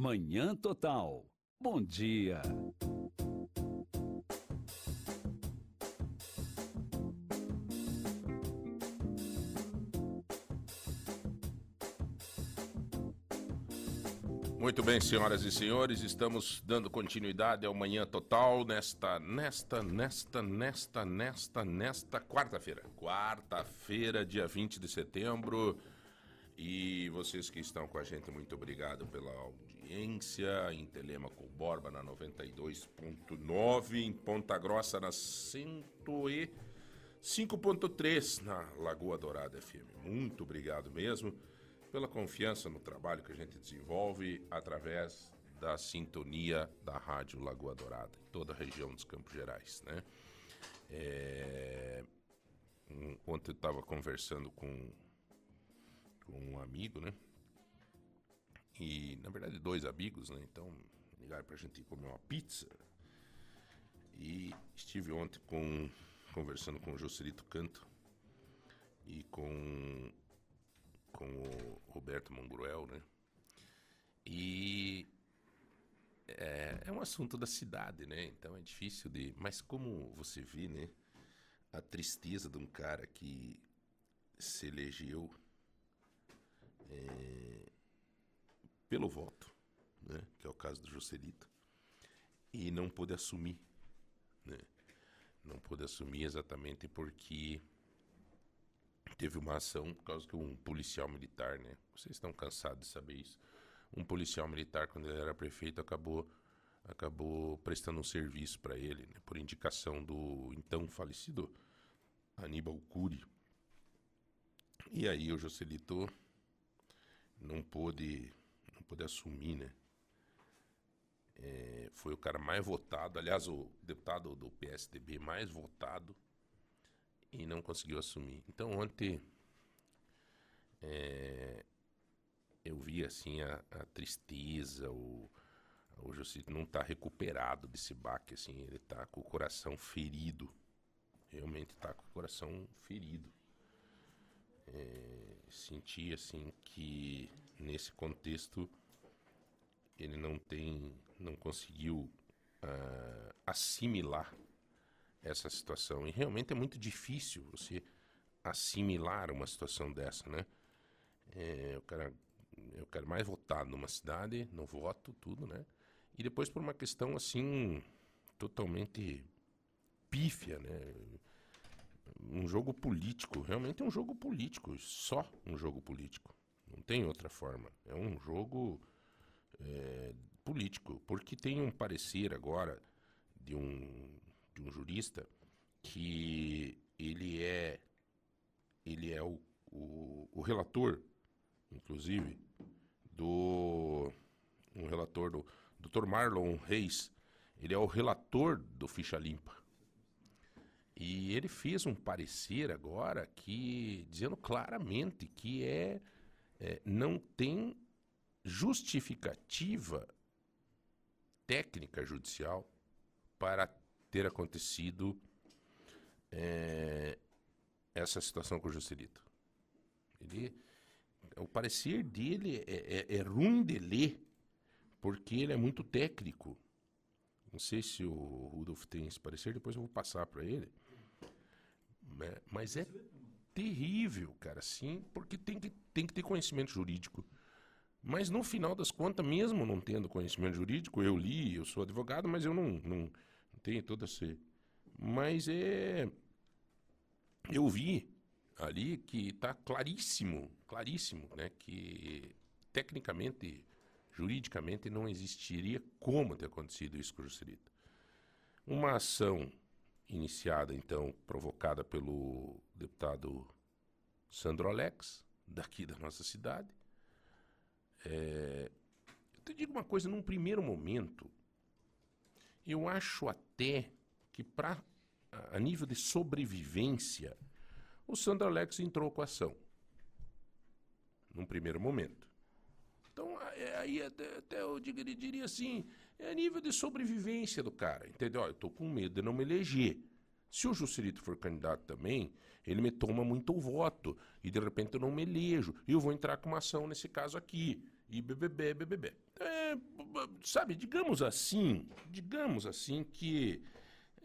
Manhã Total. Bom dia. Muito bem, senhoras e senhores, estamos dando continuidade ao Manhã Total nesta, nesta, nesta, nesta, nesta, nesta quarta-feira. Quarta-feira, dia 20 de setembro. E vocês que estão com a gente, muito obrigado pela audiência. Em Telemaco Borba na 92.9, em Ponta Grossa na 105.3 na Lagoa Dourada FM. Muito obrigado mesmo pela confiança no trabalho que a gente desenvolve através da sintonia da Rádio Lagoa Dourada, em toda a região dos Campos Gerais, né? É... Ontem eu estava conversando com, um amigo, né? E, na verdade, dois amigos, né? Então, ligaram pra gente comer uma pizza. E estive ontem com, conversando com o Joselito Canto e com com o Roberto Mongruel, né? E é, é, um assunto da cidade, né? Então é difícil de. Mas como você vê, né? A tristeza de um cara que se elegeu é, pelo voto, né? Que é o caso do Joselito, e não pôde assumir, né? Não pôde assumir exatamente porque teve uma ação por causa que um policial militar, né? Vocês estão cansados de saber isso. Um policial militar, quando ele era prefeito, acabou acabou prestando um serviço para ele, né? por indicação do então falecido Aníbal Cury. E aí o Joselito não pôde, não pôde assumir, né? É, foi o cara mais votado, aliás, o deputado do PSDB mais votado e não conseguiu assumir. Então ontem é, eu vi assim a, a tristeza, o, o não está recuperado desse baque, assim, ele está com o coração ferido. Realmente está com o coração ferido. É, senti assim que nesse contexto ele não tem, não conseguiu uh, assimilar essa situação. E realmente é muito difícil você assimilar uma situação dessa, né? É, eu, quero, eu quero mais votar numa cidade, não voto, tudo, né? E depois por uma questão assim, totalmente pífia, né? Um jogo político, realmente é um jogo político, só um jogo político. Não tem outra forma. É um jogo é, político, porque tem um parecer agora de um de um jurista que ele é ele é o, o, o relator, inclusive, do um relator do Dr. Marlon Reis, ele é o relator do Ficha Limpa. E ele fez um parecer agora que dizendo claramente que é, é não tem justificativa técnica judicial para ter acontecido é, essa situação com o Juscelito. Ele, o parecer dele é, é, é, ruim de ler, porque ele é muito técnico. Não sei se o Rudolf tem esse parecer, depois eu vou passar para ele. Né? Mas é terrível, cara, sim, porque tem que, tem que ter conhecimento jurídico. Mas no final das contas, mesmo não tendo conhecimento jurídico, eu li, eu sou advogado, mas eu não, não, tem toda essa. Mas é. Eu vi ali que está claríssimo, claríssimo, né? Que tecnicamente, juridicamente, não existiria como ter acontecido isso com o Juscelito. Uma ação iniciada, então, provocada pelo deputado Sandro Alex, daqui da nossa cidade. É, eu te digo uma coisa, num primeiro momento, eu acho até que para a nível de sobrevivência, o Sandro Alex entrou com a ação. Num primeiro momento. Aí até, até eu diria, diria assim, é nível de sobrevivência do cara, entendeu? Eu tô com medo de não me eleger. Se o Juscelito for candidato também, ele me toma muito o voto e de repente eu não me elejo. E eu vou entrar com uma ação nesse caso aqui. E BBB, BBB. É, sabe, digamos assim, digamos assim que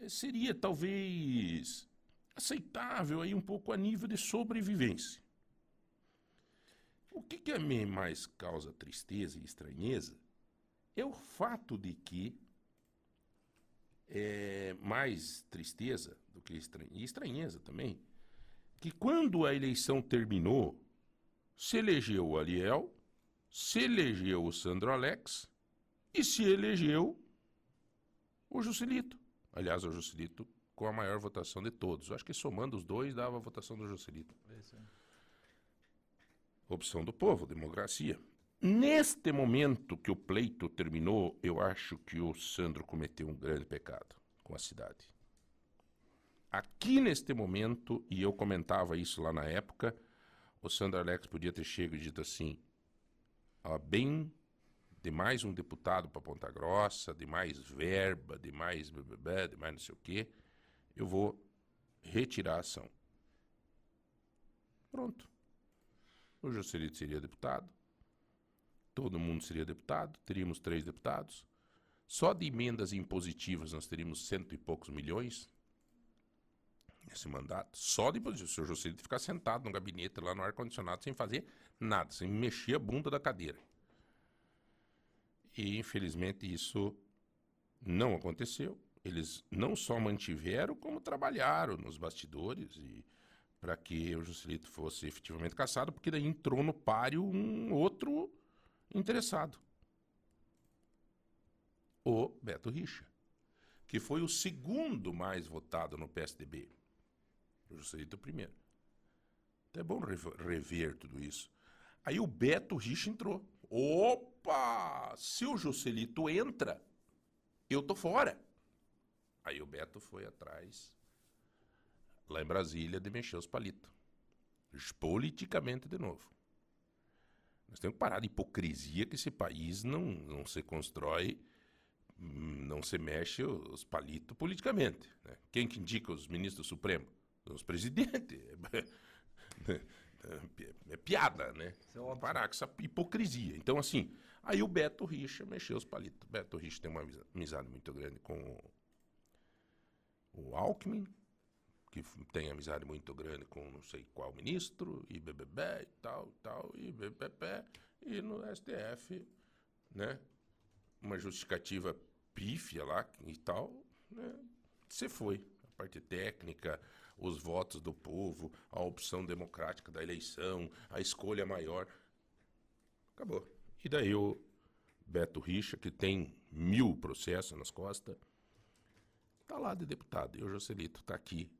seria talvez aceitável aí um pouco a nível de sobrevivência. O que, que a mim mais causa tristeza e estranheza é o fato de que é mais tristeza do que estranheza, e estranheza também, que quando a eleição terminou, se elegeu o Aliel, se elegeu o Sandro Alex e se elegeu o Juscelito. Aliás, o Juscelito com a maior votação de todos. Eu acho que somando os dois dava a votação do Juscelito. Opção do povo, democracia. Neste momento que o pleito terminou, eu acho que o Sandro cometeu um grande pecado com a cidade. Aqui neste momento, e eu comentava isso lá na época, o Sandro Alex podia ter chegado e dito assim: bem de mais um deputado para Ponta Grossa, de mais verba, de mais de mais não sei o quê, eu vou retirar a ação. Pronto. O Juscelito seria deputado, todo mundo seria deputado, teríamos três deputados. Só de emendas impositivas nós teríamos cento e poucos milhões nesse mandato. Só de impositivos. O senhor Juscelito ficar sentado no gabinete lá no ar-condicionado sem fazer nada, sem mexer a bunda da cadeira. E infelizmente isso não aconteceu. Eles não só mantiveram, como trabalharam nos bastidores e para que o Juscelito fosse efetivamente caçado, porque daí entrou no páreo um outro interessado. O Beto Richa, que foi o segundo mais votado no PSDB. O Juscelito primeiro. Então é bom rever tudo isso. Aí o Beto Richa entrou. Opa! Se o Juscelito entra, eu tô fora. Aí o Beto foi atrás, lá em Brasília, de mexer os palitos. Politicamente de novo. Nós temos que parar de hipocrisia que esse país não, não se constrói, não se mexe os palitos politicamente. Né? Quem que indica os ministros do Supremo? Os presidentes. É, piada, né? É parar com essa hipocrisia. Então, assim, aí o Beto Richa mexeu os palitos. Beto Richa tem uma amizade muito grande com o Alckmin, que tem amizade muito grande com não sei qual ministro, e BBB e tal, tal, e BBB, e no STF, né? Uma justificativa pífia lá e tal, né? Você foi. A parte técnica, os votos do povo, a opção democrática da eleição, a escolha maior. Acabou. E daí o Beto Richa, que tem mil processos nas costas, tá lá de deputado. E o Joselito tá aqui.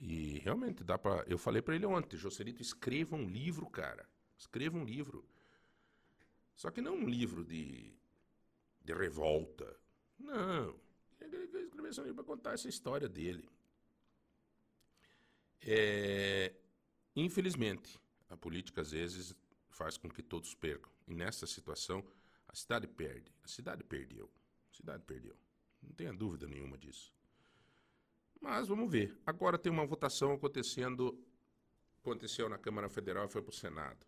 E realmente dá para. Eu falei para ele ontem, Joselito, escreva um livro, cara. Escreva um livro. Só que não um livro de, de revolta. Não. Ele escrever esse livro para contar essa história dele. É, infelizmente, a política às vezes faz com que todos percam. E nessa situação, a cidade perde. A cidade perdeu. A cidade perdeu. Não tenha dúvida nenhuma disso. Mas vamos ver. Agora tem uma votação acontecendo. Aconteceu na Câmara Federal e foi para o Senado.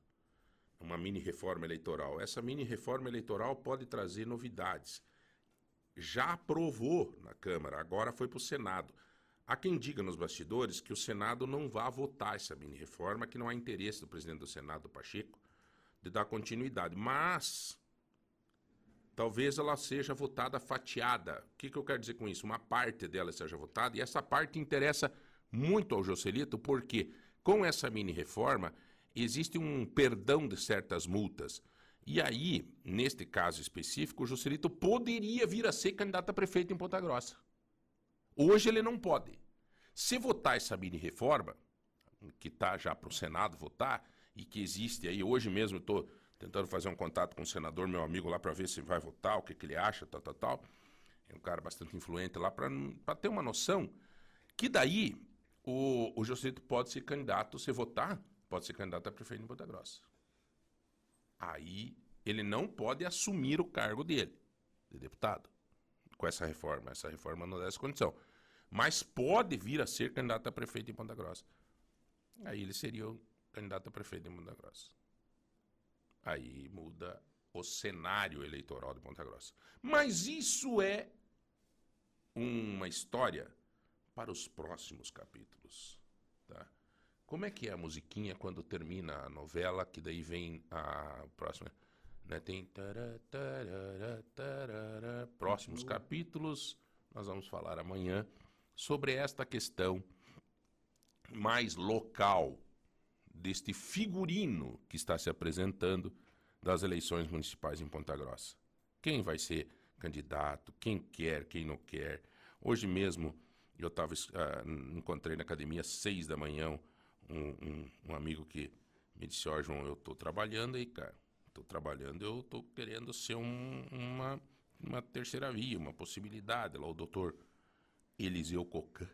Uma mini reforma eleitoral. Essa mini reforma eleitoral pode trazer novidades. Já aprovou na Câmara, agora foi para o Senado. Há quem diga nos bastidores que o Senado não vá votar essa mini-reforma, que não há interesse do presidente do Senado, Pacheco, de dar continuidade. Mas talvez ela seja votada fatiada. O que, que eu quero dizer com isso? Uma parte dela seja votada, e essa parte interessa muito ao Joselito, porque com essa mini-reforma existe um perdão de certas multas. E aí, neste caso específico, o Joselito poderia vir a ser candidato a prefeito em Ponta Grossa. Hoje ele não pode. Se votar essa mini reforma, que está já para o Senado votar, e que existe aí, hoje mesmo estou tentando fazer um contato com o senador, meu amigo, lá para ver se vai votar, o que, que ele acha, tal, tal, tal. É um cara bastante influente lá, para ter uma noção que daí o, o pode ser candidato, se votar, pode ser candidato a prefeito em Ponta Grossa. Aí ele não pode assumir o cargo dele, de deputado com essa reforma. Essa reforma não dá essa condição. Mas pode vir a ser candidato a prefeito em Ponta Grossa. Aí ele seria o candidato a prefeito em Ponta Grossa. Aí muda o cenário eleitoral de Ponta Grossa. Mas isso é uma história para os próximos capítulos. Tá? Como é que é a musiquinha quando termina a novela, que daí vem a próxima. Né? Tem. Próximos capítulos, nós vamos falar amanhã sobre esta questão mais local deste figurino que está se apresentando das eleições municipais em Ponta Grossa. Quem vai ser candidato, quem quer, quem não quer. Hoje mesmo eu tava, uh, encontrei na academia às seis da manhã um, um, um amigo que me disse, ó oh, João, eu estou trabalhando aí, cara. Estou trabalhando, eu estou querendo ser um, uma, uma terceira via, uma possibilidade. Lá o doutor Eliseu Cocan.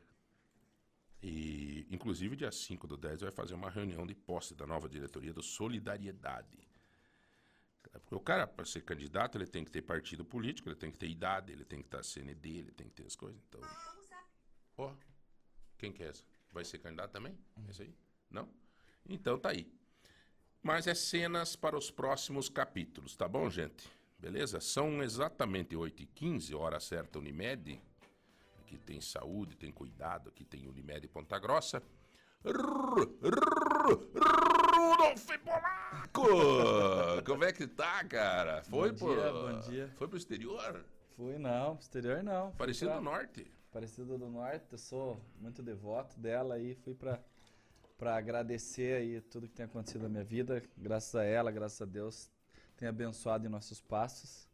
E, inclusive, dia 5 do 10 vai fazer uma reunião de posse da nova diretoria do Solidariedade. Porque o cara, para ser candidato, ele tem que ter partido político, ele tem que ter idade, ele tem que estar CND, ele tem que ter as coisas. Então. Ó, oh, quem que é essa? Vai ser candidato também? Esse aí? Não? Então tá aí. Mas é cenas para os próximos capítulos, tá bom, gente? Beleza? São exatamente 8h15, hora certa Unimed. Aqui tem saúde, tem cuidado, aqui tem Unimed Ponta Grossa. Rudolf Polaco! Como é que tá, cara? Foi bom dia, bom dia. Foi pro exterior? Fui não, pro exterior não. Parecido do norte. Parecido do norte, eu sou muito devoto dela e fui pra, pra agradecer aí tudo que tem acontecido na minha vida. Graças a ela, graças a Deus, tem abençoado em nossos passos.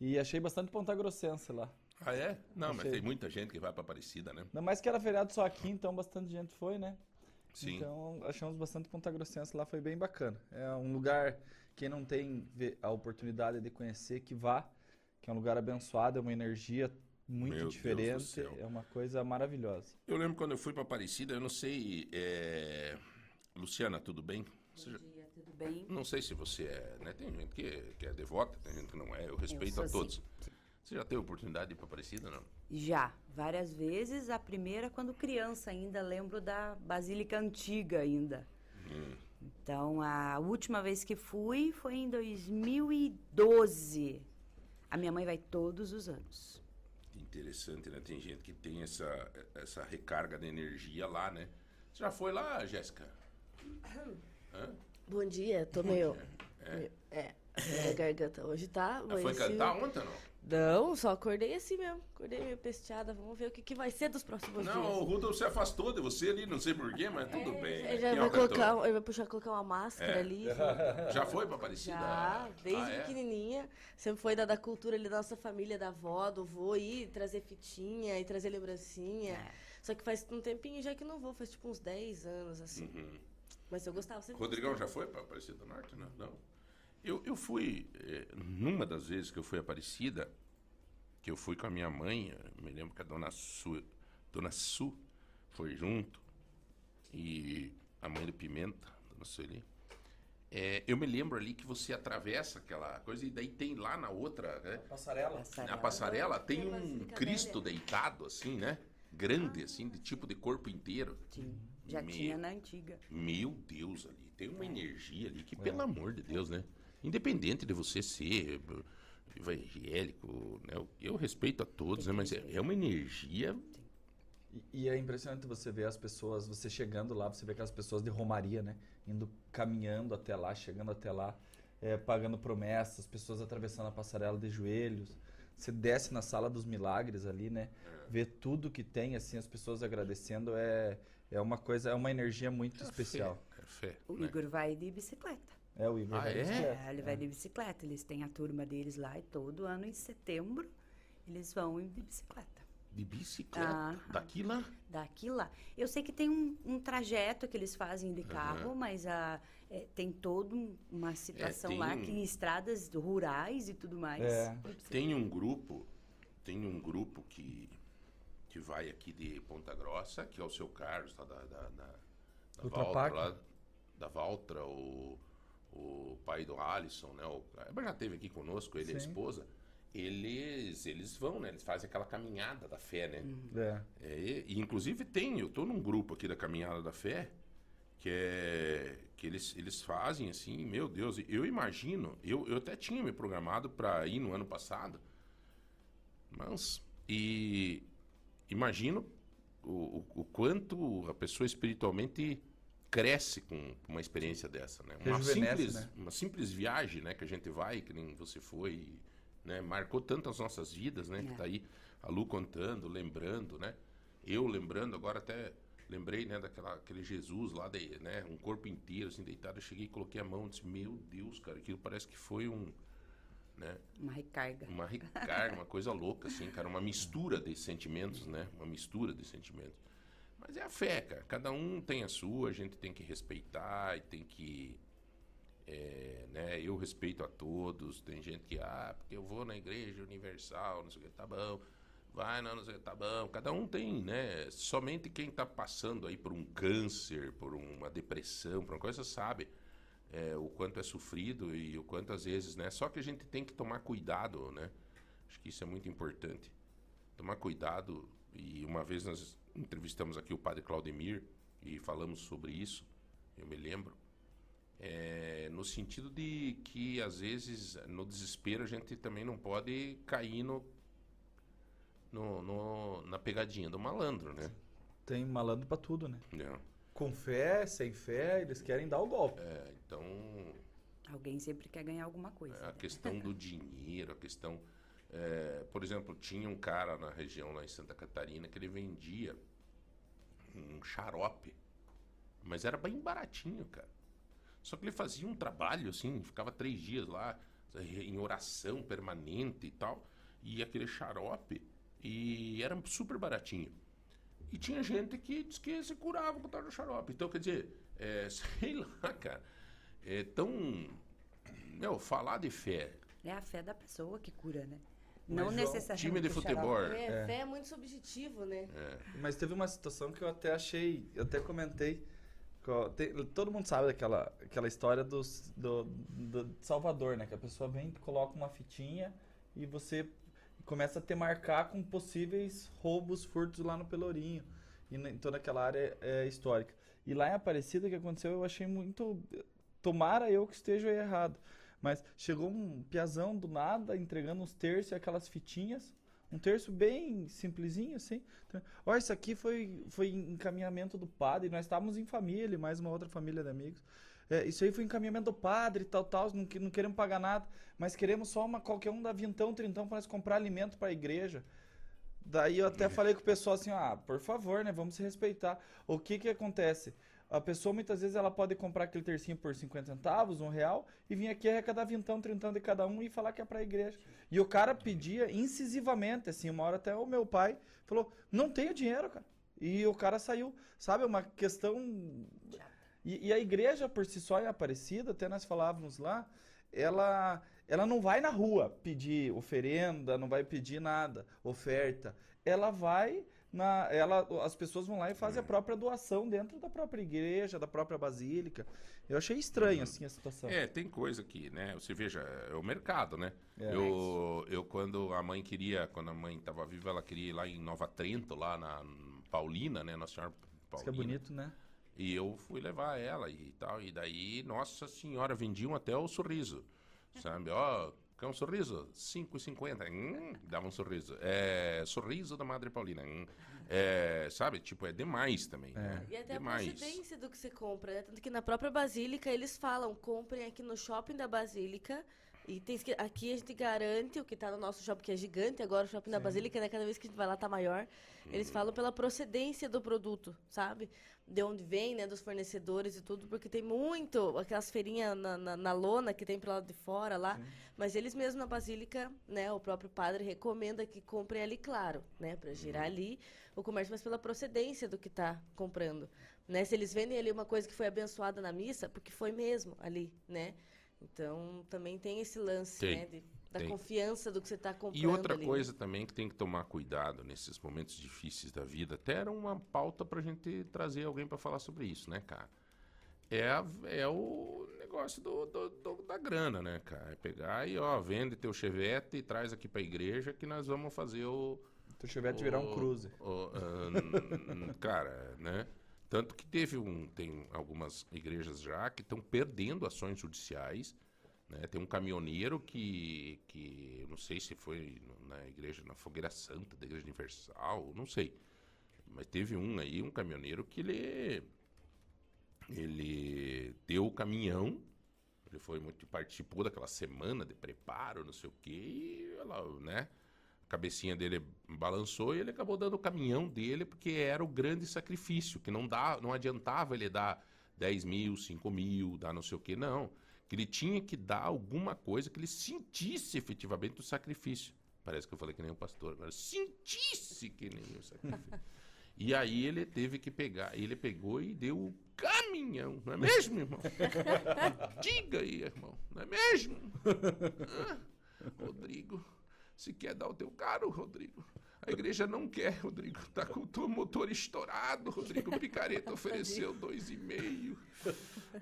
E achei bastante ponta grossense lá. Ah, é? Não, achei. mas tem muita gente que vai pra Aparecida, né? Não, mas que era feriado só aqui, então bastante gente foi, né? Sim. Então, achamos bastante Ponta Grossense lá, foi bem bacana. É um lugar, quem não tem a oportunidade de conhecer, que vá, que é um lugar abençoado, é uma energia muito Meu diferente, é uma coisa maravilhosa. Eu lembro quando eu fui para Aparecida, eu não sei, é... Luciana, tudo bem? Bom dia, tudo bem? Não sei se você é, né? Tem gente que é, que é devota, tem gente que não é, eu respeito eu a todos. Sim. Você já teve oportunidade de ir para Aparecida, não? Já, várias vezes. A primeira quando criança ainda, lembro da Basílica Antiga ainda. Hum. Então, a última vez que fui foi em 2012. A minha mãe vai todos os anos. Interessante, né? Tem gente que tem essa, essa recarga de energia lá, né? Você já foi lá, Jéssica? Bom dia, tô meio... É. é. é. garganta hoje tá. Foi cantar ontem ou não? Não, só acordei assim mesmo. Acordei meio pesteada. Vamos ver o que, que vai ser dos próximos não, dias. Não, o Rudolf se afastou de você ali, não sei porquê, mas tudo é, bem. Ele, já vai colocar, ele vai puxar, colocar uma máscara é. ali. Já foi pra Aparecida? Já, desde ah, é? pequenininha. Sempre foi da, da cultura ali da nossa família, da avó, do vô, ir trazer fitinha e trazer lembrancinha. É. Só que faz um tempinho já que não vou, faz tipo uns 10 anos, assim. Uhum. Mas eu gostava sempre. Rodrigão já foi pra Aparecida do Norte? Não. não. Eu, eu fui, eh, numa das vezes que eu fui a Aparecida, que eu fui com a minha mãe, me lembro que a dona Su, dona Su foi junto, e a mãe do Pimenta, dona Sueli. É, eu me lembro ali que você atravessa aquela coisa e daí tem lá na outra, né? Passarela. Na passarela tem um Cristo deitado, assim, né? Grande, assim, de tipo de corpo inteiro. Sim. Já meu, tinha na antiga. Meu Deus, ali. Tem uma é. energia ali que, é. pelo amor de Deus, né? Independente de você ser evangélico, né? Eu respeito a todos, né? Mas é, é uma energia. E, e, é impressionante você ver as pessoas, você chegando lá, você vê aquelas pessoas de Romaria, né? Indo caminhando até lá, chegando até lá, é, pagando promessas, pessoas atravessando a passarela de joelhos. Você desce na sala dos milagres ali, né? É. Vê tudo que tem, assim, as pessoas agradecendo é, é uma coisa, é uma energia muito é especial. Fé, é fé, o né? Igor vai de bicicleta. É, o Igor ah, vai é? de bicicleta. É, ele vai de bicicleta. Eles têm a turma deles lá e todo ano em setembro eles vão de bicicleta. De bicicleta? Ah, Daqui lá? Daqui lá. Eu sei que tem um, um trajeto que eles fazem de carro, uhum. mas a, é, tem toda uma situação é, lá que em estradas rurais e tudo mais. É. Tem um grupo, tem um grupo que, que vai aqui de Ponta Grossa, que é o seu Carlos, tá, da, da, da, da Valtra, lá, da Valtra, o o pai do Alisson, né? O já teve aqui conosco, ele e a esposa. Eles, eles vão, né? Eles fazem aquela caminhada da fé, né? Uhum. É. é e, inclusive tem, eu tô num grupo aqui da caminhada da fé que é que eles, eles fazem assim, meu Deus, eu imagino, eu, eu até tinha me programado para ir no ano passado, mas e imagino o, o, o, quanto a pessoa espiritualmente cresce com uma experiência dessa, né? Uma simples, né? uma simples viagem, né, que a gente vai, que nem você foi, né, marcou tanto as nossas vidas, né, é. que tá aí a Lu contando, lembrando, né? Eu lembrando agora até lembrei, né, daquela aquele Jesus lá, de, né, um corpo inteiro assim deitado, eu cheguei e coloquei a mão, e disse: "Meu Deus, cara, aquilo parece que foi um né? Uma recarga. Uma recarga, uma coisa louca, assim, cara. Uma mistura de sentimentos, né? Uma mistura de sentimentos. Mas é a fé, cara. Cada um tem a sua, a gente tem que respeitar e tem que. É, né? Eu respeito a todos. Tem gente que, ah, porque eu vou na igreja universal, não sei o que, tá bom. Vai, não, não sei o que, tá bom. Cada um tem, né? Somente quem tá passando aí por um câncer, por uma depressão, por uma coisa, sabe é, o quanto é sofrido e o quanto às vezes, né? Só que a gente tem que tomar cuidado, né? Acho que isso é muito importante. Tomar cuidado. E uma vez nós entrevistamos aqui o padre Claudemir e falamos sobre isso, eu me lembro. É, no sentido de que às vezes no desespero a gente também não pode cair no, no, no na pegadinha do malandro, né? Tem malandro para tudo, né? É. Com fé, sem fé, eles querem dar o golpe. É, então. Alguém sempre quer ganhar alguma coisa. A questão do dinheiro, a questão. É, por exemplo, tinha um cara na região lá em Santa Catarina que ele vendia um xarope, mas era bem baratinho, cara. Só que ele fazia um trabalho assim, ficava três dias lá em oração permanente e tal, e aquele xarope e era super baratinho. E tinha gente que diz que se curava com tal do xarope. Então, quer dizer, é, sei lá, cara. É tão. Meu, falar de fé. É a fé da pessoa que cura, né? Não Mas, necessariamente. Time de futebol. É, é, fé é muito subjetivo, né? É. Mas teve uma situação que eu até achei, eu até comentei. Tem, todo mundo sabe daquela aquela história dos, do, do Salvador, né? Que a pessoa vem, coloca uma fitinha e você começa a te marcar com possíveis roubos, furtos lá no Pelourinho e em toda aquela área é, histórica. E lá em Aparecida, o que aconteceu, eu achei muito. Tomara eu que esteja errado. Mas chegou um piazão do nada, entregando uns terços e aquelas fitinhas. Um terço bem simplesinho, assim. Então, Olha, isso aqui foi, foi encaminhamento do padre. Nós estávamos em família, mais uma outra família de amigos. É, isso aí foi encaminhamento do padre, tal, tal, não, não queremos pagar nada, mas queremos só uma, qualquer um da vintão, trintão para nós comprar alimento para a igreja. Daí eu até falei com o pessoal assim, ah, por favor, né, vamos se respeitar. O que que acontece? A pessoa muitas vezes ela pode comprar aquele tercinho por 50 centavos, um real, e vir aqui arrecadar vintão, trintão de cada um e falar que é para a igreja. E o cara pedia incisivamente, assim, uma hora até o meu pai falou, não tenho dinheiro, cara. E o cara saiu, sabe, uma questão e, e, a igreja por si só é Aparecida, até nós falávamos lá, ela, ela não vai na rua pedir oferenda, não vai pedir nada, oferta. Ela vai na, ela, as pessoas vão lá e fazem a própria doação dentro da própria igreja, da própria basílica. Eu achei estranho, assim, a situação. É, tem coisa que, né? Você veja, é o mercado, né? É, eu, eu, quando a mãe queria, quando a mãe estava viva, ela queria ir lá em Nova Trento, lá na Paulina, né? Nossa Senhora Paulina. Isso que é bonito, né? E eu fui levar ela e tal. E daí, nossa senhora, vendiam até o sorriso. Sabe? Ó, quer um sorriso? 5,50. Hum, dava um sorriso. É, sorriso da Madre Paulina. Hum. É, sabe? Tipo, é demais também. É. Né? E até demais. a procedência do que você compra, né? Tanto que na própria Basílica eles falam, comprem aqui no shopping da Basílica Itens que aqui a gente garante o que está no nosso shopping, que é gigante, agora o shopping Sim. da Basílica, né? Cada vez que a gente vai lá tá maior. Eles falam pela procedência do produto, sabe? De onde vem, né? Dos fornecedores e tudo, porque tem muito, aquelas feirinhas na, na, na lona que tem pro lado de fora lá. Sim. Mas eles mesmos na Basílica, né? O próprio padre recomenda que comprem ali, claro, né? Para girar uhum. ali o comércio, mas pela procedência do que está comprando. Né? Se eles vendem ali uma coisa que foi abençoada na missa, porque foi mesmo ali, né? Então, também tem esse lance, tem, né? De, da tem. confiança do que você está comprando. E outra ali. coisa também que tem que tomar cuidado nesses momentos difíceis da vida, até era uma pauta para a gente trazer alguém para falar sobre isso, né, cara? É, a, é o negócio do, do, do, da grana, né, cara? É pegar e, ó, vende teu chevette e traz aqui para a igreja que nós vamos fazer o... Teu chevette o, virar um cruze. O, uh, cara, né? Tanto que teve um, tem algumas igrejas já que estão perdendo ações judiciais. Né? Tem um caminhoneiro que, que, não sei se foi na igreja, na Fogueira Santa, da Igreja Universal, não sei. Mas teve um aí, um caminhoneiro que ele, ele deu o caminhão, ele foi muito, participou daquela semana de preparo, não sei o quê, e ela, né? Cabecinha dele balançou e ele acabou dando o caminhão dele porque era o grande sacrifício, que não dá, não adiantava ele dar 10 mil, 5 mil, dar não sei o que, não. Que ele tinha que dar alguma coisa que ele sentisse efetivamente o sacrifício. Parece que eu falei que nem o pastor, agora sentisse que nem o sacrifício. e aí ele teve que pegar, ele pegou e deu o caminhão, não é mesmo, irmão? Diga aí, irmão, não é mesmo? Ah, Rodrigo. Se quer dar o teu carro, Rodrigo. A igreja não quer, Rodrigo. Tá com o motor estourado, Rodrigo. O picareta ofereceu dois e meio.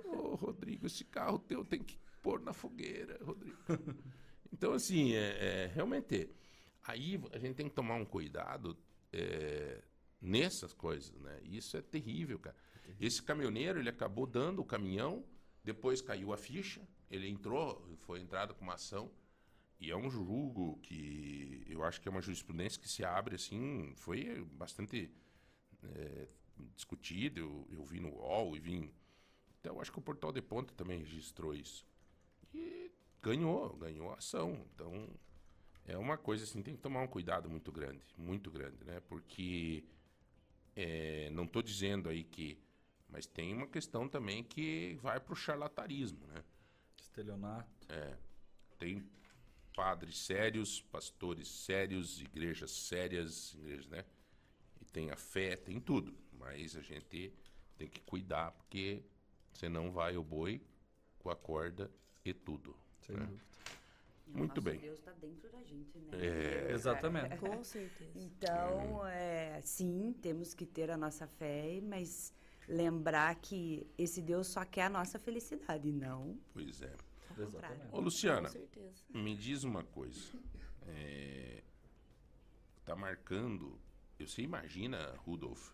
Ô, oh, Rodrigo, esse carro teu tem que pôr na fogueira, Rodrigo. Então, assim, é, é, realmente, aí a gente tem que tomar um cuidado é, nessas coisas, né? Isso é terrível, cara. Esse caminhoneiro, ele acabou dando o caminhão, depois caiu a ficha, ele entrou, foi entrado com uma ação, e é um julgo que eu acho que é uma jurisprudência que se abre assim, foi bastante é, discutido. Eu, eu, vi no UOL e vim. Então, eu acho que o Portal de Ponta também registrou isso. E ganhou, ganhou a ação. Então, é uma coisa assim, tem que tomar um cuidado muito grande, muito grande, né? Porque é, não estou dizendo aí que. Mas tem uma questão também que vai para o charlatarismo, né? Estelionato. É. Tem padres sérios, pastores sérios, igrejas sérias, igrejas, né? E tem a fé, tem tudo. Mas a gente tem que cuidar, porque senão vai o boi com a corda e tudo. Sem né? dúvida. Muito bem. Deus está dentro da gente, né? É... Exatamente. Com certeza. Então, é, sim, temos que ter a nossa fé, mas lembrar que esse Deus só quer a nossa felicidade, não. Pois é. Exatamente. Ô, Luciana, me diz uma coisa. É, tá marcando. Você imagina, Rudolf,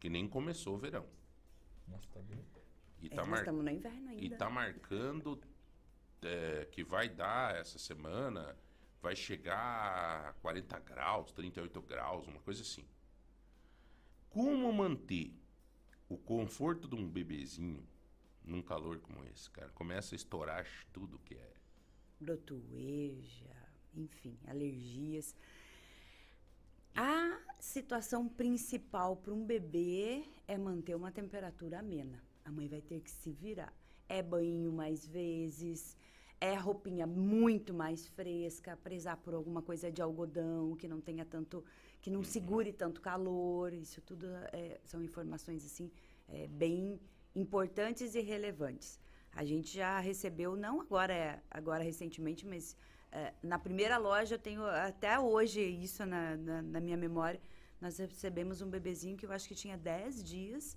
que nem começou o verão. Nossa, tá bem. E tá é, mar... estamos no inverno ainda. E tá marcando é, que vai dar essa semana, vai chegar a 40 graus, 38 graus, uma coisa assim. Como manter o conforto de um bebezinho num calor como esse, cara. Começa a estourar tudo que é. Brotoeja, enfim, alergias. A situação principal para um bebê é manter uma temperatura amena. A mãe vai ter que se virar. É banho mais vezes, é roupinha muito mais fresca, prezar por alguma coisa de algodão que não tenha tanto, que não uhum. segure tanto calor. Isso tudo é, são informações assim é, bem importantes e relevantes. A gente já recebeu, não agora, agora recentemente, mas é, na primeira loja eu tenho até hoje isso na, na, na, minha memória. Nós recebemos um bebezinho que eu acho que tinha 10 dias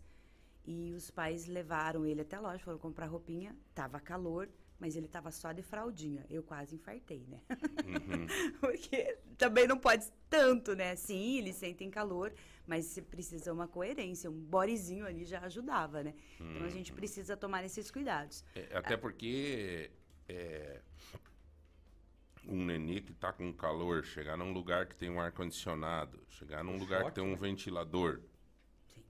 e os pais levaram ele até a loja, foram comprar roupinha, tava calor, mas ele tava só de fraldinha. Eu quase infartei, né? Uhum. Porque também não pode tanto, né? Sim, eles sentem calor, mas se precisa uma coerência, um borezinho ali já ajudava, né? Uhum. Então a gente uhum. precisa tomar esses cuidados. É, até porque é, um nenê que tá com calor, chegar num lugar que tem um ar-condicionado, chegar num lugar que tem um né? ventilador. Sim.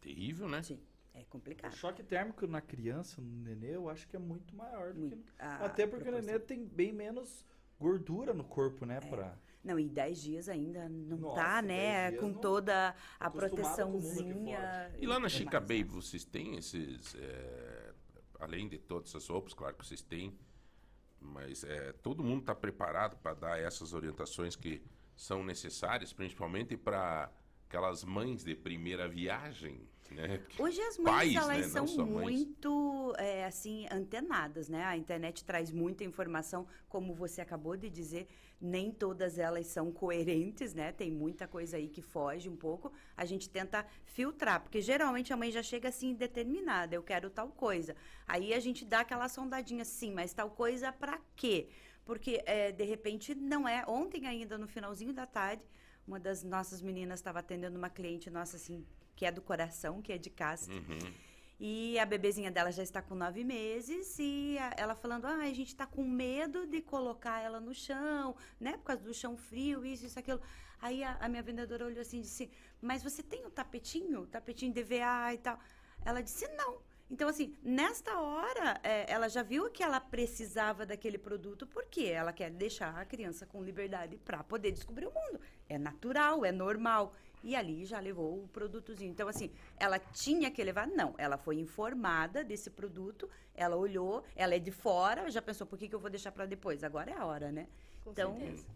Terrível, né? Sim. É complicado. O choque térmico na criança, no nenê, eu acho que é muito maior. Do muito. que... Até porque proporção. o nenê tem bem menos gordura no corpo, né? É. Pra... Não, e 10 dias ainda não Nossa, tá, né? Com toda a proteçãozinha. E lá na Chica Baby, vocês têm esses. É, além de todas essas roupas, claro que vocês têm. Mas é, todo mundo está preparado para dar essas orientações que são necessárias, principalmente para aquelas mães de primeira viagem, né? Hoje as mães Pais, elas né? são muito é, assim antenadas, né? A internet traz muita informação, como você acabou de dizer, nem todas elas são coerentes, né? Tem muita coisa aí que foge um pouco. A gente tenta filtrar, porque geralmente a mãe já chega assim determinada, eu quero tal coisa. Aí a gente dá aquela sondadinha, sim, mas tal coisa para quê? Porque é, de repente não é. Ontem ainda no finalzinho da tarde uma das nossas meninas estava atendendo uma cliente nossa assim que é do coração, que é de casca. Uhum. E a bebezinha dela já está com nove meses e a- ela falando, ah, a gente está com medo de colocar ela no chão, né? Por causa do chão frio, isso, isso, aquilo. Aí a, a minha vendedora olhou assim e disse, mas você tem o tapetinho? O tapetinho DVA e tal? Ela disse, não. Então, assim, nesta hora, é, ela já viu que ela precisava daquele produto, porque ela quer deixar a criança com liberdade para poder descobrir o mundo. É natural, é normal. E ali já levou o produtozinho. Então, assim, ela tinha que levar? Não. Ela foi informada desse produto, ela olhou, ela é de fora, já pensou, por que, que eu vou deixar para depois? Agora é a hora, né? Com Então, certeza.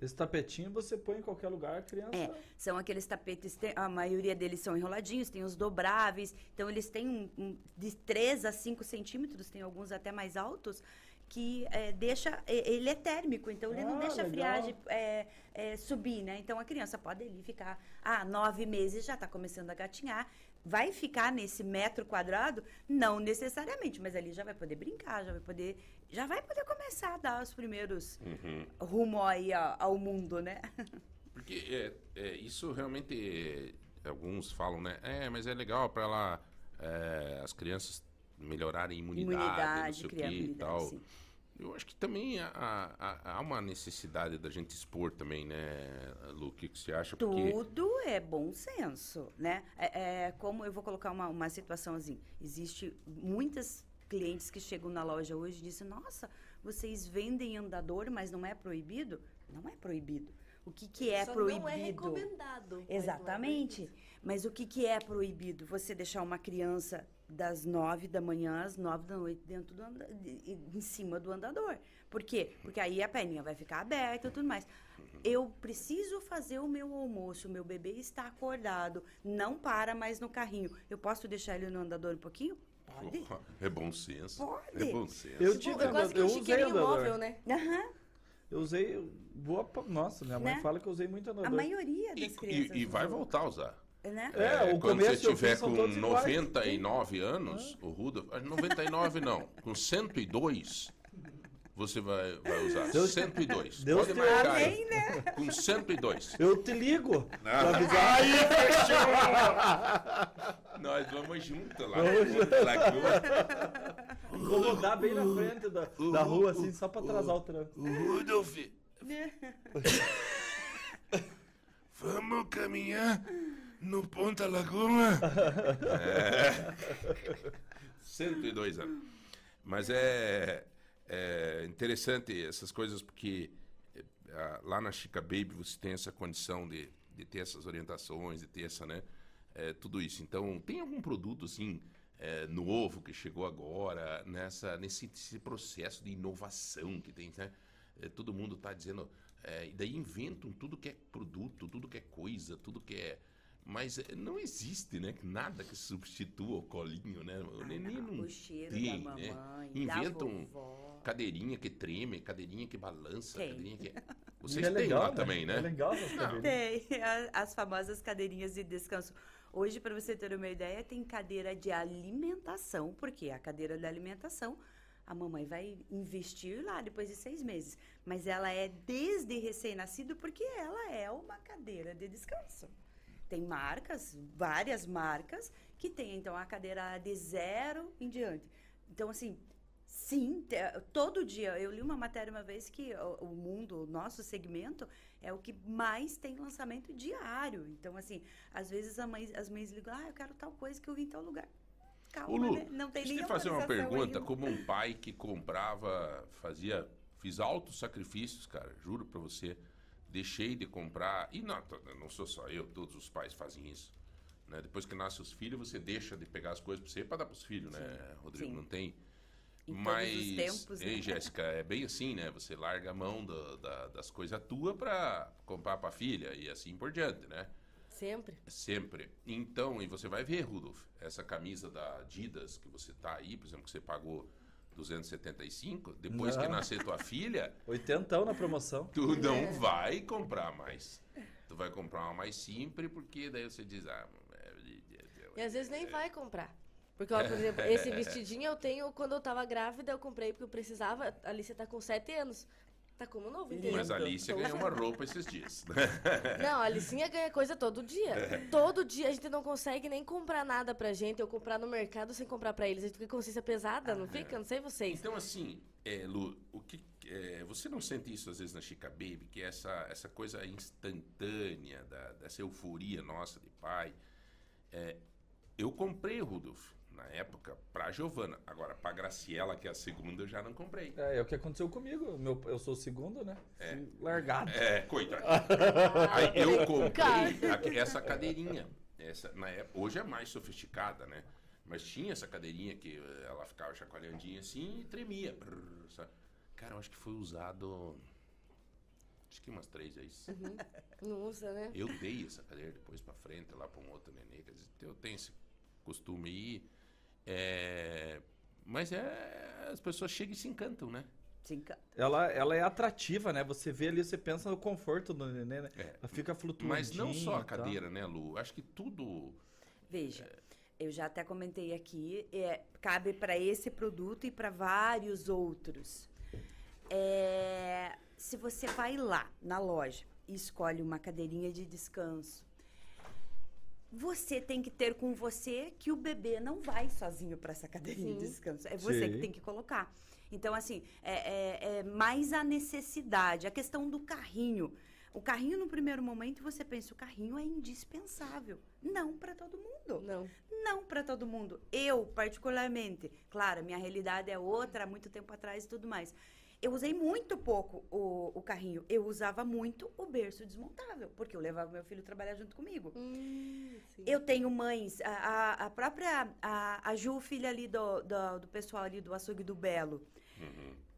Esse tapetinho você põe em qualquer lugar, a criança. É, são aqueles tapetes, a maioria deles são enroladinhos, tem os dobráveis, então eles têm um, um- de 3 a 5 centímetros, tem alguns até mais altos, que é, deixa, ele é térmico, então ele não Ah, deixa a legal. friagem é, é, subir, né? Então a criança pode ali ficar, ah, nove meses já está começando a gatinhar, vai ficar nesse metro quadrado? Não necessariamente, mas ali já vai poder brincar, já vai poder, já vai poder começar a dar os primeiros Uhum. rumo aí ao mundo, né? Porque é, é, isso realmente, é, alguns falam, né? É, mas é legal para ela, é, as crianças melhorarem a imunidade, Imunidade, não sei o que e imunidade, tal. sim. Eu acho que também há, há- há uma necessidade da gente expor também, né, Lu? O que, que você acha? Porque Tudo é bom senso, né? É, é como eu vou colocar uma, uma situação assim. Existe muitas clientes que chegam na loja hoje e dizem, nossa, vocês vendem andador, mas não é proibido? Não é proibido. O que, que é Só proibido? não é recomendado. mas é Exatamente. proibido. Mas o que, que é proibido? Você deixar uma criança das nove da manhã às nove da noite dentro do anda- em cima do andador. Por quê? Porque aí a perninha vai ficar aberta e tudo mais. Eu preciso fazer o meu almoço, o meu bebê está acordado, não para mais no carrinho. Eu posso deixar ele no andador um pouquinho? Pode. porra, é bom senso. Pode. É bom senso. Eu Tipo, tive é quase que eu um usei chiqueirinho andador. móvel, né? Aham. Eu usei. Boa, nossa, minha mãe Né? fala que eu usei muito andador. A maioria E, das crianças. e- e vai voltar a usar. Né? É, o quando você e tiver com todos iguais. 99 anos, o Rudolf, ah, 99 não, com 102, você vai, vai usar. Deus- 102. Deus Pode te marcar ouve. aí. Com 102. Eu te ligo. pra Ah, aí, fechou! Nós vamos junto lá. Vamos Lagoa. Vou rodar bem na frente da, da rua, assim, só pra atrasar o trânsito. Rudolf. Vamos caminhar no Ponta Lagoa. É. 102 anos. Mas é, é interessante essas coisas porque é, lá na Chica Baby você tem essa condição de, de ter essas orientações, de ter essa, né? é, tudo isso. Então, tem algum produto assim é, novo que chegou agora nessa nesse, esse processo de inovação que tem, né? É, todo mundo está dizendo é, e daí inventam tudo que é produto, tudo que é coisa, tudo que é mas é, não existe, né? Nada que substitua o colinho, né? O neném não o cheiro tem, da né? mamãe, Inventam da vovó. cadeirinha que treme, cadeirinha que balança, Tem. cadeirinha que... E Vocês é têm legal, lá também, né? É legal essas cadeirinhas. Tem as famosas cadeirinhas de descanso. Hoje, para você ter uma ideia, tem cadeira de alimentação, porque a cadeira de alimentação a mamãe vai investir lá depois de seis meses. Mas ela é desde recém-nascido, porque ela é uma cadeira de descanso. Tem marcas, várias marcas, que tem então a cadeira de zero em diante. Então, assim, sim, todo dia. Eu li uma matéria uma vez que o, mundo, o nosso segmento, é o que mais tem lançamento diário. Então, assim, às vezes a mãe- as mães ligam, ah, eu quero tal coisa que eu vi em tal lugar. Calma, Ô Lu, né? Não tem deixa eu te fazer uma pergunta, ainda. como um pai que comprava, fazia, fiz altos sacrifícios, cara, juro pra você, deixei de comprar, e não, não sou só eu, todos os pais fazem isso, né? Depois que nascem os filhos, você deixa de pegar as coisas pra você pra dar pros filhos, né, Rodrigo? sim. Não tem... Em os Mas, tempos, né? ei, Jéssica, é bem assim, né? Você larga a mão do- da- das coisas tua pra comprar pra filha e assim por diante, né? Sempre. Sempre. Então, e você vai ver, Rudolf, essa camisa da Adidas que você tá aí, por exemplo, que você pagou 275, depois que Não. nascer tua filha, Oitentão na promoção. tu não vai comprar mais. Tu vai comprar uma mais simples, porque daí você diz, ah, E às vezes nem vai comprar. Porque, ó, por exemplo, esse vestidinho eu tenho quando eu tava grávida, eu comprei porque eu precisava. Ali você tá com 7 anos. Tá como novo, entendeu? Mas a Alicia ganhou uma roupa esses dias. Não, a Alicinha ganha coisa todo dia. Todo dia a gente não consegue nem comprar nada pra gente, ou comprar no mercado sem comprar pra eles. A gente fica com consciência pesada, não fica? Não sei vocês. Então, assim, é, Lu, o que, é, você não sente isso às vezes na Chica Baby, que é essa, essa coisa instantânea, da, dessa euforia nossa de pai? É, eu comprei Rudolf na época pra Giovana. Agora, pra Graciela, que é a segunda, eu já não comprei. É, é o que aconteceu comigo. Meu, eu sou o segundo, né? É. Fui Largado. É, coitado. Aí eu comprei essa cadeirinha. Essa, na época, hoje é mais sofisticada, né? Mas tinha essa cadeirinha que eh, ela ficava chacoalhandinha assim e tremia. Brrr? Cara, eu acho que foi usado. Acho que umas três vezes. Não usa, né? Eu dei essa cadeira depois pra frente, lá pra um outro nenê. Quer dizer, eu tenho esse costume aí. É, Mas é. As pessoas chegam e se encantam, né? Se encanta. Ela, ela é atrativa, né? Você vê ali, você pensa no conforto do neném, né? É. Ela fica flutuando. Mas não só a cadeira, né, Lu? Acho que tudo. Veja, eu já até comentei aqui, é, cabe para esse produto e para vários outros. É, se você vai lá na loja e escolhe uma cadeirinha de descanso, você tem que ter com você que o bebê não vai sozinho para essa cadeirinha de Sim. descanso. É você Sim. que tem que colocar. Então, assim, é, é- é mais a necessidade, a questão do carrinho. O carrinho, no primeiro momento, você pensa, o carrinho é indispensável. Não para todo mundo. Não. Não para todo mundo. Eu, particularmente, claro, minha realidade é outra, há muito tempo atrás e tudo mais. Eu usei muito pouco o, o carrinho. Eu usava muito o berço desmontável, porque eu levava meu filho trabalhar junto comigo. Hum, sim. Eu tenho mães, a, a- própria, a, a Ju, filha ali do, do, do pessoal ali do açougue do Belo,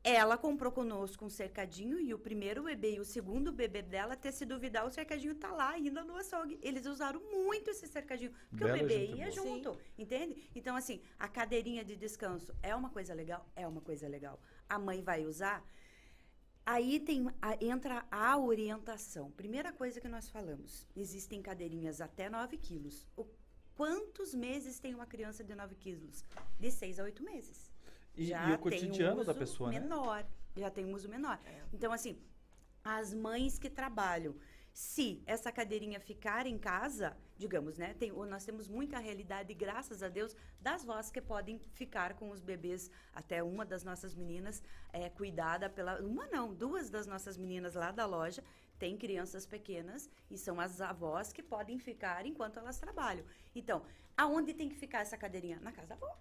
ela comprou conosco um cercadinho e o primeiro bebê e o segundo bebê dela, até se duvidar, o cercadinho tá lá ainda no açougue. Eles usaram muito esse cercadinho, porque Bela o bebê gente ia boa. junto, entende? Então, assim, a cadeirinha de descanso é uma coisa legal? É uma coisa legal. A mãe vai usar? Aí tem, a- entra a orientação. Primeira coisa que nós falamos, existem cadeirinhas até 9 quilos. O, quantos meses tem uma criança de 9 quilos? De 6 a 8 meses. E, e o cotidiano da uso pessoa, né? menor, já tem um uso menor. Então, assim, as mães que trabalham, se essa cadeirinha ficar em casa, digamos, né? Tem, nós temos muita realidade, graças a Deus, das vós que podem ficar com os bebês. Até uma das nossas meninas é cuidada pela. Uma não, duas das nossas meninas lá da loja têm crianças pequenas e são as avós que podem ficar enquanto elas trabalham. Então, aonde tem que ficar essa cadeirinha? Na casa da avó.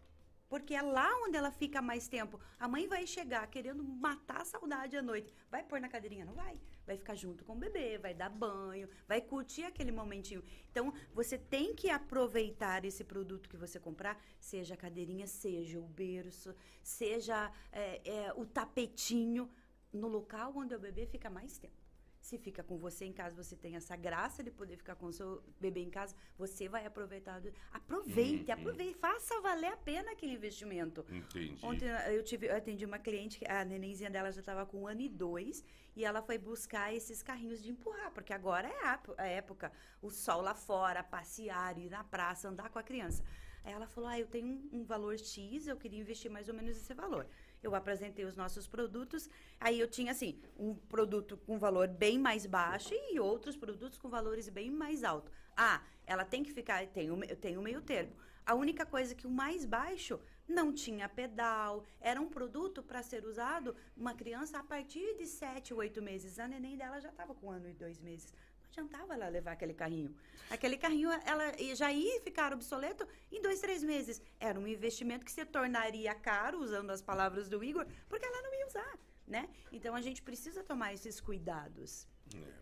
Porque é lá onde ela fica mais tempo. A mãe vai chegar querendo matar a saudade à noite. Vai pôr na cadeirinha? Não vai. Vai ficar junto com o bebê, vai dar banho, vai curtir aquele momentinho. Então, você tem que aproveitar esse produto que você comprar, seja a cadeirinha, seja o berço, seja é, é, o tapetinho, no local onde o bebê fica mais tempo. Se fica com você em casa, você tem essa graça de poder ficar com o seu bebê em casa, você vai aproveitar. do- Aproveite, Uhum. aproveite, faça valer a pena aquele investimento. Entendi. Ontem eu, tive, eu atendi uma cliente, a nenenzinha dela já estava com um ano e dois, e ela foi buscar esses carrinhos de empurrar, porque agora é a, a época, o sol lá fora, passear, ir na praça, andar com a criança. Aí ela falou, ah, eu tenho um, um valor X, eu queria investir mais ou menos esse valor. Eu apresentei os nossos produtos, aí eu tinha, assim, um produto com valor bem mais baixo e outros produtos com valores bem mais altos. Ah, ela tem que ficar, tem o, me- tem meio termo. A única coisa que o mais baixo não tinha pedal, era um produto para ser usado uma criança a partir de 7, 8 meses. A neném dela já estava com um ano e dois meses. Não adiantava ela levar aquele carrinho. Aquele carrinho ela já ia ficar obsoleto em dois, três meses. Era um investimento que se tornaria caro, usando as palavras do Igor, porque ela não ia usar, né? Então a gente precisa tomar esses cuidados. É.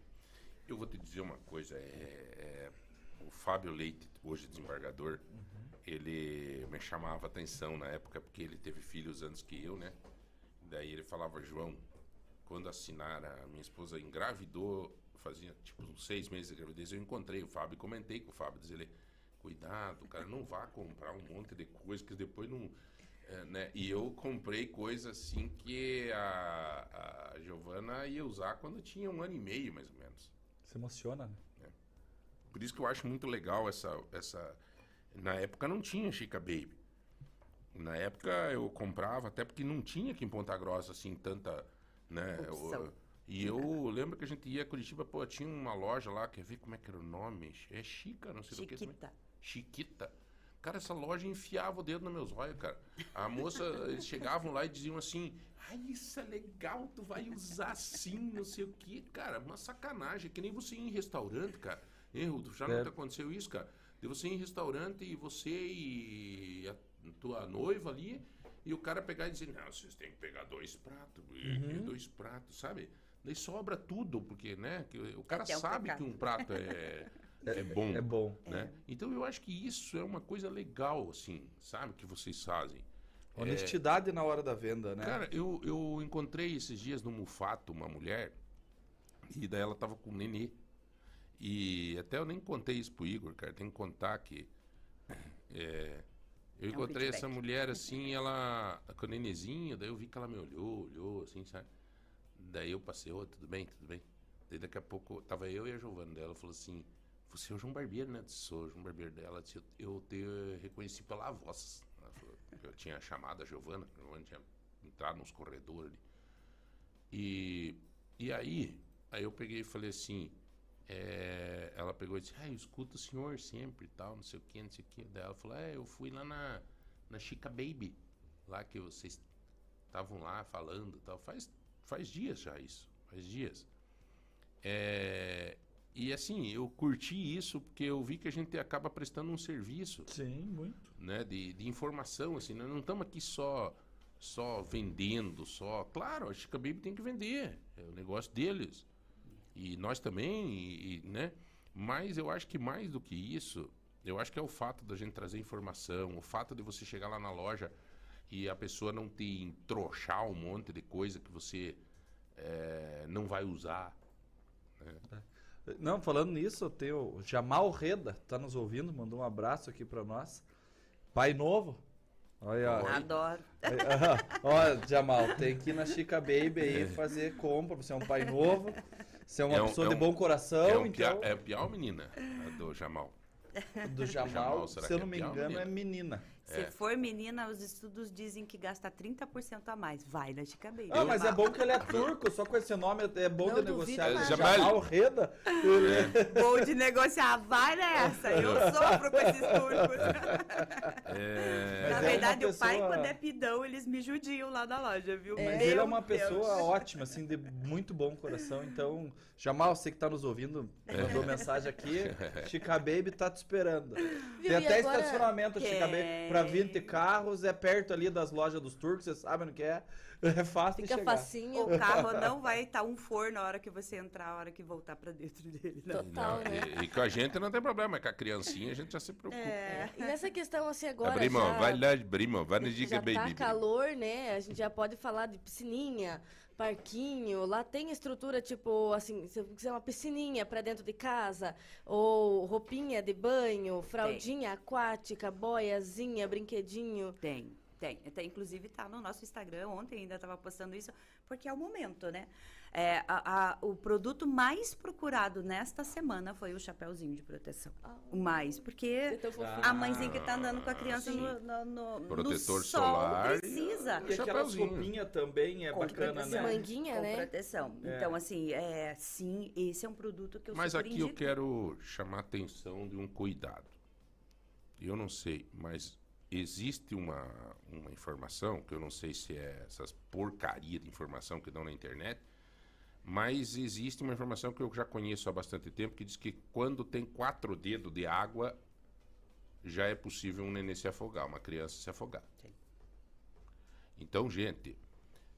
Eu vou te dizer uma coisa. é- é, o Fábio Leite, hoje desembargador, ele me chamava atenção na época porque ele teve filhos antes que eu, né? Daí ele falava, João, quando assinar, a minha esposa engravidou, fazia tipo uns seis meses de gravidez, eu encontrei o Fábio e comentei com o Fábio, diz ele, cuidado, cara, não vá comprar um monte de coisa que depois não... é, né? E eu comprei coisa assim que a, a Giovana ia usar quando tinha um ano e meio, mais ou menos. Se emociona, né? Por isso que eu acho muito legal essa. essa... Na época não tinha Chica Baby. Na época eu comprava, até porque não tinha aqui em Ponta Grossa assim tanta. Né, Opção. o- E eu lembro que a gente ia a Curitiba, pô, tinha uma loja lá, quer ver como é que era o nome? É Chica, não sei o que. Chiquita. Chiquita. Cara, essa loja enfiava o dedo nos meus olhos, cara. A moça, eles chegavam lá e diziam assim: Ai, isso é legal, tu vai usar assim, não sei o que. Cara, uma sacanagem. Que nem você ir em restaurante, cara. Erro, já não É. te aconteceu isso, cara? De você ir em restaurante e você e a tua noiva ali, e o cara pegar e dizer: Não, vocês têm que pegar dois pratos, e dois pratos, sabe? Daí sobra tudo, porque, né? que o cara Até o sabe pecado. que um prato é, é bom É bom. né? Então eu acho que isso é uma coisa legal, assim, sabe, que vocês fazem. Honestidade na hora da venda, né? Cara, eu, eu encontrei esses dias no Mufato uma mulher, e daí ela tava com um nenê. E até eu nem contei isso pro Igor, cara, tem que contar que. é, eu um encontrei essa feedback. mulher assim, ela com o nenezinho, daí eu vi que ela me olhou, olhou, assim, sabe? Daí eu passei, ô, tudo bem, tudo bem. Daí daqui a pouco, tava eu e a Giovana dela, falou assim, você é o João Barbeiro, né? Eu Sou o João Barbeiro dela. Ela disse, eu te reconheci pela voz. Falou, eu tinha chamado a Giovana, a Giovana tinha entrado nos corredores ali. E, e aí, aí eu peguei e falei assim, é, ela pegou e disse, ah, eu escuto o senhor sempre e tal, não sei o que, não sei o que. Daí ela falou, é, eu fui lá na, na Chica Baby, lá que vocês estavam lá falando tal. Faz, faz dias já isso, faz dias. É, e assim, eu curti isso porque eu vi que a gente acaba prestando um serviço Sim, muito. né, de, de informação, assim, nós não estamos aqui só só vendendo, só, claro, a Chica Baby tem que vender, é o negócio deles. E nós também, e, e, né? Mas eu acho que mais do que isso, eu acho que é o fato da gente trazer informação, o fato de você chegar lá na loja e a pessoa não te entrochar um monte de coisa que você eh, não vai usar. Não, falando nisso, tem o Jamal Reda, tá nos ouvindo, mandou um abraço aqui pra nós. Pai novo. Olha. Adoro. Ó, Jamal, tem que ir na Chica Baby aí fazer compra. Você é um pai novo, você é uma É um- pessoa é de um- bom coração, é um então. pia, é piau menina? A do Jamal. Do Jamal, Jamal, se eu que não é me engano, é menina? Se for menina, os estudos dizem que gasta 30% a mais. Vai na Chica Baby. Ah, mas é bom que ele é turco, só com esse nome é bom Não de duvido negociar. nada. Jamal, Jamal. Reda, ele- Bom de negociar. Vai nessa. Eu sofro com esses turcos. É, Na é verdade, o pai, pessoa- quando é pidão, eles me judiam lá na loja, viu? Mas Meu ele é uma Deus. pessoa ótima, assim, de muito bom coração. Então, Jamal, você que tá nos ouvindo, mandou mensagem aqui. Chica Baby tá te esperando. Tem e até agora- estacionamento Chica Baby Pra 20 carros, é perto ali das lojas dos turcos, vocês sabem o que é. É fácil Fica de chegar. facinho. O carro não vai estar um forno na hora que você entrar, a hora que voltar pra dentro dele. Não. Total, Não, né? e, e com a gente não tem problema, mas com a criancinha a gente já se preocupa. É. E nessa questão, assim, agora. Primo, já... vai lá, primo, vai no Giga já Baby. tá primo. calor, né? A gente já pode falar de piscininha, parquinho. Lá tem estrutura, tipo, assim, se quiser uma piscininha pra dentro de casa, ou roupinha de banho, fraldinha aquática, boiazinha, brinquedinho. Tem, tem. Até, inclusive tá no nosso Instagram, ontem ainda estava postando isso, porque é o momento, né? É, a- a- o produto mais procurado nesta semana foi o chapéuzinho de proteção. Ah. O mais, porque fofinho. a mãezinha que tá andando com a criança no, no, no- no Protetor sol solar e- precisa. E aquelas roupinhas também é Com bacana, proteção. né? Manguinha, Com né? proteção. É. Então, assim, é, sim, esse é um produto que eu Mas aqui eu indico. quero chamar a atenção de um cuidado. Eu não sei, mas existe uma, uma informação, que eu não sei se é essas porcaria de informação que dão na internet, mas existe uma informação que eu já conheço há bastante tempo, que diz que quando tem quatro dedos de água, já é possível um nenê se afogar, uma criança se afogar. Sim. Então, gente,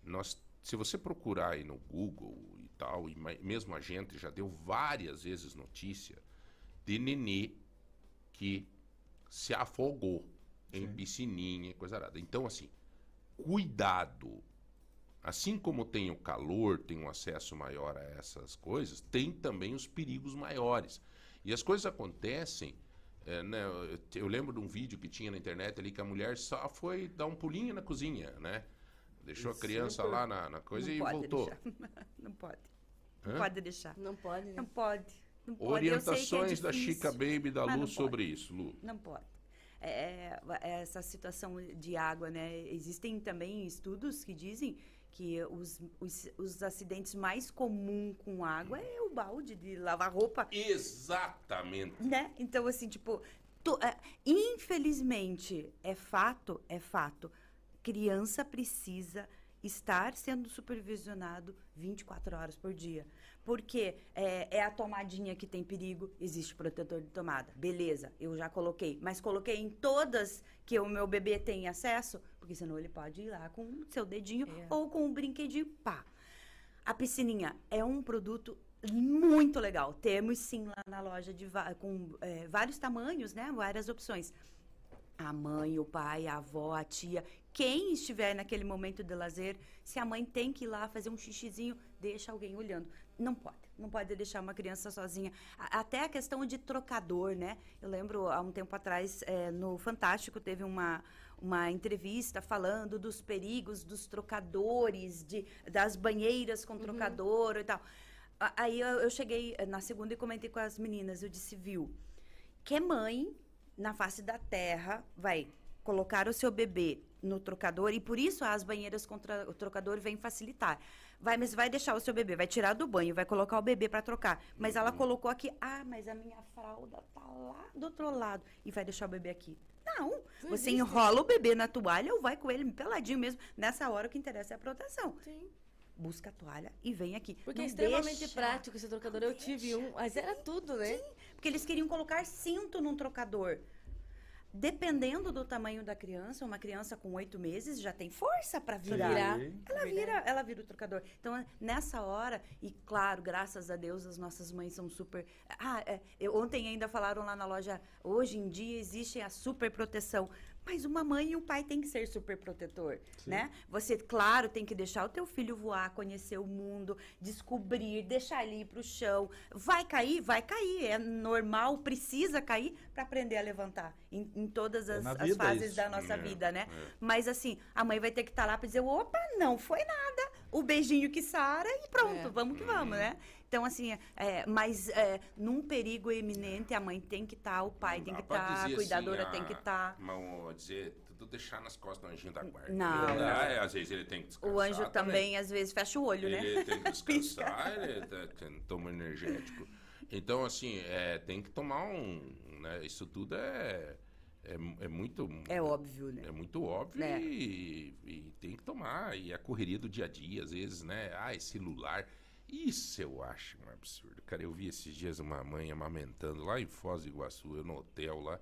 nós, se você procurar aí no Google e tal, e mesmo a gente já deu várias vezes notícia de nenê que se afogou em piscininha e coisa arada. Então, assim, cuidado. Assim como tem o calor, tem um acesso maior a essas coisas, tem também os perigos maiores. E as coisas acontecem. é, né, eu, eu lembro de um vídeo que tinha na internet ali que a mulher só foi dar um pulinho na cozinha, né? Deixou a E criança lá na, na coisa Não e pode voltou. deixar. Não pode. Não Hã? pode deixar. Não pode, né? Não pode. Não é Orientações da difícil. Chica Baby da Lu não sobre isso, Lu. Não pode. É, é, essa situação de água, né? Existem também estudos que dizem que os, os, os acidentes mais comuns com água é o balde de lavar roupa, Exatamente. né? Então, assim, tipo, tu- é, infelizmente, é fato, é fato. Criança precisa estar sendo supervisionado 24 horas por dia. Porque é, é a tomadinha que tem perigo, existe protetor de tomada. Beleza, eu já coloquei. Mas coloquei em todas que o meu bebê tem acesso, porque senão ele pode ir lá com o seu dedinho É. ou com um brinquedinho, pá. A piscininha é um produto muito legal. Temos sim lá na loja de com é, vários tamanhos, né? Várias opções. A mãe, o pai, a avó, a tia, quem estiver naquele momento de lazer, se a mãe tem que ir lá fazer um xixizinho, deixa alguém olhando. Não pode, não pode deixar uma criança sozinha. Até a questão de trocador, né? Eu lembro há um tempo atrás, é, no Fantástico, teve uma, uma entrevista falando dos perigos dos trocadores, de, das banheiras com trocador e tal. Aí eu, eu cheguei eh, na segunda e comentei com as meninas, eu disse, viu, que mãe na face da terra vai colocar o seu bebê no trocador e por isso as banheiras com tra- o trocador vem facilitar. Vai, mas vai deixar o seu bebê, vai tirar do banho, vai colocar o bebê para trocar. Mas ela colocou aqui, ah, mas a minha fralda tá lá do outro lado e vai deixar o bebê aqui. Não, você enrola o bebê na toalha ou vai com ele peladinho mesmo. Nessa hora o que interessa é a proteção. Sim. Busca a toalha e vem aqui. Porque Não é extremamente deixa- prático esse trocador. Eu tive um, mas era tudo, né? Porque eles queriam colocar cinto num trocador. Dependendo do tamanho da criança, uma criança com oito meses já tem força para virar. virar. Ela vira, ela vira o trocador. Então, nessa hora, e claro, graças a Deus, as nossas mães são super. Ah, é, eu- ontem ainda falaram lá na loja, hoje em dia existe a super proteção. Mas uma mãe e um pai tem que ser super protetor, né? Você, claro, tem que deixar o teu filho voar, conhecer o mundo, descobrir, deixar ele ir pro chão. Vai cair? Vai cair. É normal, precisa cair para aprender a levantar em, em todas É as, na as fases isso. da nossa É, vida, né? é. Mas assim, a mãe vai ter que estar lá para dizer, opa, não foi nada. O beijinho que sara e pronto, É. vamos que vamos, né? Então, assim, é, mas é, num perigo iminente, a mãe tem que estar, o pai Não tem que estar, a dizer cuidadora assim, tem que ah, estar. Mas dizer, tudo deixar nas costas do anjinho da guarda. Não, não. é, às vezes ele tem que descansar. O anjo também, às vezes, fecha o olho, né? Ele tem que descansar, ele tá- tem- toma energético. Então, assim, é, tem que tomar um. Né, isso tudo é, é, é muito. É óbvio, né? É muito óbvio É. e, e tem que tomar. E a correria do dia a dia, às vezes, né? Ai, celular. Isso eu acho um absurdo. Cara, eu vi esses dias uma mãe amamentando lá em Foz do Iguaçu, eu no hotel lá.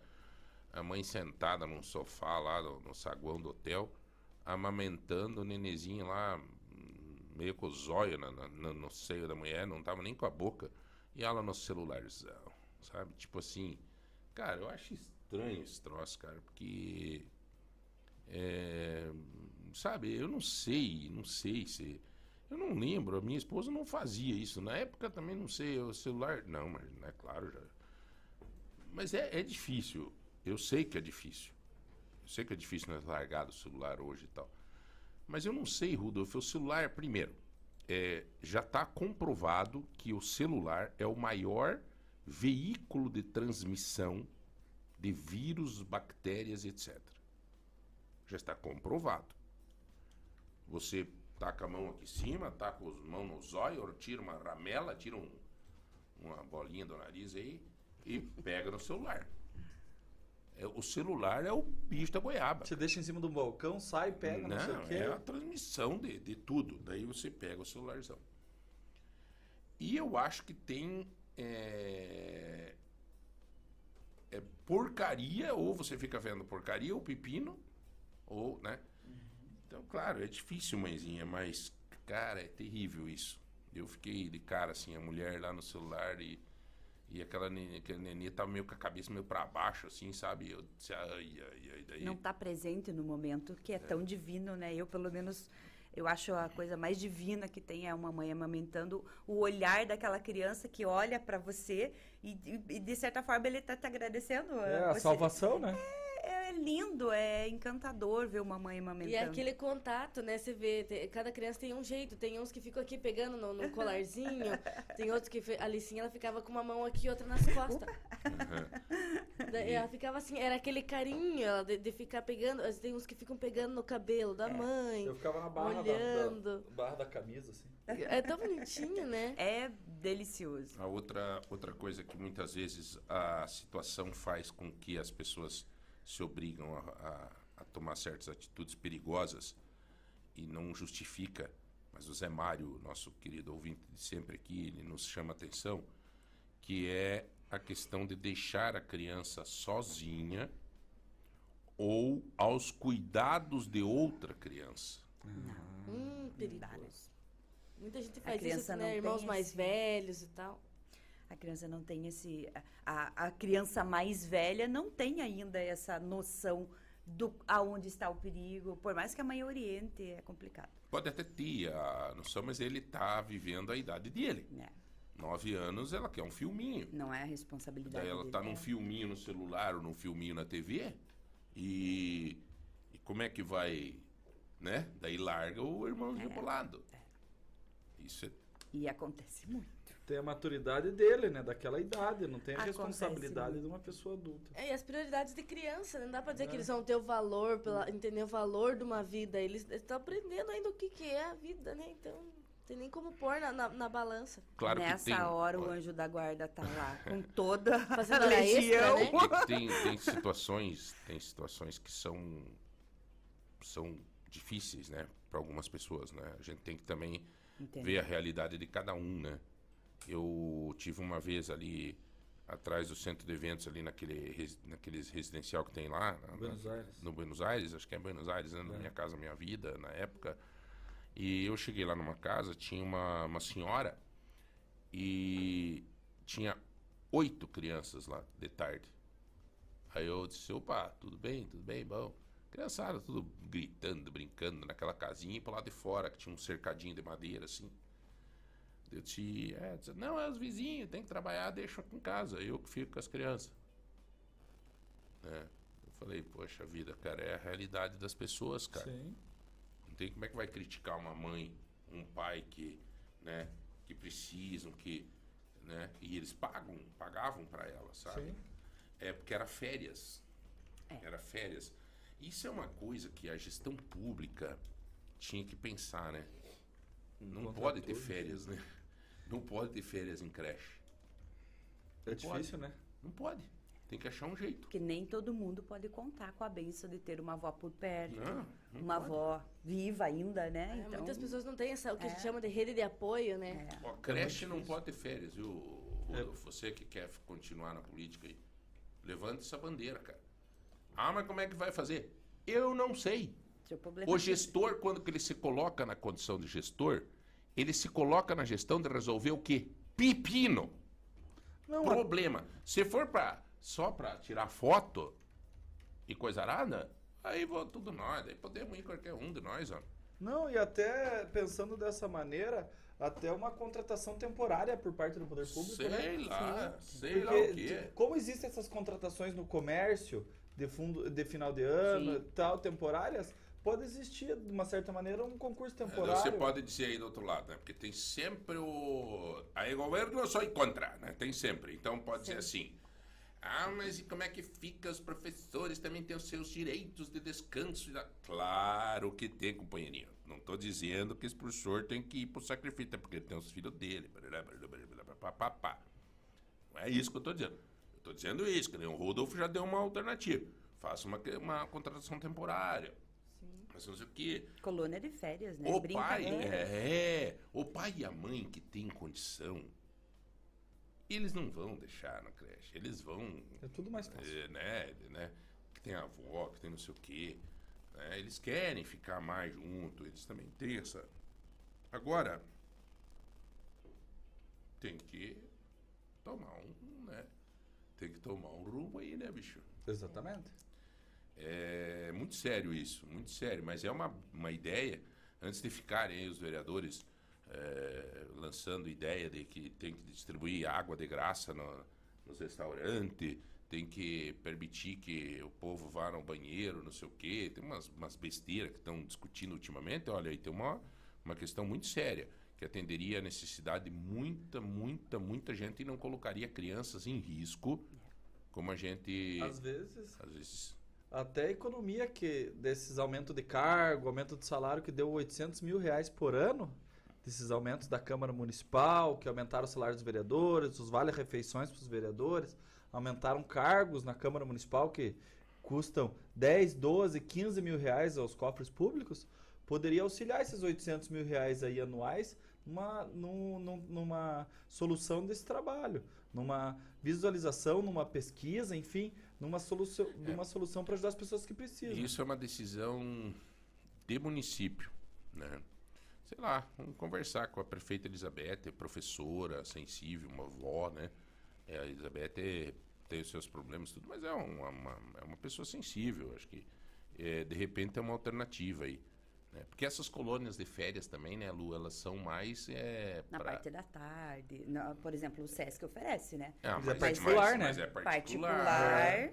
A mãe sentada num sofá lá no, no saguão do hotel, amamentando o nenezinho lá, meio com o zóio na- na- no seio da mulher, não tava nem com a boca. E ela no celularzão, sabe? Tipo assim, cara, eu acho estranho esse troço, cara, porque. É, sabe, eu não sei, não sei se. Eu não lembro, a minha esposa não fazia isso. Na época também não sei, o celular. Não, mas é claro já. Mas é, é difícil. Eu sei que é difícil. Eu sei que é difícil nós largar do celular hoje e tal. Mas eu não sei, Rudolf, o celular, primeiro, é, já está comprovado que o celular é o maior veículo de transmissão de vírus, bactérias, etc. Já está comprovado. Você taca a mão aqui em cima, taca as mãos no zóio, tira uma ramela, tira um- uma bolinha do nariz aí e pega no celular. É, o celular é o bicho da goiaba. Você deixa em cima do balcão, sai, pega, não, sei o quê. é a transmissão de, de tudo. Daí você pega o celularzão. E eu acho que tem. É, é porcaria, ou você fica vendo porcaria, ou pepino, ou, né? Então, claro, é difícil, mãezinha, mas, cara, é terrível isso. Eu fiquei de cara, assim, a mulher lá no celular e, e aquela nenê, aquele nenê tava meio com a cabeça meio pra baixo, assim, sabe? Eu disse, ai, ai, ai, daí... Não tá presente no momento, que é tão divino, né? Eu, pelo menos, eu acho a coisa mais divina que tem é uma mãe amamentando o olhar daquela criança que olha para você e, e, e, de certa forma, ele tá te agradecendo. É, a você. salvação, né? é lindo, é encantador ver uma mãe amamentando. E é aquele contato, né? Você vê, te- cada criança tem um jeito. Tem uns que ficam aqui pegando no, no colarzinho. tem outros que... A Alicinha, ela ficava com uma mão aqui e outra nas costas. Daí ela ficava assim, era aquele carinho ela de, de ficar pegando. Tem uns que ficam pegando no cabelo da mãe. Eu ficava na barra da, Olhando. da, barra da camisa, assim. É tão bonitinho, né? É delicioso. A outra, outra coisa que muitas vezes a situação faz com que as pessoas se obrigam a, a- a tomar certas atitudes perigosas e não justifica. Mas o Zé Mário, nosso querido ouvinte de sempre aqui, ele nos chama a atenção, que é a questão de deixar a criança sozinha ou aos cuidados de outra criança. Hum, dá, né? perigoso. Muita gente faz isso, criança não né? Irmãos mais esse- velhos e tal. A criança não tem esse. A, a criança mais velha não tem ainda essa noção do aonde está o perigo. Por mais que a mãe oriente, é complicado. Pode até ter a noção, mas ele está vivendo a idade dele. Né? Nove anos, ela quer um filminho. Não é a responsabilidade. Daí ela dele. tá num É. filminho no celular ou num filminho na TV. E, e como é que vai, né? Daí larga o irmão rebolado. Isso é E acontece muito. Tem a maturidade dele, né? Daquela idade. Não tem a Acontece responsabilidade de uma pessoa adulta. É, e as prioridades de criança, né? Não dá pra dizer É. que eles vão ter o valor, pela, entender o valor de uma vida. Eles estão aprendendo ainda o que, que é a vida, né? Então, não tem nem como pôr na, na, na balança. claro Nessa que tem. hora o anjo da guarda tá lá com toda a Fazendo hora legião. extra, né? que tem, tem situações, tem situações que são são difíceis, né, para algumas pessoas, né? A gente tem que também Entendo. ver a realidade de cada um, né? Eu tive uma vez ali atrás do centro de eventos ali naquele naqueles residencial que tem lá, na- Buenos Aires. no Buenos Aires, acho que é Buenos Aires, né? na minha casa, minha vida, na época. E eu cheguei lá numa casa, tinha uma, uma senhora e tinha oito crianças lá de tarde. Aí eu disse, opa, tudo bem, tudo bem, bom. Criançada, tudo gritando, brincando naquela casinha e pro lado de fora, que tinha um cercadinho de madeira, assim. Eu disse, é, disse, não, é os vizinhos, tem que trabalhar, deixa aqui em casa, eu que fico com as crianças. Né? Eu falei, poxa vida, cara, é a realidade das pessoas, cara. Sim. Não tem como é que vai criticar uma mãe, um pai que, né, que precisam, que, né, e eles pagam, pagavam para ela, sabe? Sim. É porque era férias. É. Era férias. Isso é uma coisa que a gestão pública tinha que pensar, né? Não pode ter férias, né? Não pode ter férias em creche. É Não difícil, né? Não pode. Tem que achar um jeito. Porque nem todo mundo pode contar com a benção de ter uma avó por perto. Não, não uma pode. avó viva ainda, né? É, então, Muitas pessoas não têm essa, o que a gente É. chama de rede de apoio, né? é. Ó, creche não pode ter férias, viu, Rodolfo? Você que quer continuar na política aí. Levante essa bandeira, cara. Ah, mas como é que vai fazer? Eu não sei. Seu problema O é gestor, quando que ele se coloca na condição de gestor, ele se coloca na gestão de resolver o quê? Pepino. Não, Problema. Se for pra, só pra tirar foto e coisa arada, aí vou tudo nós. Aí podemos ir qualquer um de nós, ó. Não, e até pensando dessa maneira, até uma contratação temporária por parte do poder público, Sei né? lá, sei lá Porque, o quê. como existem essas contratações no comércio de fundo de final de ano, Sim. tal, temporárias, pode existir de uma certa maneira um concurso É, temporário. Você pode dizer aí do outro lado, né? Porque tem sempre o. Aí governo eu sou em contra, né? Tem sempre. Então pode ser assim. Ah, mas e como é que fica? Os professores também têm os seus direitos de descanso. e da-" Claro que tem, companheirinho. Não tô dizendo que esse professor tem que ir pro sacrifício, até porque ele tem os filhos dele. Não é isso que eu tô dizendo. Eu tô dizendo isso, que nem o Rodolfo já deu uma alternativa. Faça uma, uma contratação temporária. Mas não sei o quê. colônia de férias, né? O pai, Brincadeira. é, o pai e a mãe que tem condição, eles não vão deixar na creche, eles vão, É tudo mais fácil. é, né, né, que tem avó, que tem não sei o quê, né, eles querem ficar mais junto, eles também têm essa... Agora, tem que tomar um, né, tem que tomar um rumo aí, né, bicho? Exatamente. É muito sério isso, muito sério, mas é uma, uma ideia, antes de ficarem aí os vereadores é, lançando ideia de que tem que distribuir água de graça no- nos restaurantes, tem que permitir que o povo vá no banheiro, não sei o quê. Tem umas, umas besteiras que estão discutindo ultimamente. Olha, aí tem uma, uma questão muito séria que atenderia a necessidade de muita, muita, muita gente e não colocaria crianças em risco, como a gente Às vezes, às vezes até a economia que desses aumentos de cargo, aumento de salário que deu 800 mil reais por ano, desses aumentos da Câmara Municipal, que aumentaram o salário dos vereadores, os vale-refeições para os vereadores, aumentaram cargos na Câmara Municipal que custam 10, 12, 15 mil reais aos cofres públicos, poderia auxiliar esses 800 mil reais aí anuais numa, num- num- numa solução desse trabalho, numa visualização, numa pesquisa, enfim, numa solução, numa solução para ajudar as pessoas que precisam. Isso é uma decisão de município, né? Sei lá, vamos conversar com a prefeita Elizabeth, é professora, sensível, uma avó, né? É, a Elizabeth é- tem os seus problemas, tudo, mas é uma, uma- é uma pessoa sensível. Acho que é, de repente é uma alternativa aí. Né? Porque essas colônias de férias também, né, Lu, elas são mais é, Na pra- parte da tarde. na- por exemplo, o Sesc oferece, né? Ah, Mas é mas, particular, mas- né? mas é particular. Particular.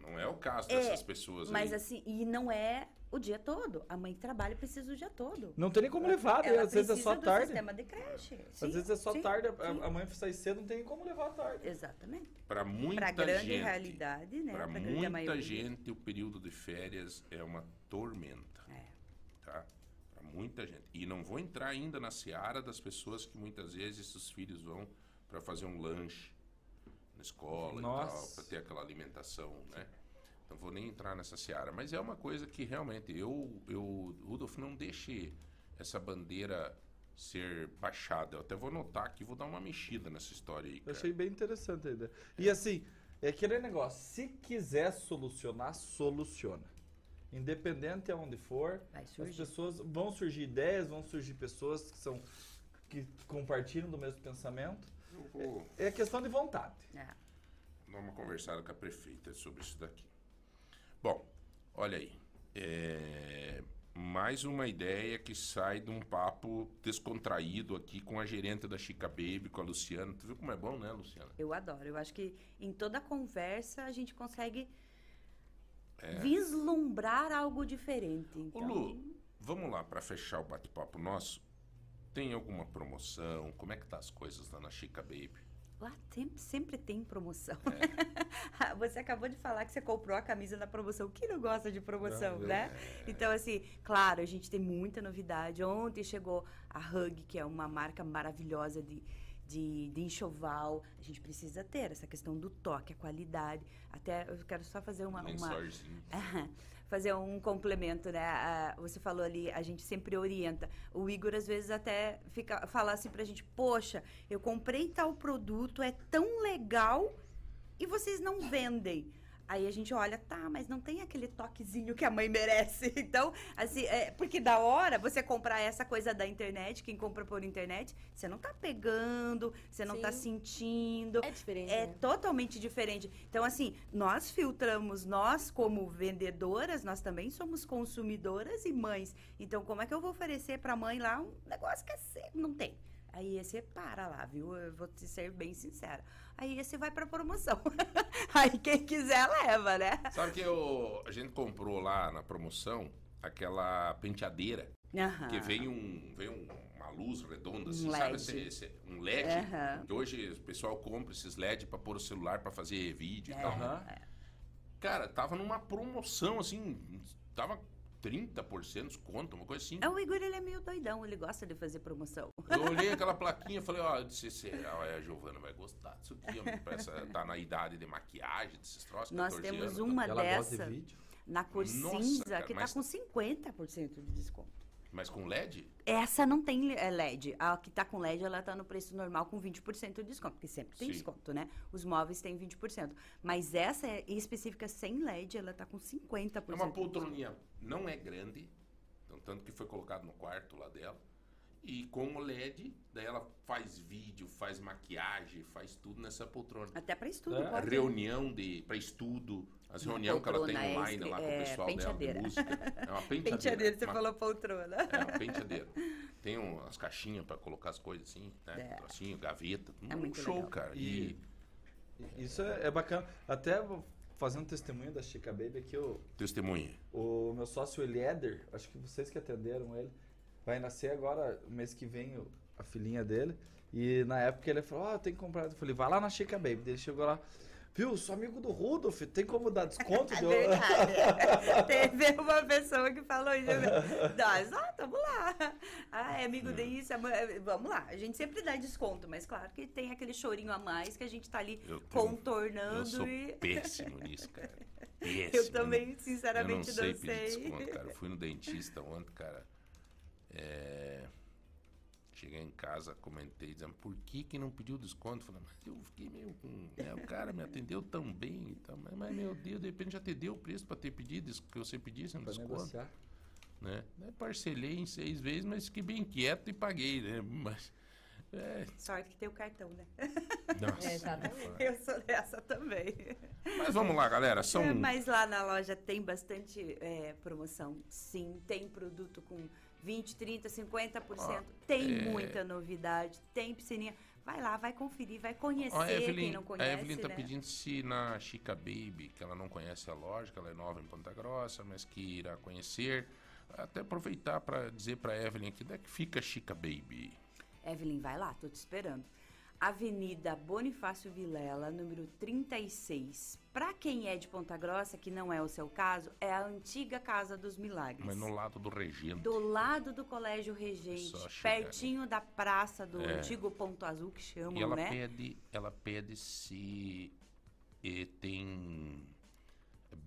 Não, não é o caso É, dessas pessoas Mas aí. assim, e não é o dia todo. A mãe que trabalha precisa o dia todo. Não tem nem como levar, Ela às vezes é só do tarde. sistema de creche. Sim, Às vezes é só sim, tarde, a, sim. a mãe sai cedo, não tem nem como levar à tarde. Exatamente. Para muita Para grande gente, realidade, né? Para Pra muita gente, o período de férias é uma tormenta, É. tá? Para muita gente. E não vou entrar ainda na seara das pessoas que muitas vezes os filhos vão para fazer um lanche na escola e tal, Nossa. para ter aquela alimentação, né? Não vou nem entrar nessa seara, mas é uma coisa que realmente eu, eu Rudolf, não deixe essa bandeira ser baixada. Eu até vou anotar aqui, vou dar uma mexida nessa história aí, Eu cara. achei bem interessante a ideia. E assim, é aquele negócio, se quiser solucionar, soluciona. Independente aonde for, as pessoas vão surgir ideias, vão surgir pessoas que são que compartilham do mesmo pensamento. Vou É questão de vontade. É. uma conversada com a prefeita sobre isso daqui. Bom, olha aí. É, mais uma ideia que sai de um papo descontraído aqui com a gerente da Chica Baby, com a Luciana. Tu viu como é bom, né, Luciana? Eu adoro. Eu acho que em toda conversa a gente consegue É. vislumbrar algo diferente. Ô, Então, Lu, vamos lá para fechar o bate-papo nosso. Tem alguma promoção? Como é que tá as coisas lá na Chica Baby? lá sempre, sempre tem promoção. É. você acabou de falar que você comprou a camisa na promoção. Quem não gosta de promoção, Não, né? Então, assim, claro, a gente tem muita novidade. Ontem chegou a Hug, que é uma marca maravilhosa de, de, de enxoval. A gente precisa ter essa questão do toque, a qualidade. Até eu quero só fazer uma. uma fazer um complemento, né? Você falou ali, a gente sempre orienta. O Igor, às vezes, até fica, fala assim pra gente: Poxa, eu comprei tal produto, é tão legal e vocês não vendem. Aí a gente olha, tá, mas não tem aquele toquezinho que a mãe merece. Então, assim, é, porque da hora você comprar essa coisa da internet, quem compra por internet, você não tá pegando, você não tá Sim. sentindo. É diferente, É né? totalmente diferente. Então, assim, nós filtramos, nós como vendedoras, nós também somos consumidoras e mães. Então, como é que eu vou oferecer pra mãe lá um negócio que é seco? Não tem. Aí você para lá, viu? Eu vou te ser bem sincera. Aí esse vai pra promoção. Aí quem quiser leva, né? Sabe que eu, a gente comprou lá na promoção aquela penteadeira Aham. que vem um, vem um- uma luz redonda, assim, Um sabe? LED. Esse, esse- um LED. Aham. Que hoje o pessoal compra esses LED pra pôr o celular pra fazer vídeo e É, tal. Cara, tava numa promoção, assim, tava 30% de desconto, uma coisa assim. É, O Igor, ele é meio doidão, ele gosta de fazer promoção. Eu olhei aquela plaquinha e falei, ó, eu disse, "Cê- ó, a Giovana vai gostar disso aqui, essa- tá na idade de maquiagem, desses troços, Nós 14 temos anos. uma dessa de vídeo. na cor Nossa, cinza cara, que mas- tá com 50% de desconto. Mas com LED? Essa não tem é, LED. A que tá com LED, ela tá no preço normal com 20% de desconto, porque sempre tem Sim. desconto, né? Os móveis têm 20%. Mas essa é específica sem LED, ela tá com 50%. É uma poltroninha, não é grande, então, tanto que foi colocado no quarto lá dela. E com o LED, daí ela faz vídeo, faz maquiagem, faz tudo nessa poltrona. Até pra estudo, É, A pode. reunião de para estudo, as reuniões que ela tem online extra- lá com o é, pessoal dela de penteadeira. música. É uma penteadeira. Penteadeira, você uma- falou poltrona. É uma penteadeira. Tem um- umas caixinhas pra colocar as coisas assim, né? É. Trocinho, gaveta. É um muito show, legal. cara. E- E, Isso é, é bacana. Até vou fazer um testemunho da Chica Baby aqui, o, Testemunha. o meu sócio Eliéder, acho que vocês que atenderam ele, vai nascer agora, mês que vem, a filhinha dele. E na época ele falou, ah, tem que comprar. Eu falei, vai lá na Chica Baby. Ele chegou lá, viu, sou amigo do Rudolf, tem como dar desconto? É Deu- verdade. Teve uma pessoa que falou isso. Nós, ah, tamo lá. Ah, é amigo disso. é mu- Vamos lá. A gente sempre dá desconto, mas claro que tem aquele chorinho a mais que a gente tá ali Eu tenho- contornando Eu sou e. péssimo nisso, cara. Péssimo. Eu também, Eu sinceramente, não sei não pedir sei. desconto, cara. Eu fui no dentista ontem, cara. É... Cheguei em casa, comentei, dizendo, por que que não pediu desconto? Falei, mas eu fiquei meio com... né, o cara me atendeu tão bem e tal. Mas, mas, meu Deus, de repente já te deu o preço pra ter pedido, isso que você pedisse um Pra desconto. negociar. Né? Daí Parcelei em seis vezes, mas fiquei bem quieto e paguei, né? Mas... É, Sorte que tem o cartão, né? nossa, É, exatamente. Eu sou dessa também. Mas vamos lá, galera. São... É, mas lá na loja tem bastante é, promoção. Sim, tem produto com 20, 30, 50%. tem é. muita novidade, tem piscininha. Vai lá, vai conferir, vai conhecer Ó, a Evelyn, quem não conhece. a Evelyn tá né? pedindo se na Chica Baby, que ela não conhece a loja, que ela é nova em Ponta Grossa, mas que irá conhecer. Até aproveitar para dizer para Evelyn aqui, onde é que fica a Chica Baby? Evelyn, vai lá, tô te esperando. Avenida Bonifácio Vilela, número 36. Para quem é de Ponta Grossa, que não é o seu caso, é a antiga Casa dos Milagres. Mas no lado do Regente. Do lado do Colégio Regente, chegar pertinho da praça do É. antigo Ponto Azul, que chamam, E ela né? pede, ela pede se eh, tem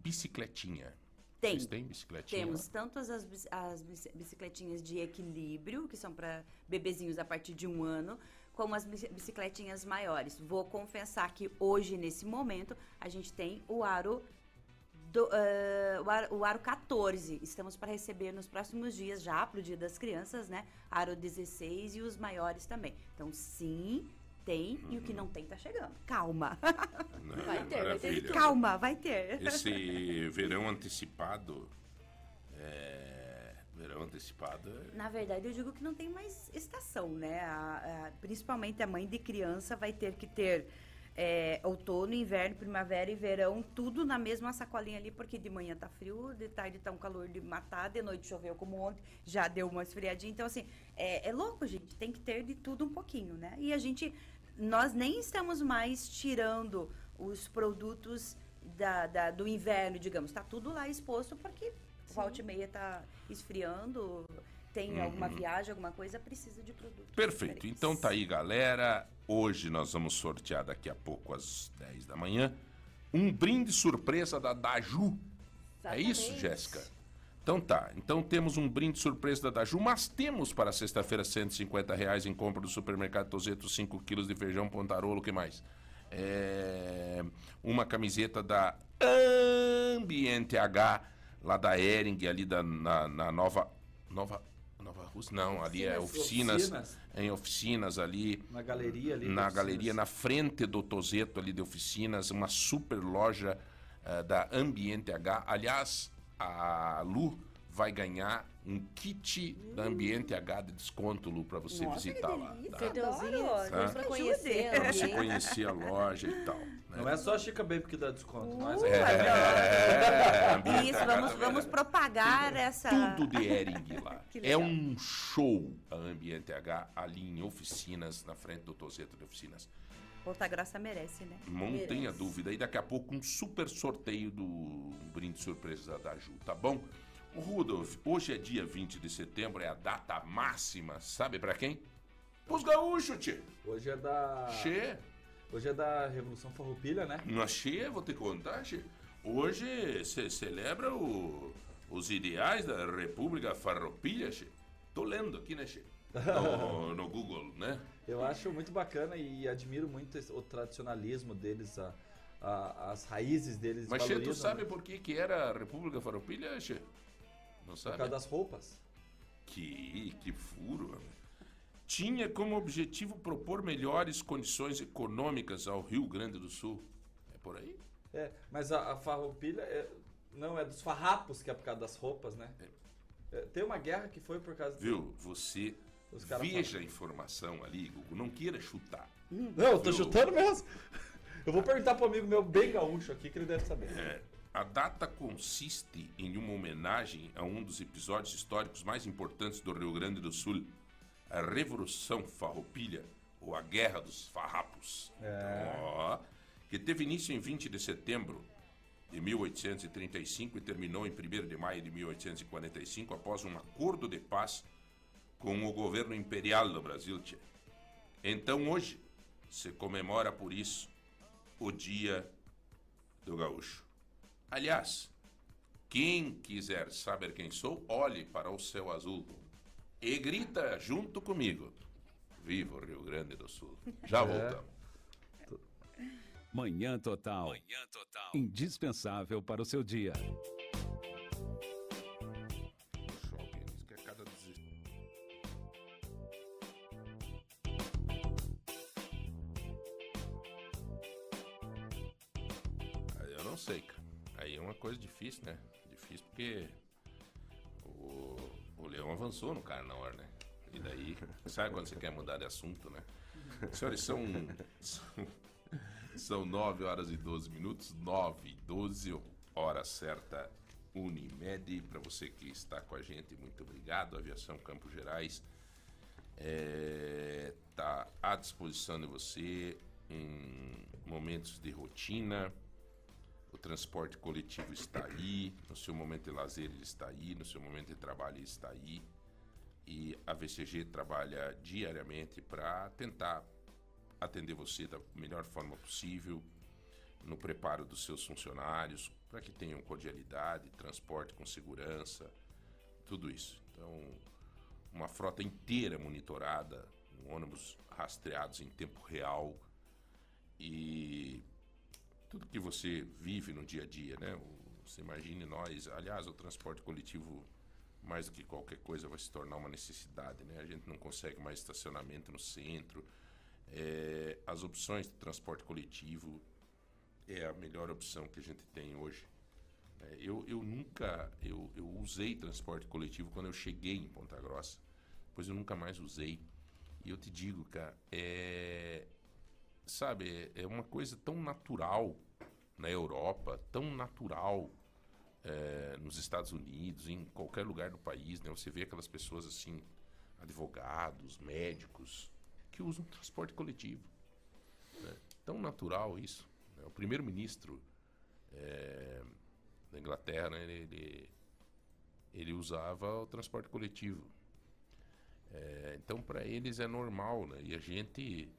bicicletinha. Tem. Vocês têm bicicletinha? Temos tanto as, as bici- bicicletinhas de equilíbrio, que são para bebezinhos a partir de um ano, como as bici- bicicletinhas maiores. Vou confessar que hoje, nesse momento, a gente tem o aro, do, ah, o aro, o aro 14. Estamos para receber nos próximos dias, já para o Dia das Crianças, né? Aro 16 e os maiores também. Então, sim, tem, e o que não tem tá chegando. Calma, Né? Vai ter, vai ter. Maravilha. calma, vai ter. Esse verão antecipado. É, verão antecipado. Na verdade, eu digo que não tem mais estação, né? A- a- principalmente a mãe de criança vai ter que ter é, outono, inverno, primavera e verão, tudo na mesma sacolinha ali, porque de manhã tá frio, de tarde tá um calor de matar, de noite choveu como ontem, já deu uma esfriadinha. Então, assim, é, é louco, gente. Tem que ter de tudo um pouquinho, né? E a gente, nós nem estamos mais tirando os produtos da, da- do inverno, digamos. Tá tudo lá exposto, porque volta e meia tá esfriando, tem alguma viagem, alguma coisa, precisa de produto. Perfeito. Então tá aí, galera. Hoje nós vamos sortear daqui a pouco às 10 da manhã um brinde surpresa da Daju. É isso, Exatamente. Jéssica? Então tá. Então temos um brinde surpresa da Daju, mas temos para sexta-feira 150 reais em compra do supermercado Tozeto 5 quilos de feijão Pontarolo, o que mais? É, uma camiseta da Ambiente H, lá da Ering, ali da, na, na Nova... Nova... Nova Rússia? Não, ali é oficinas. Oficinas. Em oficinas ali. Na galeria ali. Na galeria, na frente do Tozeto ali de oficinas, uma super loja eh, da Ambiente H. Aliás, a Lu vai ganhar um kit da Ambiente H de desconto, Lu, para você Nossa, que visitar lá. tá? Pra Me conhecer. você conhecer a loja e tal. né? Não é só a Chica Baby que dá desconto, Uh, é. É, Ambiente Isso, vamos, vamos propagar essa. Tudo de Ering lá. É um show a Ambiente H ali em oficinas, na frente do Tozeto de oficinas. Ponta Grossa merece, né? Não Merece. tenha dúvida. E daqui a pouco um super sorteio do brinde surpresa da Ju, tá bom? O Rudolf, hoje é dia 20 de setembro, é a data máxima, sabe pra quem? Pros gaúchos, tchê. Hoje é da. Che. Hoje é da Revolução Farroupilha, né? Na Che, vou te contar, Che. Hoje se celebra o- os ideais da República Farroupilha, Che. Tô lendo aqui, né, Che? No, no Google, né? Eu acho muito bacana e admiro muito o tradicionalismo deles, a- a- as raízes deles. Mas, Che, tu valorizam, sabe né? por que, que era a República Farroupilha, Che? Não Por sabe? causa das roupas. Que, que furo. Tinha como objetivo propor melhores condições econômicas ao Rio Grande do Sul. É por aí? É, mas a, a farroupilha é, não é dos farrapos que é por causa das roupas, né? É, tem uma guerra que foi por causa Viu? Você Os caras veja a informação ali, Google. Não queira chutar. Não, eu tô Viu? chutando mesmo. Eu vou perguntar pro amigo meu bem gaúcho aqui que ele deve saber. É, a data consiste em uma homenagem a um dos episódios históricos mais importantes do Rio Grande do Sul, a Revolução Farroupilha, ou a Guerra dos Farrapos, É. Ó, que teve início em 20 de setembro de 1835 e terminou em 1 de maio de 1845 após um acordo de paz com o governo imperial do Brasil. tchê. Então hoje se comemora por isso o Dia do Gaúcho. Aliás, quem quiser saber quem sou, olhe para o céu azul e grita junto comigo: Viva o Rio Grande do Sul! Já voltamos. Manhã Total. Manhã Total. Indispensável para o seu dia. Coisa difícil, né? Difícil porque o, o Leão avançou no cara na hora, né? E daí, sabe quando você quer mudar de assunto, né? Senhores, são, são, são 9 horas e 12 minutos, 9 e 12, hora certa, Unimed. Para você que está com a gente, muito obrigado. Aviação Campos Gerais está à disposição de você em momentos de rotina. Transporte coletivo está aí, no seu momento de lazer ele está aí, no seu momento de trabalho ele está aí. E a VCG trabalha diariamente para tentar atender você da melhor forma possível, no preparo dos seus funcionários, para que tenham cordialidade, transporte com segurança, tudo isso. Então, uma frota inteira monitorada, ônibus rastreados em tempo real e tudo que você vive no dia a dia, né? Você imagine nós, aliás, o transporte coletivo mais do que qualquer coisa vai se tornar uma necessidade, né? A gente não consegue mais estacionamento no centro. É, as opções de transporte coletivo é a melhor opção que a gente tem hoje. É, eu, eu nunca eu, eu usei transporte coletivo quando eu cheguei em Ponta Grossa, pois eu nunca mais usei. E eu te digo, cara, é sabe, é- uma coisa tão natural na Europa, tão natural é, nos Estados Unidos, em qualquer lugar do país, né? Você vê aquelas pessoas assim, advogados, médicos, que usam transporte coletivo. né? Tão natural isso. né? O primeiro-ministro é, da Inglaterra, né, ele, ele, ele usava o transporte coletivo. É, então, para eles é normal, né? E a gente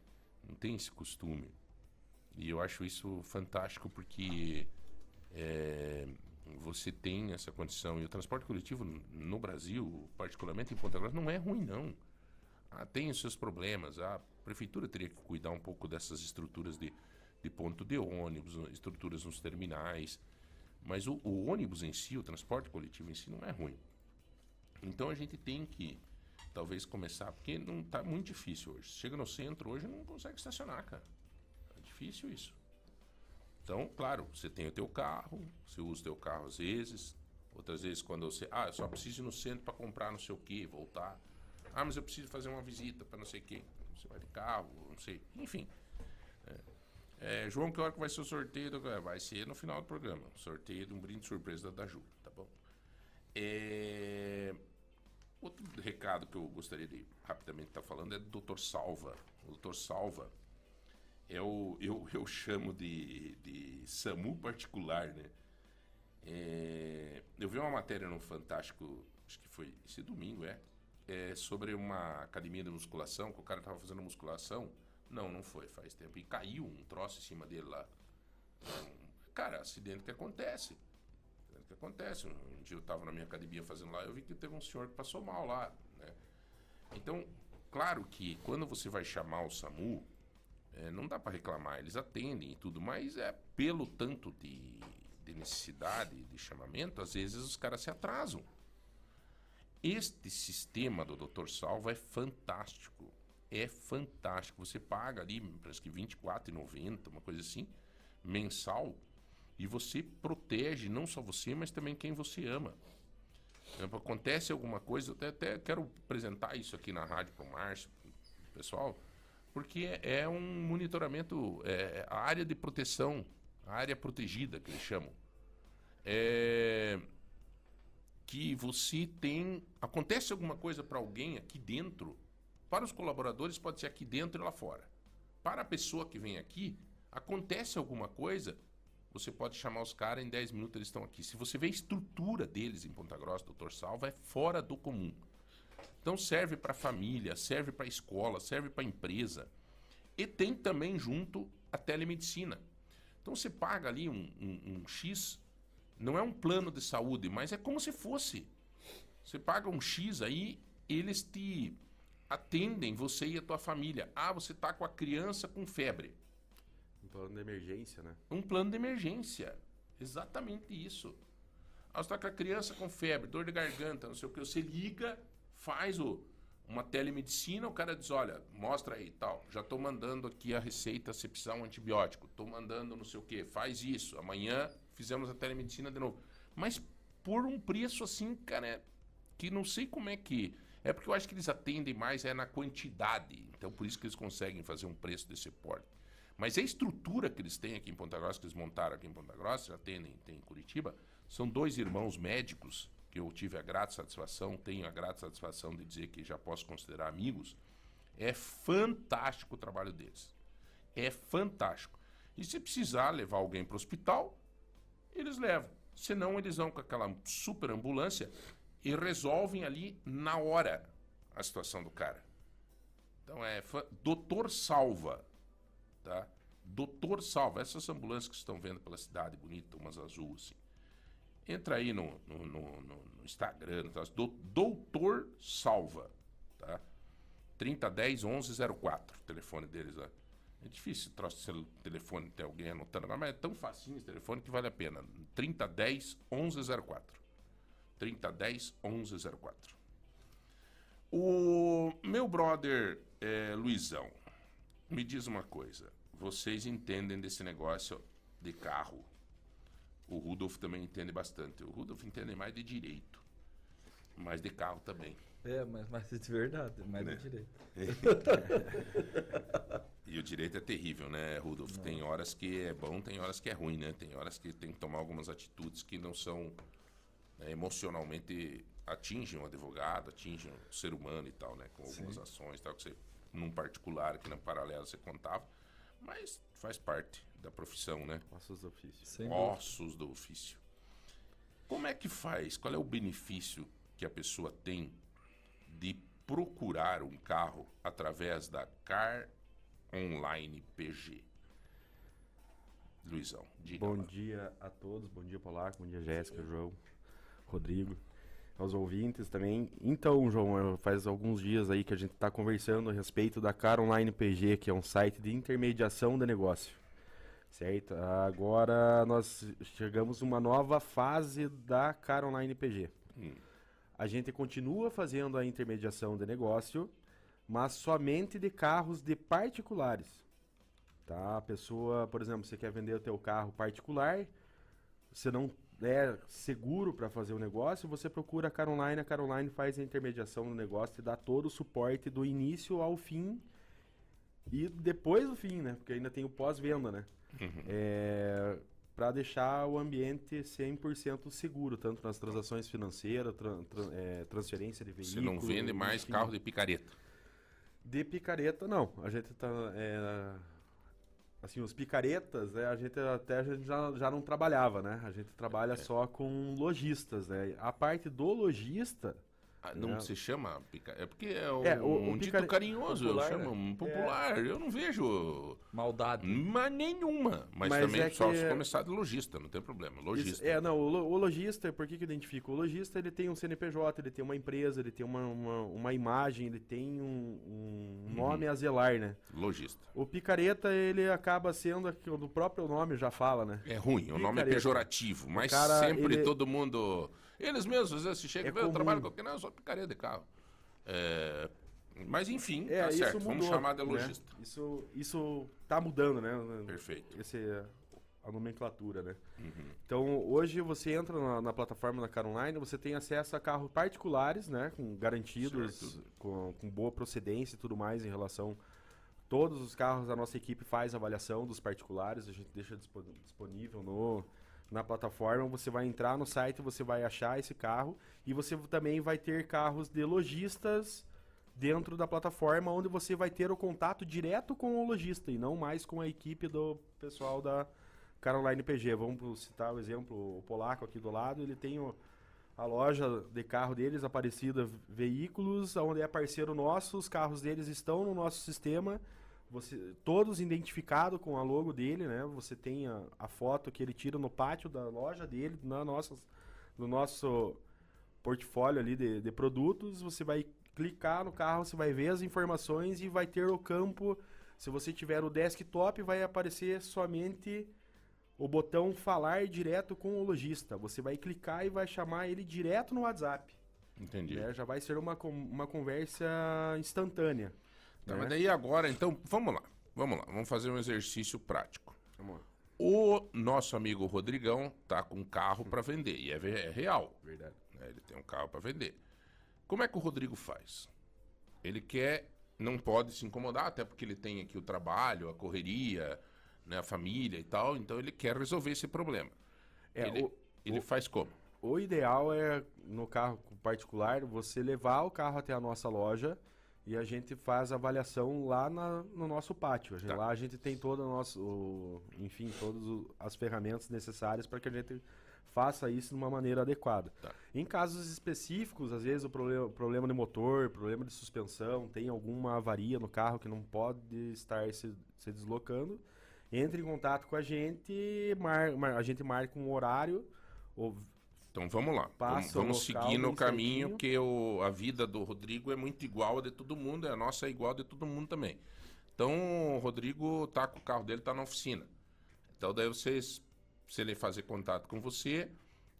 não tem esse costume. E eu acho isso fantástico porque é, você tem essa condição. E o transporte coletivo no Brasil, particularmente em Ponta Grossa, não é ruim, não. Ah, tem os seus problemas. A prefeitura teria que cuidar um pouco dessas estruturas de, de ponto de ônibus, estruturas nos terminais. Mas o, o ônibus em si, o transporte coletivo em si, não é ruim. Então a gente tem que talvez começar, porque não tá muito difícil hoje. Chega no centro hoje não consegue estacionar, cara. É difícil isso. Então, claro, você tem o teu carro, você usa o teu carro às vezes, outras vezes quando você, ah, eu só preciso ir no centro para comprar não sei o que, voltar. Ah, mas eu preciso fazer uma visita para não sei o que. Você vai de carro, não sei. Enfim. É, é, João, que hora que vai ser o sorteio? é, Vai ser no final do programa. Sorteio de um brinde surpresa da Ju, tá bom? É, Outro recado que eu gostaria de rapidamente estar falando é do Dr. Salva. O Dr. Salva é o, eu, eu chamo de, de SAMU particular, né? É, eu vi uma matéria no Fantástico, acho que foi esse domingo, é, é, sobre uma academia de musculação, que o cara estava fazendo musculação. Não, não foi, faz tempo. E caiu um troço em cima dele lá. Cara, acidente que acontece. Que acontece. Um dia eu estava na minha academia fazendo lá, eu vi que teve um senhor que passou mal lá, né? Então, claro que quando você vai chamar o SAMU, é, não dá para reclamar, eles atendem e tudo, mas é pelo tanto de, de necessidade de chamamento, às vezes os caras se atrasam. Este sistema do Dr. Salva é fantástico. É fantástico. Você paga ali, parece que R$ 24,90, uma coisa assim, mensal, e você protege não só você, mas também quem você ama. Exemplo, acontece alguma coisa, eu até, até quero apresentar isso aqui na rádio para o Márcio, pro pessoal, Porque é um monitoramento, é, a área de proteção, a área protegida que eles chamam. É, que você tem. Acontece alguma coisa para alguém aqui dentro, para os colaboradores pode ser aqui dentro e lá fora. Para a pessoa que vem aqui, acontece alguma coisa, você pode chamar os caras, em 10 minutos eles estão aqui. Se você vê a estrutura deles em Ponta Grossa, doutor Salva, é fora do comum. Então serve para família, serve para escola, serve para empresa. E tem também junto a telemedicina. Então você paga ali um, um, um X, não é um plano de saúde, mas é como se fosse. Você paga um X aí, eles te atendem, você e a tua família. Ah, você está com a criança com febre. Um plano de emergência, né? Um plano de emergência. Exatamente isso. Ah, você está com a criança com febre, dor de garganta, não sei o que. Você liga, faz o, uma telemedicina, o cara diz, olha, mostra aí tal. Já estou mandando aqui a receita se precisar um antibiótico. Estou mandando não sei o que, faz isso. Amanhã fizemos a telemedicina de novo. Mas por um preço assim, cara, que não sei como é que... É porque eu acho que eles atendem mais é na quantidade. Então por isso que eles conseguem fazer um preço desse porte. Mas a estrutura que eles têm aqui em Ponta Grossa, que eles montaram aqui em Ponta Grossa, já tem, tem em Curitiba, são dois irmãos médicos que eu tive a grata satisfação, tenho a grata satisfação de dizer que já posso considerar amigos. É fantástico o trabalho deles. É fantástico. E se precisar levar alguém para o hospital, eles levam. Senão, eles vão com aquela super ambulância e resolvem ali na hora a situação do cara. Então é doutor salva, tá? Doutor salva. Essas ambulâncias que estão vendo pela cidade bonita, umas azul assim. Entra aí no, no, no, no Instagram, do, doutor salva, tá? 3010 1104, o telefone deles lá. É difícil troço o telefone ter alguém anotando, mas é tão facinho esse telefone que vale a pena. 3010 1104. 3010 1104. O meu brother é, Luizão, me diz uma coisa. Vocês entendem desse negócio de carro? O Rudolf também entende bastante. O Rudolf entende mais de direito, mais de carro também. É, mas mais de verdade, mais né? de direito. e o direito é terrível, né, Rudolf? Não. Tem horas que é bom, tem horas que é ruim, né? Tem horas que tem que tomar algumas atitudes que não são né, emocionalmente atingem o advogado, atingem o ser humano e tal, né? Com algumas Sim. ações, tal, que você, num particular, aqui na paralela você contava. Mas faz parte da profissão, né? Ossos do ofício. Sem Ossos do ofício. Como é que faz? Qual é o benefício que a pessoa tem de procurar um carro através da Car Online PG? Luizão, diga Bom lá. dia a todos, bom dia Polaco, bom dia Jéssica, João, Rodrigo, aos ouvintes também. Então, João, faz alguns dias aí que a gente está conversando a respeito da Car Online PG, que é um site de intermediação de negócio. Certo? Agora nós chegamos uma nova fase da Car Online PG. Hum. A gente continua fazendo a intermediação de negócio, mas somente de carros de particulares. Tá? A pessoa, por exemplo, você quer vender o teu carro particular, você não é seguro para fazer o negócio, você procura a Caroline, a Caroline faz a intermediação do negócio e dá todo o suporte do início ao fim e depois do fim, né? Porque ainda tem o pós-venda, né? Uhum. É, para deixar o ambiente 100% seguro, tanto nas transações financeiras, tra tra é, transferência de veículos. Você não vende mais enfim. carro de picareta? De picareta, não. A gente tá. É, assim, os picaretas, né, a gente até a gente já, já não trabalhava, né? A gente trabalha é. só com lojistas, né? A parte do lojista ah, não, não, se chama picareta. É porque é um, é, o, um o dito carinhoso, popular, eu chamo né? popular. É. Eu não vejo. Maldade. Mas nenhuma. Mas, mas também é só que... se começar de lojista, não tem problema. Lojista. Isso, é, não, o, o, lojista, por que, que eu identifico? O lojista ele tem um CNPJ, ele tem uma empresa, ele tem uma, uma, uma imagem, ele tem um, um uhum. nome a zelar, né? Lojista. O picareta, ele acaba sendo, o próprio nome já fala, né? É ruim, o nome é pejorativo, mas cara, sempre ele... todo mundo. Eles mesmos, às vezes, se chega é eu trabalho com. Não, eu sou picareta de carro. É, mas enfim, é, tá certo. Mudou, Vamos chamar de lojista. Né? Isso, isso tá mudando, né? Perfeito. Esse, a nomenclatura, né? Uhum. Então, hoje você entra na, na, plataforma da Car Online, você tem acesso a carros particulares, né? Com garantidos, com, com, boa procedência e tudo mais em relação Todos os carros, a nossa equipe faz avaliação dos particulares, a gente deixa disponível no, na plataforma. Você vai entrar no site, você vai achar esse carro e você também vai ter carros de lojistas dentro da plataforma, onde você vai ter o contato direto com o lojista e não mais com a equipe do pessoal da Caroline PG. Vamos citar o exemplo, o polaco aqui do lado, ele tem o, a loja de carro deles, Aparecida Veículos, onde é parceiro nosso, os carros deles estão no nosso sistema, você, todos identificados com a logo dele, né? Você tem a, a, foto que ele tira no pátio da loja dele, na nossa, no nosso portfólio ali de, de produtos, você vai clicar no carro, você vai ver as informações e vai ter o campo. Se você tiver o desktop, vai aparecer somente o botão falar direto com o lojista. Você vai clicar e vai chamar ele direto no WhatsApp. Entendi. Né? Já vai ser uma, uma conversa instantânea. Tá, né? Mas daí agora, então, vamos lá. Vamos lá, vamos fazer um exercício prático. Vamos lá. O nosso amigo Rodrigão tá com um carro para vender, e é, é real. Verdade. Né? Ele tem um carro para vender. Como é que o Rodrigo faz? Ele quer, não pode se incomodar, até porque ele tem aqui o trabalho, a correria, né, a família e tal, então ele quer resolver esse problema. É, ele, o, ele o, faz como? O ideal é, no carro particular, você levar o carro até a nossa loja e a gente faz a avaliação lá na, no nosso pátio. Tá. Lá a gente tem todo o nosso, enfim, todas as ferramentas necessárias para que a gente faça isso de uma maneira adequada. Tá. Em casos específicos, às vezes o problema, problema de motor, problema de suspensão, tem alguma avaria no carro que não pode estar se, se deslocando, entre em contato com a gente, mar, mar, a gente marca um horário. Ou, então vamos lá. Vamos, vamos seguir no caminho, que o, a vida do Rodrigo é muito igual a de todo mundo, a nossa é igual a de todo mundo também. Então o Rodrigo tá com o carro dele, tá na oficina. Então daí vocês se ele fazer contato com você,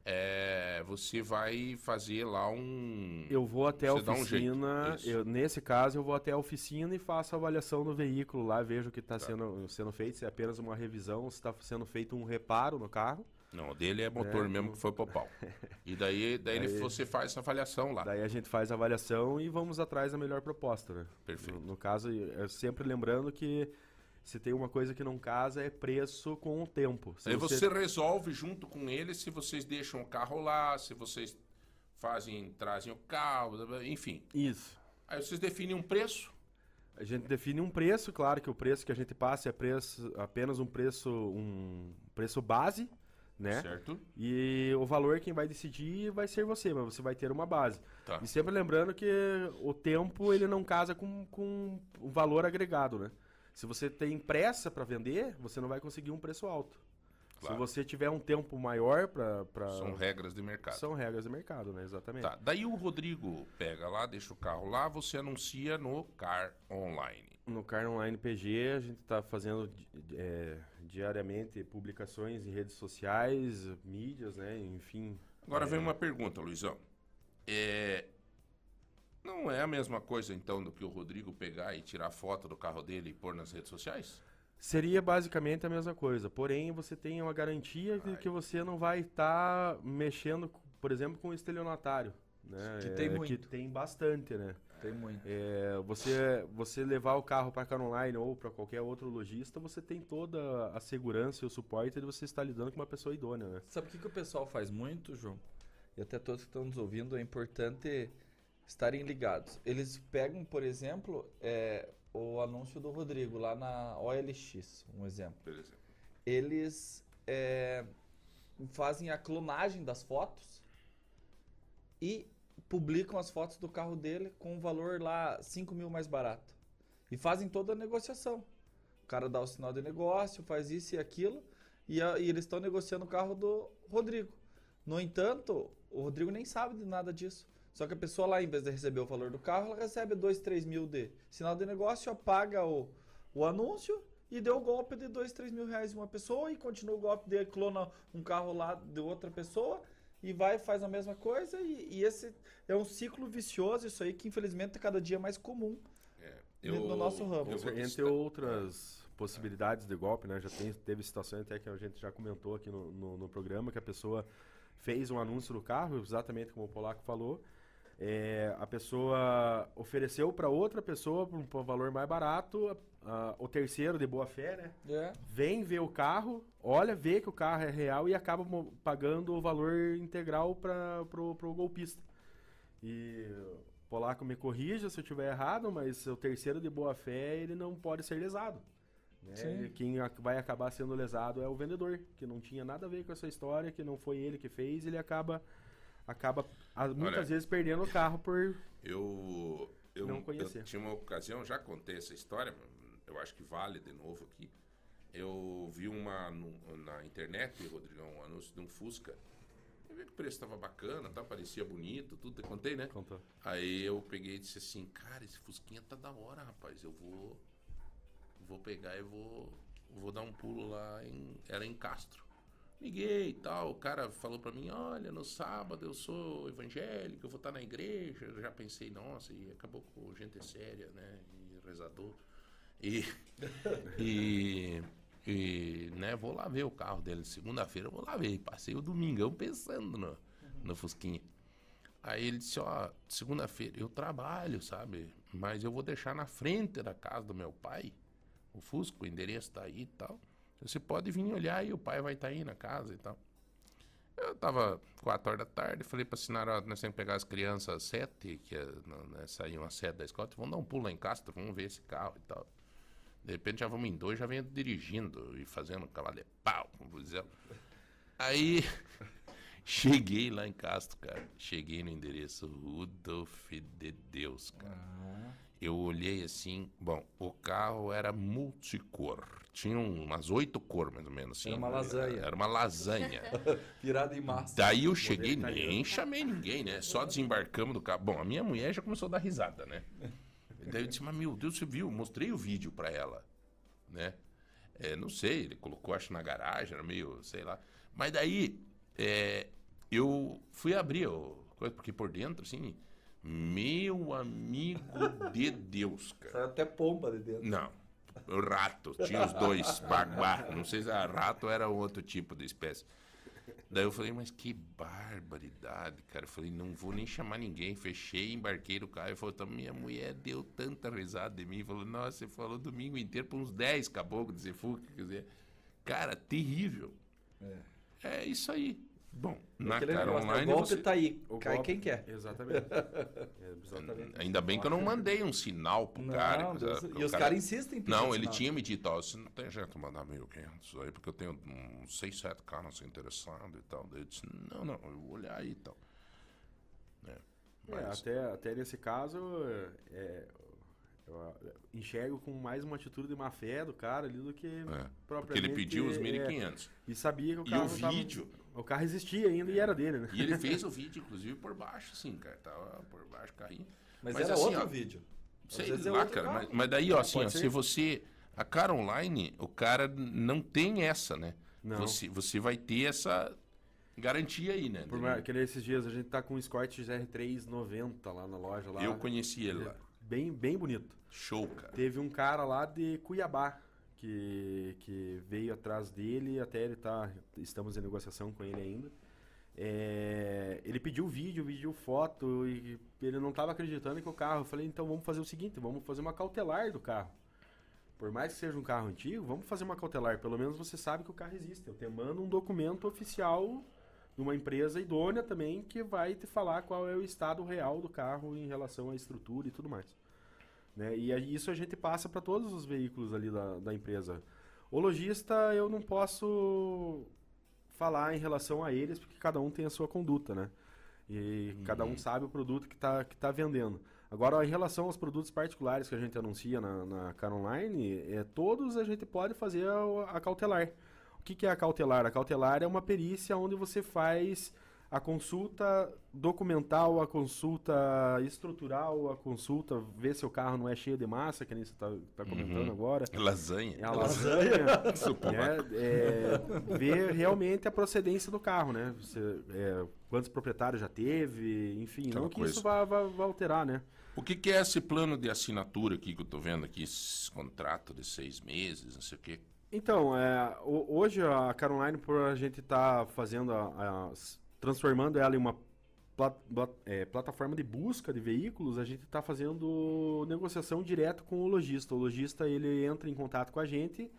é, você vai fazer lá um. Eu vou até a oficina. Um eu, nesse caso, eu vou até a oficina e faço a avaliação do veículo lá, vejo o que está tá. sendo, sendo feito, se é apenas uma revisão, se está sendo feito um reparo no carro. Não, o dele é motor é, mesmo que foi pro pau. E daí, daí, daí, você faz essa avaliação lá. Daí a gente faz a avaliação e vamos atrás da melhor proposta, né? Perfeito. No, no caso, sempre lembrando que se tem uma coisa que não casa, é preço com o tempo. Se Aí você... você resolve junto com ele se vocês deixam o carro lá, se vocês fazem, trazem o carro, enfim. Isso. Aí vocês definem um preço. A gente define um preço, claro que o preço que a gente passa é preço, apenas um preço, um preço base, né? Certo. E o valor quem vai decidir vai ser você, mas você vai ter uma base. Tá. E sempre lembrando que o tempo ele não casa com, com o valor agregado, né? Se você tem pressa para vender, você não vai conseguir um preço alto. Claro. Se você tiver um tempo maior para. Pra... São regras de mercado. São regras de mercado, né? Exatamente. Tá. Daí o Rodrigo pega lá, deixa o carro lá, você anuncia no Car Online. No Car Online PG, a gente está fazendo é, diariamente publicações em redes sociais, mídias, né? Enfim. Agora é... vem uma pergunta, Luizão. É, não é a mesma coisa, então, do que o Rodrigo pegar e tirar foto do carro dele e pôr nas redes sociais? Seria basicamente a mesma coisa, porém você tem uma garantia de que você não vai estar tá mexendo, por exemplo, com o estelionatário. Né? Que tem é, muito. Que tem bastante, né? Tem muito. É, você, você levar o carro para a Online ou para qualquer outro lojista, você tem toda a segurança e o suporte de você estar lidando com uma pessoa idônea, né? Sabe o que, que o pessoal faz muito, João? E até todos que estão nos ouvindo, é importante estarem ligados. Eles pegam, por exemplo, é, o anúncio do Rodrigo lá na OLX, um exemplo. Beleza. Eles é, fazem a clonagem das fotos e publicam as fotos do carro dele com um valor lá 5 mil mais barato. E fazem toda a negociação. O cara dá o sinal de negócio, faz isso e aquilo, e, a, e eles estão negociando o carro do Rodrigo. No entanto, o Rodrigo nem sabe de nada disso. Só que a pessoa lá, em vez de receber o valor do carro, ela recebe 2, 3 mil de sinal de negócio, apaga o, o anúncio e deu o golpe de 2, 3 mil reais em uma pessoa e continua o golpe de clona um carro lá de outra pessoa e vai faz a mesma coisa e, e esse é um ciclo vicioso isso aí que infelizmente é cada dia mais comum é, eu, no nosso ramo. Eu, entre outras possibilidades de golpe, né? Já tem, teve situações até que a gente já comentou aqui no, no, no programa que a pessoa fez um anúncio do carro, exatamente como o Polaco falou, é, a pessoa ofereceu para outra pessoa por um valor mais barato, uh, o terceiro de boa fé, né? É. Vem ver o carro, olha, vê que o carro é real e acaba pagando o valor integral para pro, pro golpista. E o polaco me corrija se eu estiver errado, mas o terceiro de boa fé ele não pode ser lesado. Né? Quem vai acabar sendo lesado é o vendedor, que não tinha nada a ver com essa história, que não foi ele que fez, ele acaba acaba muitas Olha, vezes perdendo o carro por eu eu, não conhecer. Eu tinha uma ocasião, já contei essa história, eu acho que vale de novo aqui. Eu vi uma no, na internet, Rodrigão, um anúncio de um Fusca. Eu vi que o preço estava bacana, tá, parecia bonito, tudo, contei, né? Contou. Aí eu peguei e disse assim, cara, esse Fusquinha tá da hora, rapaz. Eu vou vou pegar e vou vou dar um pulo lá em era em Castro. Liguei e tal, o cara falou para mim, olha, no sábado eu sou evangélico, eu vou estar na igreja. Eu já pensei, nossa, e acabou com gente séria, né, e rezador. E, e, e, né, vou lá ver o carro dele. Segunda-feira eu vou lá ver. Passei o domingão pensando no, no Fusquinha. Aí ele disse, ó, segunda-feira eu trabalho, sabe? Mas eu vou deixar na frente da casa do meu pai. O Fusco, o endereço tá aí e tal. Você pode vir olhar e o pai vai estar tá aí na casa e tal. Eu tava 4 horas da tarde, falei pra Sinara, nós temos que pegar as crianças às 7, que é, né, saíam às 7 da escola, vamos dar um pulo lá em Castro, vamos ver esse carro e tal. De repente já vamos em dois, já vem dirigindo e fazendo cavalo de pau, como dizer. Aí cheguei lá em Castro, cara. Cheguei no endereço Rudolf de Deus, cara. Ah. Eu olhei assim, bom, o carro era multicor. Tinha umas oito cores, mais ou menos. Assim, era uma lasanha. Era uma lasanha. Virada em massa. Daí eu cheguei, nem chamei ninguém, né? Só desembarcamos do carro. Bom, a minha mulher já começou a dar risada, né? Daí eu disse, mas meu Deus, você viu? Mostrei o vídeo pra ela, né? É, não sei, ele colocou, acho, na garagem, era meio, sei lá. Mas daí, é, eu fui abrir o porque por dentro, assim, meu amigo de Deus, cara. Saiu até pomba de dentro. Não, o rato, tinha os dois, baguá. Não sei se era rato ou era outro tipo de espécie. Daí eu falei, mas que barbaridade, cara. Eu falei, não vou nem chamar ninguém. Fechei, embarquei no carro. E falou, minha mulher deu tanta risada de mim. Falou, nossa, você falou domingo inteiro para uns 10 caboclos de Zefuca. Quer dizer, cara, terrível. É. é isso aí. Bom, na cara online. O golpe você... tá aí. O Cai golpe... quem quer. Exatamente. é, exatamente. Ainda bem que eu não mandei um sinal pro não, cara. Deus... E os caras insistem em Não, ele sinal. tinha me dito, ó, não tem jeito de mandar 1.500 aí, porque eu tenho uns 6, 7 caras interessados e tal. Daí eu disse, não, não, eu vou olhar aí e tal. É, é mas... é, até, até nesse caso, é, eu enxergo com mais uma atitude de má fé do cara ali do que é, propriamente... Porque ele pediu os 1.500. É, e sabia que o carro E o vídeo... Tava, o carro existia ainda é. e era dele, né? E ele fez o vídeo, inclusive, por baixo, assim, cara. Tava por baixo, carrinho. Mas, mas era assim, outro ó, vídeo. Sei é lá, cara. Mas, mas, daí, ó, assim, ó, se você... A cara online, o cara não tem essa, né? Não. Você, você vai ter essa garantia aí, né? Por mais, que esses dias a gente tá com um Escort R390 lá na loja. Lá. Eu conheci ele lá. Bem, bem bonito. Show, cara. Teve um cara lá de Cuiabá que, que veio atrás dele, até ele tá. Estamos em negociação com ele ainda. É, ele pediu vídeo, pediu foto e ele não estava acreditando que o carro. Eu falei, então vamos fazer o seguinte, vamos fazer uma cautelar do carro. Por mais que seja um carro antigo, vamos fazer uma cautelar. Pelo menos você sabe que o carro existe. Eu te mando um documento oficial de uma empresa idônea também que vai te falar qual é o estado real do carro em relação à estrutura e tudo mais. Né? E isso a gente passa para todos os veículos ali da, da empresa. O lojista eu não posso falar em relação a eles, porque cada um tem a sua conduta, né? E uhum. cada um sabe o produto que está que tá vendendo. Agora, em relação aos produtos particulares que a gente anuncia na, na Car Online, é, todos a gente pode fazer a, a cautelar. O que, que é a cautelar? A cautelar é uma perícia onde você faz a consulta documental, a consulta estrutural, a consulta ver se o carro não é cheio de massa, que nem você está tá comentando uhum. agora. Lasanha. É a lasanha. é, é, ver realmente a procedência do carro, né? Você, é, quantos proprietários já teve, enfim, Aquela não que coisa. isso vá, vá, vá, alterar, né? O que, que, é esse plano de assinatura aqui que eu estou vendo aqui, esse contrato de seis meses, não sei o quê? Então, é, hoje a Caroline, por a gente estar tá fazendo as transformando ela em uma plat, é, plataforma de busca de veículos, a gente está fazendo negociação direto com o lojista. O lojista ele entra em contato com a gente,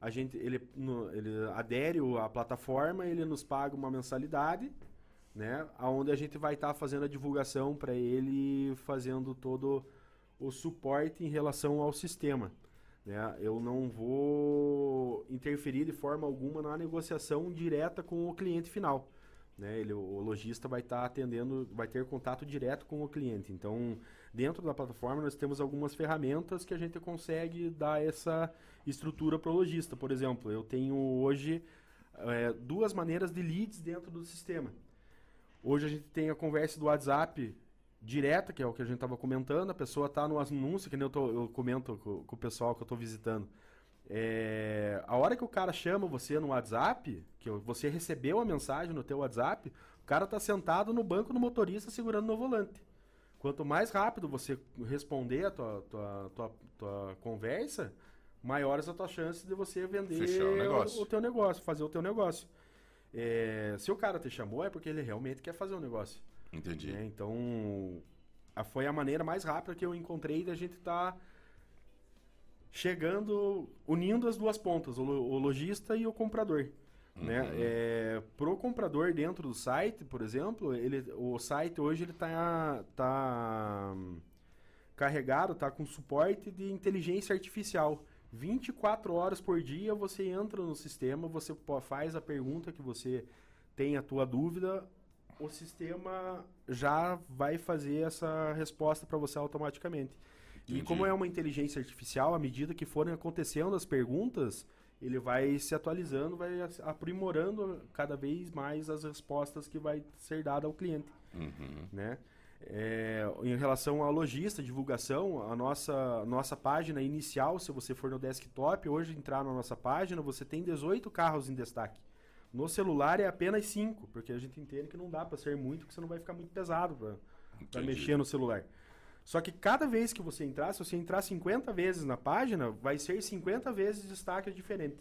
a gente ele, no, ele adere à plataforma, ele nos paga uma mensalidade, né? Aonde a gente vai estar tá fazendo a divulgação para ele, fazendo todo o suporte em relação ao sistema. Né? Eu não vou interferir de forma alguma na negociação direta com o cliente final. Né? Ele, o lojista vai estar tá atendendo, vai ter contato direto com o cliente. Então, dentro da plataforma, nós temos algumas ferramentas que a gente consegue dar essa estrutura para o lojista. Por exemplo, eu tenho hoje é, duas maneiras de leads dentro do sistema. Hoje a gente tem a conversa do WhatsApp direta, que é o que a gente estava comentando. A pessoa está no anúncio, que nem eu, tô, eu comento com, com o pessoal que eu estou visitando. É, a hora que o cara chama você no WhatsApp, que você recebeu a mensagem no teu WhatsApp, o cara tá sentado no banco do motorista segurando no volante. Quanto mais rápido você responder a tua, tua, tua, tua conversa, maiores a tua chance de você vender o, o, o, teu negócio, fazer o teu negócio. É, se o cara te chamou, é porque ele realmente quer fazer o um negócio. Entendi. É, então, a, foi a maneira mais rápida que eu encontrei da gente estar... Tá chegando, unindo as duas pontas, o, o lojista e o comprador. Né? Uhum. Né? É, pro comprador dentro do site, por exemplo, ele, o site hoje ele tá, tá carregado, tá com suporte de inteligência artificial. 24 horas por dia você entra no sistema, você faz a pergunta que você tem a tua dúvida, o sistema já vai fazer essa resposta para você automaticamente. Entendi. E como é uma inteligência artificial, à medida que forem acontecendo as perguntas, ele vai se atualizando, vai aprimorando cada vez mais as respostas que vai ser dada ao cliente, uhum. né? É, em relação à lojista, divulgação, a nossa, nossa página inicial, se você for no desktop, hoje entrar na nossa página, você tem 18 carros em destaque. No celular é apenas 5, porque a gente entende que não dá para ser muito, porque você não vai ficar muito pesado para mexer no celular. Só que cada vez que você entrar, se você entrar 50 vezes na página, vai ser 50 vezes destaque diferente.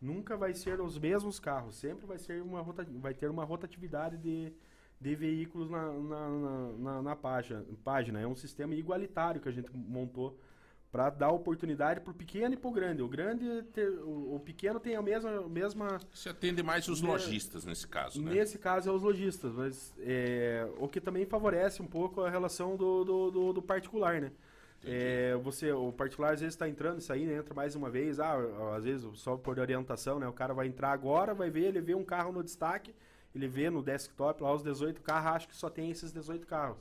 Nunca vai ser os mesmos carros, sempre vai, ser uma rota, vai ter uma rotatividade de, de veículos na, na, na, na, na página, página. É um sistema igualitário que a gente montou para dar oportunidade para o pequeno e para o grande. O grande, ter, o, o, pequeno tem a mesma, mesma. Você atende mais os lojistas nesse caso, né? Nesse caso é os lojistas, mas é, o que também favorece um pouco a relação do, do, do, do particular, né? É, você, o particular às vezes está entrando e saindo, entra mais uma vez, ah, às vezes só por orientação, né? O cara vai entrar agora, vai ver, ele vê um carro no destaque, ele vê no desktop lá os 18 carros, acha que só tem esses 18 carros.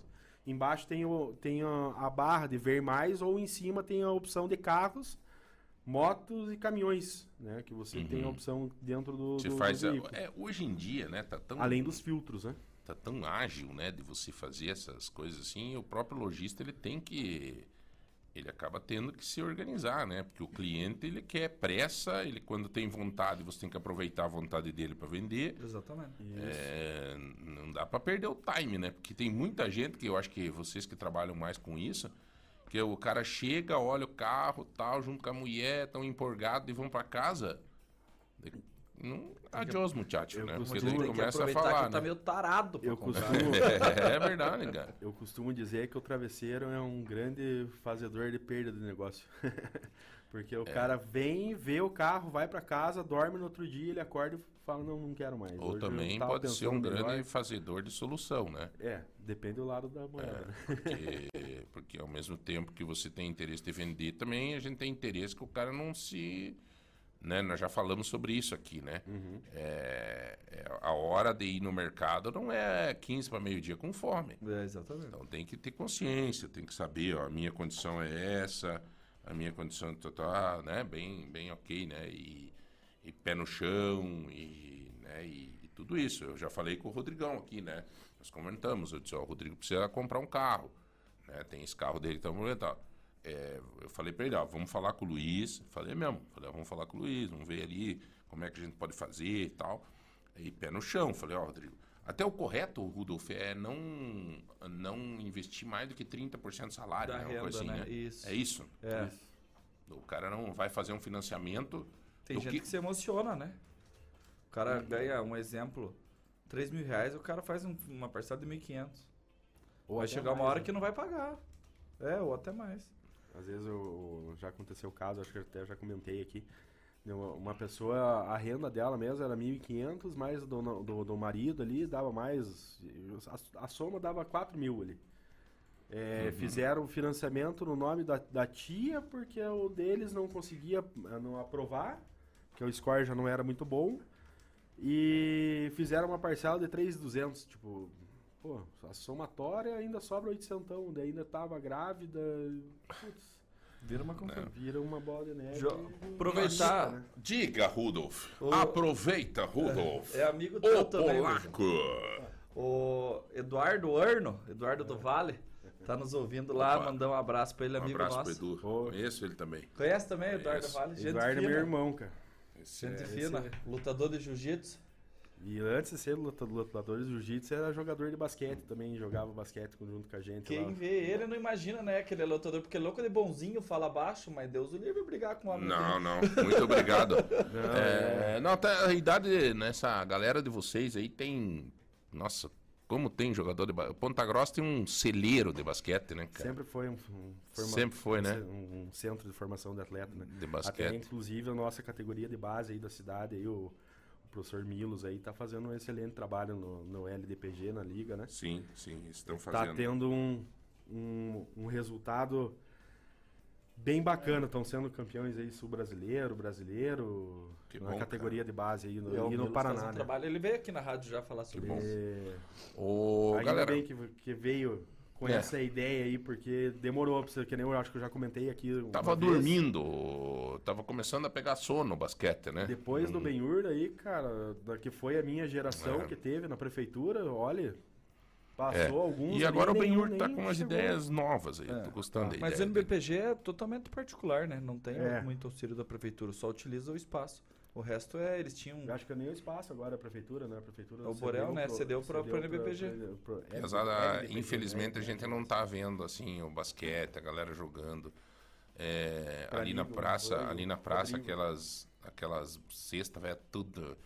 Embaixo tem, o, tem a, barra de ver mais ou em cima tem a opção de carros, motos e caminhões, né? Que você uhum. tem a uhum. opção dentro do, você do, faz do a, é, hoje em dia, né? Tá tão, Além dos filtros, né? Tá tão ágil, né? De você fazer essas coisas assim. o próprio lojista ele tem que ele acaba tendo que se organizar, né? Porque o cliente ele quer pressa, ele quando tem vontade, você tem que aproveitar a vontade dele para vender. Exatamente. É, não dá para perder o time, né? Porque tem muita gente que eu acho que vocês que trabalham mais com isso, que o cara chega, olha o carro, tal, junto com a mulher, tão empolgado e vão para casa. Não, adiós, muchacho, né? Porque daí começa a falar, que né? tá meio tarado eu costumo... é, é, verdade, cara. Eu costumo dizer que o travesseiro é um grande fazedor de perda de negócio. Porque o é. cara vem, vê o carro, vai para casa, dorme no outro dia, ele acorda e fala, não, não quero mais. Ou Hoje também pode ser um grande melhor. fazedor de solução, né? É, depende do lado da moeda. É, porque, porque ao mesmo tempo que você tem interesse de vender, também a gente tem interesse que o cara não se né? Nós já falamos sobre isso aqui, né? Uhum. É, é, a hora de ir no mercado não é 15 para meio-dia com fome. É, exatamente. Então tem que ter consciência, tem que saber, ó, a minha condição é essa, a minha condição tá, tá né? bem, bem ok, né? E, e pé no chão e, né? E, e, tudo isso. Eu já falei com o Rodrigão aqui, né? Nós comentamos, eu disse, ó, o Rodrigo precisa comprar um carro, né? Tem esse carro dele que tá movimentado é, eu falei para ele, ó, vamos falar com o Luiz. Falei mesmo, falei, ó, vamos falar com o Luiz, vamos ver ali como é que a gente pode fazer e tal. E pé no chão, falei, ó, Rodrigo, até o correto, Rudolf, é não, não investir mais do que 30% do salário, da né? Renda, assim, né? né? Isso. É isso? É. O cara não vai fazer um financiamento. Tem gente que... que... se emociona, né? O cara hum. ganha, um exemplo, 3 mil reais, o cara faz um, uma parcela de 1.500. Ou vai chegar uma hora né? que não vai pagar. É, ou até mais. Às vezes eu, já aconteceu o caso, acho que até já comentei aqui. Uma pessoa, a renda dela mesmo era 1.500, mais do, do, do, marido ali dava mais. A, a soma dava 4 mil ali. É, uhum. Fizeram financiamento no nome da, da tia, porque o deles não conseguia eh, não aprovar, que o score já não era muito bom. E fizeram uma parcela de 3,200. Tipo, pô, a somatória ainda sobra 800, daí ainda tava grávida. Putz. Vira uma confusão. Vira uma bola de neve. Jo aproveitar. Né? Diga, Rudolf. O... Aproveita, Rudolf. É, é amigo teu também. Polaco. O Eduardo Arno, Eduardo do Vale, tá nos ouvindo lá. Opa. Mandar um abraço pra ele, amigo um abraço nosso. Pro Edu. Conheço ele também. Conhece também, Eduardo Vale? Gente Eduardo é meu irmão, cara. Gente é, fina, é... lutador de jiu-jitsu. E antes de ser lutador de jiu-jitsu, era jogador de basquete também, jogava basquete junto com a gente. Quem lá. vê ele não imagina, né, que ele é lutador, porque louco de bonzinho, fala baixo, mas Deus o livre brigar com o homem. Não, não, muito obrigado. não, é, é... não, tá, a idade nessa galera de vocês aí tem. Nossa, como tem jogador de basquete. Ponta Grossa tem um celeiro de basquete, né, cara? Sempre foi um, um forma... Sempre foi, né? Um, um, centro de formação de atleta, né? De basquete. Até, inclusive, a nossa categoria de base aí da cidade, aí, o professor Milos aí tá fazendo um excelente trabalho no, no LDPG, na liga, né? Sim, sim, estão tá fazendo. Tá tendo um, um, um resultado bem bacana. Estão sendo campeões aí sul-brasileiro, brasileiro, que na bom, categoria cara. de base aí no, e, e no Paraná. Um né? trabalho. Ele veio aqui na rádio já falar sobre isso. É... O Ainda galera... bem que, que veio com é. essa ideia aí, porque demorou pra você, que nem eu acho que eu já comentei aqui. Tava dormindo, tava começando a pegar sono no basquete, né? Depois hum. do Benhur aí, cara, da que foi a minha geração é. que teve na prefeitura, olha, passou é. alguns. E agora o Benhur tá com umas chegou. ideias novas aí, é. tô gostando ah, da Mas o NBPG é totalmente particular, né? Não tem é. muito auxílio da prefeitura, só utiliza o espaço. O resto é, eles tinham. Eu acho que é nem o espaço agora, a prefeitura, né? A prefeitura. O Borel, né? Cedeu para o NBPG. Apesar infelizmente a gente não tá vendo assim o basquete, a galera jogando. É, ali na praça, ali na praça, aquelas, aquelas cestas, velho, tudo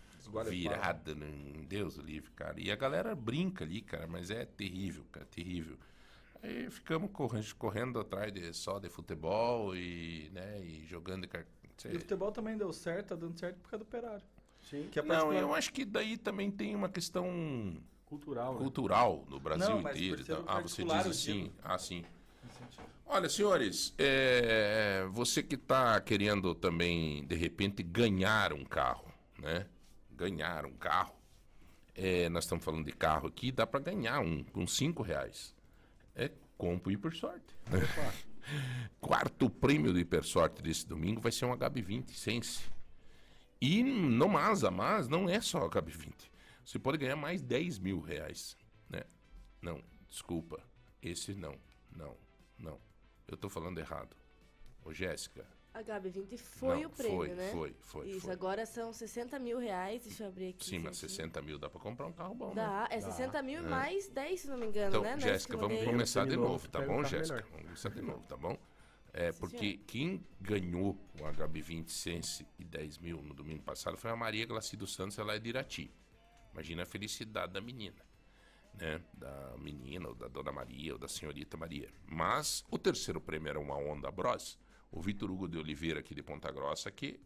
virada, né? Deus do livre, cara. E a galera brinca ali, cara, mas é terrível, cara, terrível. Aí ficamos correndo, correndo atrás de, só de futebol e, né, e jogando de e o futebol também deu certo, tá dando certo por causa do operário. Sim. Que é não, eu acho que daí também tem uma questão cultural, né? cultural né? no Brasil não, inteiro. Então, ah, você diz assim. Ah, sim. Olha, senhores, é, você que está querendo também, de repente, ganhar um carro, né? Ganhar um carro. É, nós estamos falando de carro aqui, dá para ganhar um, com cinco reais. É compro e por sorte. Quarto prêmio do Hipersorte desse domingo vai ser um HB20 Sense. E no Masa, mas não é só HB20. Você pode ganhar mais 10 mil reais. Né? Não, desculpa. Esse não, não, não. Eu tô falando errado. Ô, Jéssica, HB20 foi não, o prêmio, foi, né? Foi, foi. Isso, foi. agora são 60 mil reais. Deixa eu abrir aqui. Sim, mas 60 mil dá pra comprar um carro bom, dá, né? É dá. 60 mil e é. mais 10, se não me engano, então, né? Jéssica, vamos começar de novo, tá bom, Jéssica? Vamos começar de novo, tá bom? É, porque quem ganhou o HB20 Sense e 10 mil no domingo passado foi a Maria Glaci dos Santos, ela é de Irati. Imagina a felicidade da menina, né? Da menina, ou da Dona Maria, ou da Senhorita Maria. Mas o terceiro prêmio era uma Honda Bros o Vitor Hugo de Oliveira, aqui de Ponta Grossa, que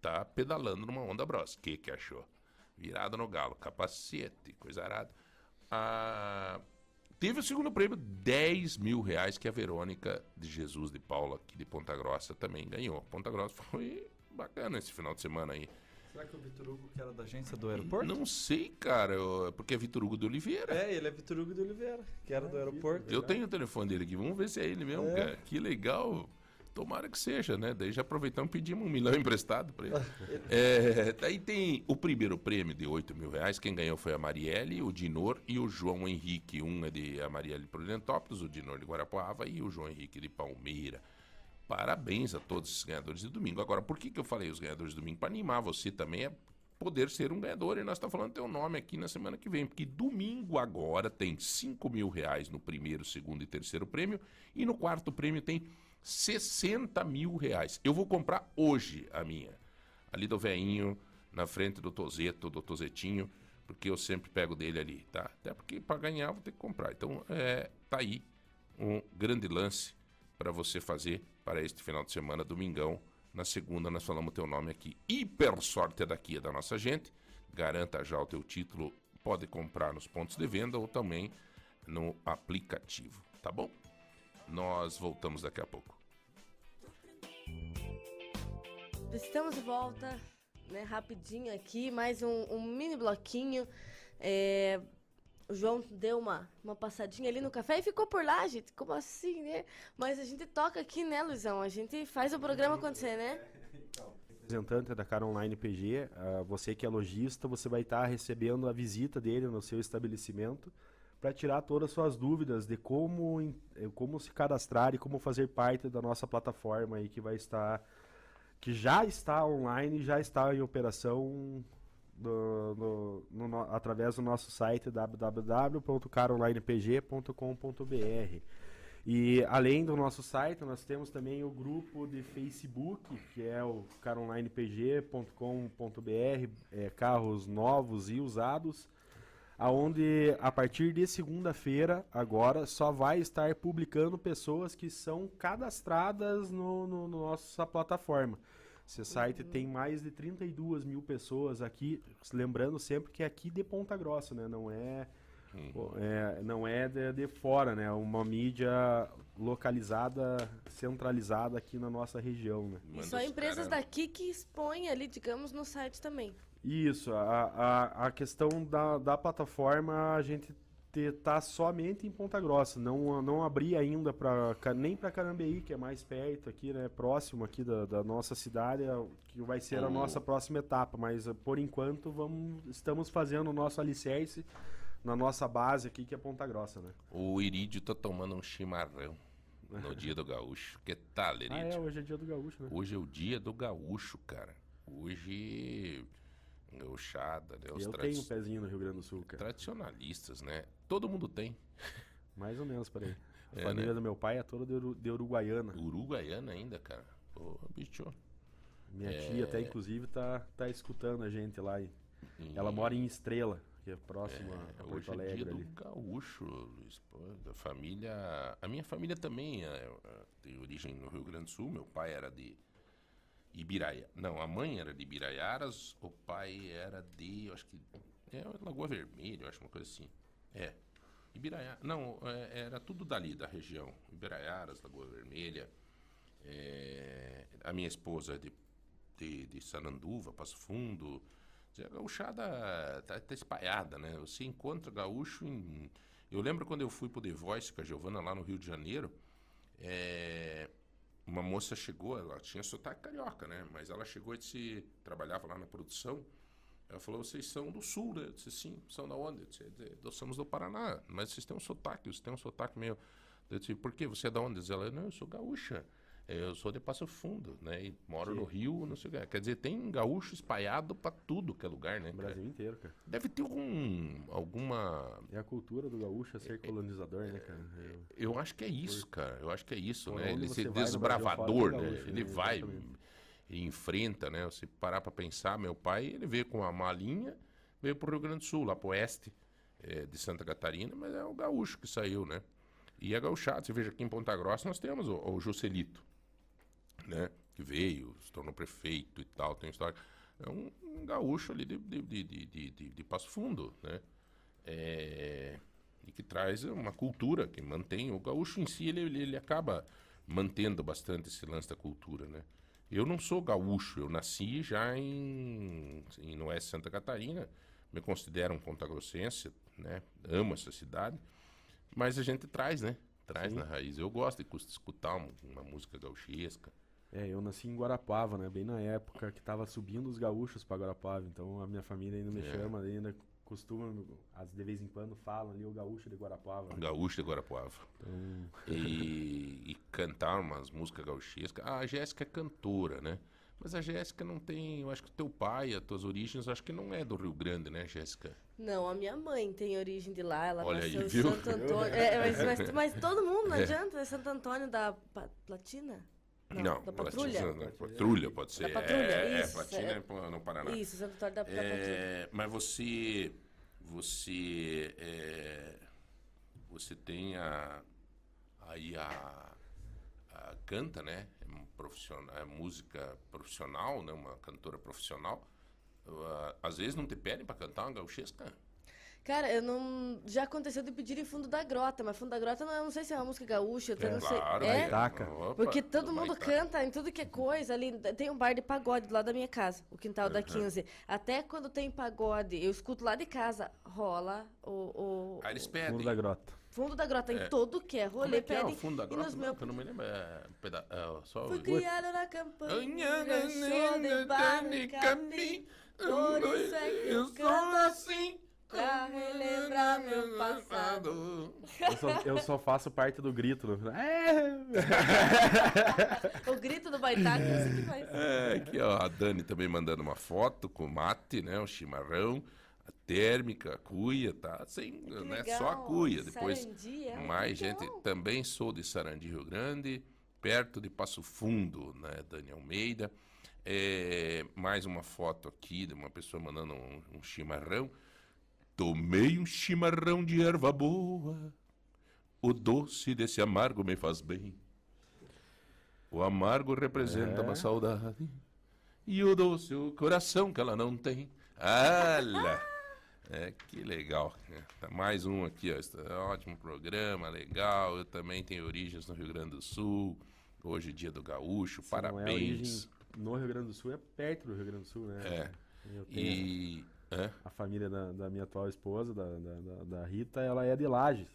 tá pedalando numa onda Bros. O que, que achou? Virada no galo, capacete, coisa arada. Ah, teve o segundo prêmio, 10 mil reais, que a Verônica de Jesus de Paula, aqui de Ponta Grossa, também ganhou. Ponta Grossa foi bacana esse final de semana aí. Será que o Vitor Hugo, que era da agência do aeroporto? Não sei, cara, eu, porque é Vitor Hugo de Oliveira. É, ele é Vitor Hugo de Oliveira, que era é, do aeroporto. Eu tenho o telefone dele aqui, vamos ver se é ele mesmo, é. cara. Que legal. Tomara que seja, né? Daí já aproveitamos e pedimos um milhão emprestado para ele. é, daí tem o primeiro prêmio de 8 mil reais. Quem ganhou foi a Marielle, o Dinor e o João Henrique. Um é de a Marielle Prudentópolis, o Dinor de Guarapuava e o João Henrique de Palmeira. Parabéns a todos os ganhadores de domingo. Agora, por que, que eu falei os ganhadores de domingo? Para animar você também é poder ser um ganhador. E nós estamos falando teu nome aqui na semana que vem. Porque domingo agora tem 5 mil reais no primeiro, segundo e terceiro prêmio. E no quarto prêmio tem 60 mil reais. Eu vou comprar hoje a minha. Ali do veinho, na frente do Tozeto, do Tozetinho, porque eu sempre pego dele ali, tá? Até porque para ganhar vou ter que comprar. Então, é, tá aí um grande lance para você fazer para este final de semana, domingão. Na segunda nós falamos teu nome aqui. Hiper sorte é daqui, é da nossa gente. Garanta já o teu título. Pode comprar nos pontos de venda ou também no aplicativo, tá bom? Nós voltamos daqui a pouco. Estamos de volta, né? Rapidinho aqui, mais um, um mini bloquinho. É, o João deu uma, uma passadinha ali no café e ficou por lá, gente. Como assim, né? Mas a gente toca aqui, né, Luizão? A gente faz o programa acontecer, né? representante da Cara Online PG, uh, ah, você que é lojista, você vai estar tá recebendo a visita dele no seu estabelecimento para tirar todas as suas dúvidas de como, eh, como se cadastrar e como fazer parte da nossa plataforma aí que vai estar que já está online, já está em operação do, no, no, através do nosso site www.caronlinepg.com.br. E além do nosso site, nós temos também o grupo de Facebook, que é o caronlinepg.com.br, é, carros novos e usados, aonde a partir de segunda-feira, agora, só vai estar publicando pessoas que são cadastradas no, no, no nossa plataforma. Esse site uhum. tem mais de 32 mil pessoas aqui, lembrando sempre que é aqui de Ponta Grossa, né? Não é, uhum. é não é de, de, fora, né? Uma mídia localizada, centralizada aqui na nossa região, né? E só empresas cara... daqui que expõem ali, digamos, no site também. Isso, a, a, a questão da, da plataforma a gente tá somente em Ponta Grossa, não, não abrir ainda para nem para Carambeí, que é mais perto aqui, né, próximo aqui da, da nossa cidade, é que vai ser a nossa próxima etapa, mas eh, por enquanto vamos, estamos fazendo o nosso alicerce na nossa base aqui, que é Ponta Grossa, né? O Irídio tá tomando um chimarrão no dia do gaúcho. Que tal, Irídio? Ah, é, hoje é dia do gaúcho, né? Hoje é o dia do gaúcho, cara. Hoje Gauchada, né? Os eu tradi... tenho um pezinho no Rio Grande do Sul, cara. Tradicionalistas, né? Todo mundo tem. Mais ou menos, peraí. A é, família né? do meu pai é toda de, Uru... de Uruguaiana. Uruguaiana ainda, cara. Pô, bicho. Minha é... tia até, inclusive, tá, tá escutando a gente lá. E... Ela mora em Estrela, que é próximo é, a Porto Alegre. Hoje é dia ali. do gaúcho, Luiz. Pô, da família... A minha família também é, é, tem origem no Rio Grande do Sul. Meu pai era de Ibiraia. Não, a mãe era de Ibiraiaras, o pai era de, acho que é Lagoa Vermelha, acho uma coisa assim. É. Ibiraiara. Não, é, era tudo dali da região. Ibiraiaras, Lagoa Vermelha. É, a minha esposa é de, de, de Sananduva, Passo Fundo. A gauchada tá, tá espalhada, né? Você encontra gaúcho em... Eu lembro quando eu fui pro The Voice com a Giovana lá no Rio de Janeiro. É, uma moça chegou, ela tinha sotaque carioca, né? Mas ela chegou e disse, trabalhava lá na produção. Ela falou, vocês são do sul, né? Eu disse, sim, são da onde? Eu disse, nós somos do Paraná, mas vocês têm um sotaque, vocês têm um sotaque meio... Eu disse, por quê? Você é da onde? Ela, não, eu sou gaúcha. Eu sou de Passo Fundo, né? E moro Sim. no Rio, não sei o que. Quer dizer, tem gaúcho espalhado para tudo que é lugar, né? O Brasil cara? inteiro, cara. Deve ter algum, alguma... É a cultura do gaúcho é ser é, colonizador, né, cara? Eu... eu acho que é isso, cara. Eu acho que é isso, Por né? Ele ser desbravador, né? Gaúcho, ele né? vai e enfrenta, né? Você parar para pensar, meu pai, ele veio com uma malinha, veio pro Rio Grande do Sul, lá pro oeste é, de Santa Catarina, mas é o gaúcho que saiu, né? E a gauchada, você veja aqui em Ponta Grossa nós temos o, o Joselito, né? Que veio, se tornou prefeito e tal, tem história. É um, um gaúcho ali de, de, de, de, de, de Passo Fundo, né? É, e que traz uma cultura que mantém. O gaúcho em si, ele, ele, ele acaba mantendo bastante esse lance da cultura, né? Eu não sou gaúcho, eu nasci já em, em no oeste Santa Catarina, me considero um pontagrossense, né? Amo essa cidade, mas a gente traz, né? Traz Sim. na raiz. Eu gosto de escutar uma, uma música gauchesca, é, eu nasci em Guarapava, né? Bem na época que tava subindo os gaúchos para Guarapava. Então a minha família ainda me é. chama, ainda costuma, de vez em quando falam ali o gaúcho de Guarapava. Né? Gaúcho de Guarapava. Então... E, e, cantar umas músicas gauchescas. Ah, a Jéssica é cantora, né? Mas a Jéssica não tem. Eu acho que o teu pai, as tuas origens, acho que não é do Rio Grande, né, Jéssica? Não, a minha mãe tem origem de lá. Ela Olha nasceu aí, viu? em Santo Antônio. É, mas, mas, mas, todo mundo, não é. adianta. É Santo Antônio da Platina? Não, não da patrulha? Platina, patrulha pode ser. Da patrulha, é, isso. É, Platina é no Paraná. Isso, Santo Antônio da, é, da Patrulha. Mas você você é, você tem a, aí a, a canta, né? É, um profissional, é música profissional, né? Uma cantora profissional. Uh, às vezes não te pedem para cantar uma gauchesca. Cara, eu não. Já aconteceu de pedir em fundo da grota, mas fundo da grota não, eu não sei se é uma música gaúcha, eu É, não claro, sei. É, Taca. Opa, porque todo do mundo Maitá. canta em tudo que é coisa. Ali tem um bar de pagode do lado da minha casa, o quintal da 15. Até quando tem pagode, eu escuto lá de casa, rola o, o Aí eles Fundo pedem. da grota. fundo da grota É. em todo que é rolê, é que é pedem. o fundo da grota? nos Não, meus eu não me lembro. É, peda... é só Fui criado na campanha, show de. Por isso é que eu canto assim. Pra relembrar meu passado. Eu só, eu só faço parte do grito. É! O grito do baitaca, isso que faz. É, aqui ó, a Dani também mandando uma foto com o mate, né? O chimarrão, a térmica, a cuia, tá? Sem, né? Só a cuia. Depois, Sarandi, é mais legal. gente. Também sou de Sarandi, Rio Grande, perto de Passo Fundo, né? Dani Almeida. É, mais uma foto aqui de uma pessoa mandando um, um chimarrão. Tomei um chimarrão de erva boa. O doce desse amargo me faz bem. O amargo representa uma saudade. E o doce, o coração que ela não tem. Olha! É, que legal. né? Tá Mais um aqui, ó. Este é um ótimo programa, legal. Eu também tenho origens no Rio Grande do Sul. Hoje, dia do gaúcho. Se é Parabéns. origem no Rio Grande do Sul, é perto do Rio Grande do Sul, né? É. E. hã? a família da, da minha atual esposa, da, da, da- Rita, ela é de Lages.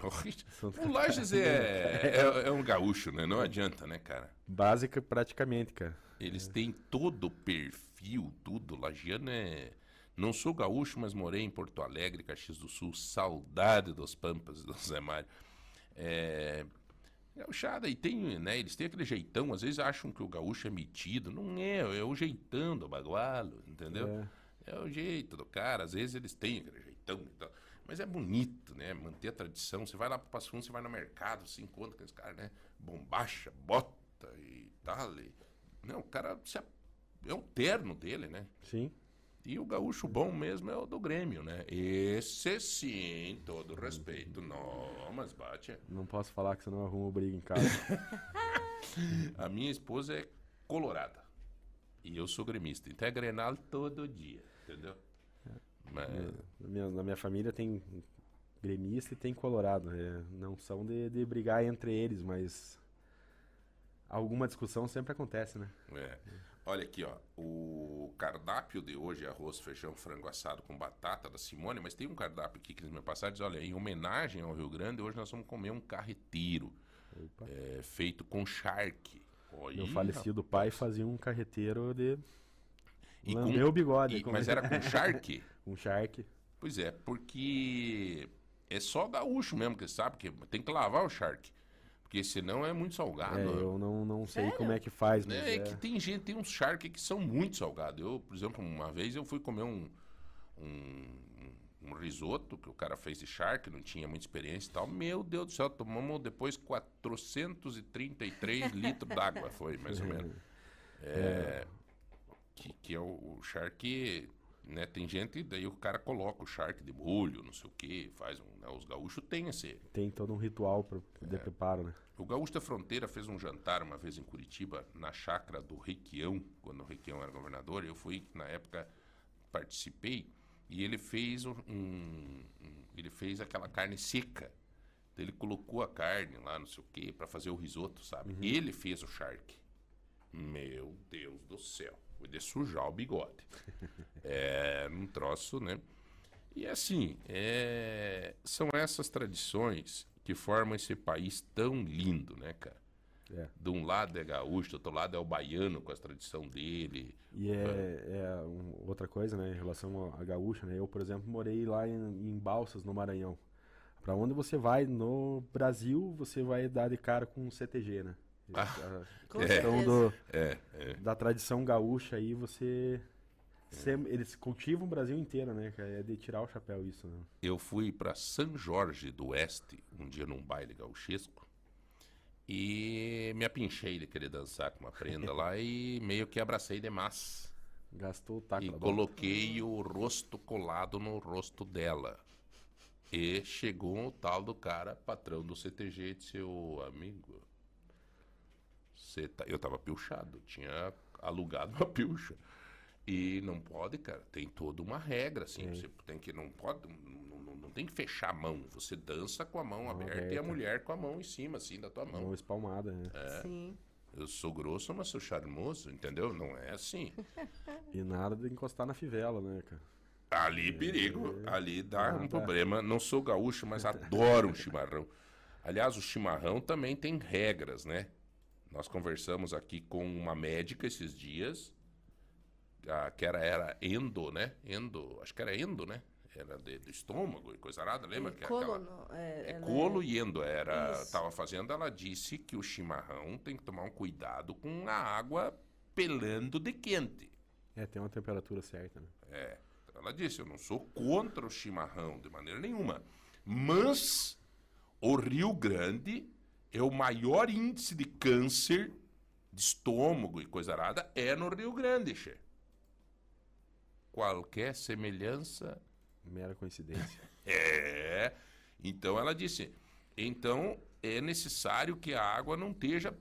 O Lages é, é, é um gaúcho, né? Não adianta, né, cara? Básica praticamente, cara. Eles têm todo o perfil, tudo. Lagiano é. Não sou gaúcho, mas morei em Porto Alegre, Caxias do Sul. Saudade dos Pampas, do Zé Mário. É. Gauchada, e tem, né? Eles têm aquele jeitão, às vezes acham que o gaúcho é metido. Não é, é o jeitão do bagualo, entendeu? É. É o jeito do cara, às vezes eles têm aquele jeitão e tal. Mas é bonito, né? Manter a tradição. Você vai lá pro Passo Fundo, você vai no mercado, você encontra aqueles caras, né? Bombacha, bota e tal. E... Não, o cara é o terno dele, né? Sim. E o gaúcho bom mesmo é o do Grêmio, né? Esse sim, todo respeito. Não, mas bate. Não posso falar que senão eu arrumo briga em casa. A minha esposa é colorada. E eu sou gremista. Então é Grenal todo dia, entendeu? Mas, na, minha, na minha família tem gremista e tem colorado. é, não são de, de brigar entre eles, mas alguma discussão sempre acontece, né? É. Olha aqui, ó. O cardápio de hoje é arroz, feijão, frango assado com batata da Simone, mas tem um cardápio aqui que eles me passaram. Diz, olha, em homenagem ao Rio Grande, hoje nós vamos comer um carreteiro é, feito com charque. Olha, Meu falecido pai fazia um carreteiro de E lambeu o bigode. e- com- mas era com charque? um shark. Pois é, porque é só gaúcho mesmo que sabe que tem que lavar o charque. Porque senão é muito salgado. É, eu não, não sei como é que faz, mas É, é, que tem gente, tem uns charque que são muito salgados. Eu, por exemplo, uma vez eu fui comer um, um, um risoto que o cara fez de charque, não tinha muita experiência e tal. Meu Deus do céu, tomamos depois 433 litros d'água, foi mais ou menos. É, que, que é o, o charque, né? Tem gente, daí o cara coloca o charque de molho, não sei o que, faz um. né, os gaúchos têm esse, tem todo um ritual pro, de preparo, né? o Gaúcho da Fronteira fez um jantar uma vez em Curitiba, na chácara do Requião, quando o Requião era governador. Eu fui, na época, participei, e ele fez um, um- ele fez aquela carne seca. Então, ele colocou a carne lá, não sei o quê, para fazer o risoto, sabe? Ele fez o charque. Meu Deus do céu. Foi de sujar o bigode. é um troço, né? E assim, é, são essas tradições que formam esse país tão lindo, né, cara? É. De um lado é gaúcho, do outro lado é o baiano com a tradição dele. E é, é um- outra coisa, né, em relação à gaúcha, né? Eu, por exemplo, morei lá em, em Balsas, no Maranhão. Pra onde você vai no Brasil, você vai dar de cara com um CTG, né? Ah, a Com questão certeza. do, É, é. da tradição gaúcha aí, você... sem- eles cultivam o Brasil inteiro, né? É de tirar o chapéu isso, né? Eu fui para São Jorge do Oeste um dia num baile gauchesco e me apinchei de querer dançar com uma prenda lá e meio que abracei demais. Gastou o taco e coloquei o rosto colado no rosto dela. E chegou o tal do cara, patrão do CTG, e disse, ô amigo, cê tá... eu tava pilchado, tinha alugado uma pilcha. E não pode, cara, tem toda uma regra, assim, você tem que, não pode, não, tem que fechar a mão, você dança com a mão, Mão aberta, e a aberta. mulher com a mão em cima, assim, da tua mão. Mão espalmada, né? É. Sim. Eu sou grosso, mas sou charmoso, entendeu? Não é assim. E nada de encostar na fivela, né, cara? Ali perigo, ali dá Ah, um tá. problema. Não sou gaúcho, mas adoro um chimarrão. Aliás, o chimarrão também tem regras, né? Nós conversamos aqui com uma médica esses dias, a, que era, era endo, né? Endo, acho que era endo, né? Era de- do estômago e coisa arada, lembra? que é aquela- é, é colo e endo, era, Isso. tava fazendo, ela disse que o chimarrão tem que tomar um cuidado com a água pelando de quente. É, tem uma temperatura certa, né? É, ela disse, eu não sou contra o chimarrão de maneira nenhuma, mas o Rio Grande é o maior índice de câncer de estômago e coisa arada é no Rio Grande, che. Qualquer semelhança Mera coincidência. é. Então ela disse: então é necessário que a água não esteja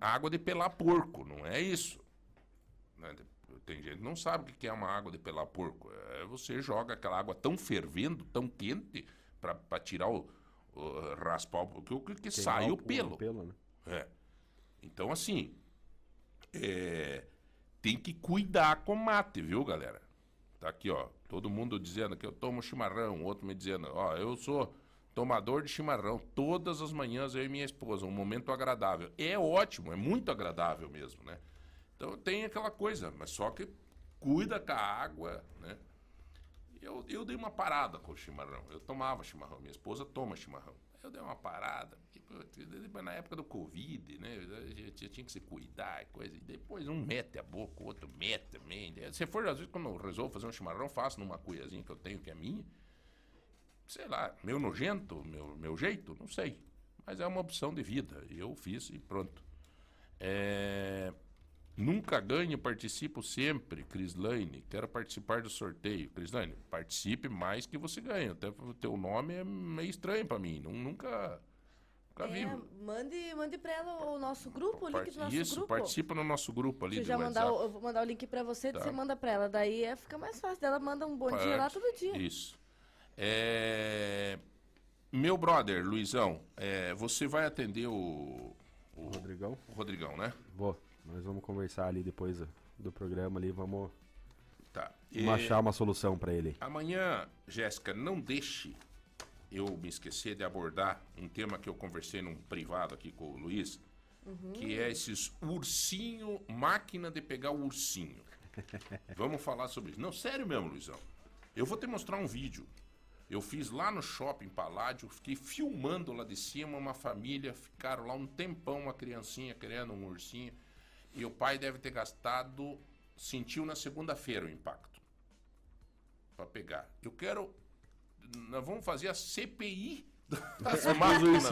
água de pelar porco, não é isso. Né? Tem gente que não sabe o que é uma água de pelar porco. É você joga aquela água tão fervendo, tão quente, para tirar o, o raspar o que, que, que sai o pelo. pelo né? É. Então, assim, é, tem que cuidar com o mate, viu, galera? Tá aqui, ó, todo mundo dizendo que eu tomo chimarrão, outro me dizendo, ó, eu sou tomador de chimarrão todas as manhãs, eu e minha esposa, um momento agradável. É ótimo, é muito agradável mesmo, né? Então tem aquela coisa, mas só que cuida com a água, né? Eu, eu dei uma parada com o chimarrão. Eu tomava chimarrão, minha esposa toma chimarrão. Eu dei uma parada, depois, na época do Covid, né? A gente tinha que se cuidar e coisa. E depois um mete a boca, o outro mete também. Se for, às vezes, quando eu resolvo fazer um chimarrão, faço numa cuiazinha que eu tenho, que é minha. Sei lá, meu nojento, meu, meu jeito, não sei. Mas é uma opção de vida. Eu fiz e pronto. É, Nunca ganho, participo sempre, Crislaine. Quero participar do sorteio. Crislaine, participe mais que você ganha. Até o teu nome é meio estranho pra mim. Nun- Nunca, É, mande, mande pra ela o nosso grupo, o link do nosso Isso, grupo. participa no nosso grupo ali Se eu já mandar, o- eu vou mandar o link pra você, Tá. você manda pra ela. Daí é, fica mais fácil. Ela manda um bom dia lá todo dia. Isso. É, Meu brother, Luizão, é, você vai atender o, o Rodrigão? o Rodrigão, né? Vou. Nós vamos conversar ali depois do- programa ali, vamos Tá. vamos É, achar uma solução pra ele. Amanhã, Jéssica, não deixe eu me esquecer de abordar um tema que eu conversei num privado aqui com o Luiz, que é esses ursinho, máquina de pegar o ursinho. Vamos falar sobre isso. Não, sério mesmo, Luizão. Eu vou te mostrar um vídeo. Eu fiz lá no shopping Paládio, fiquei filmando lá de cima uma família, ficaram lá um tempão, uma criancinha querendo um ursinho, e o pai deve ter gastado, sentiu na segunda-feira o impacto para pegar. Eu quero. Nós vamos fazer a CPI das Mas máquinas.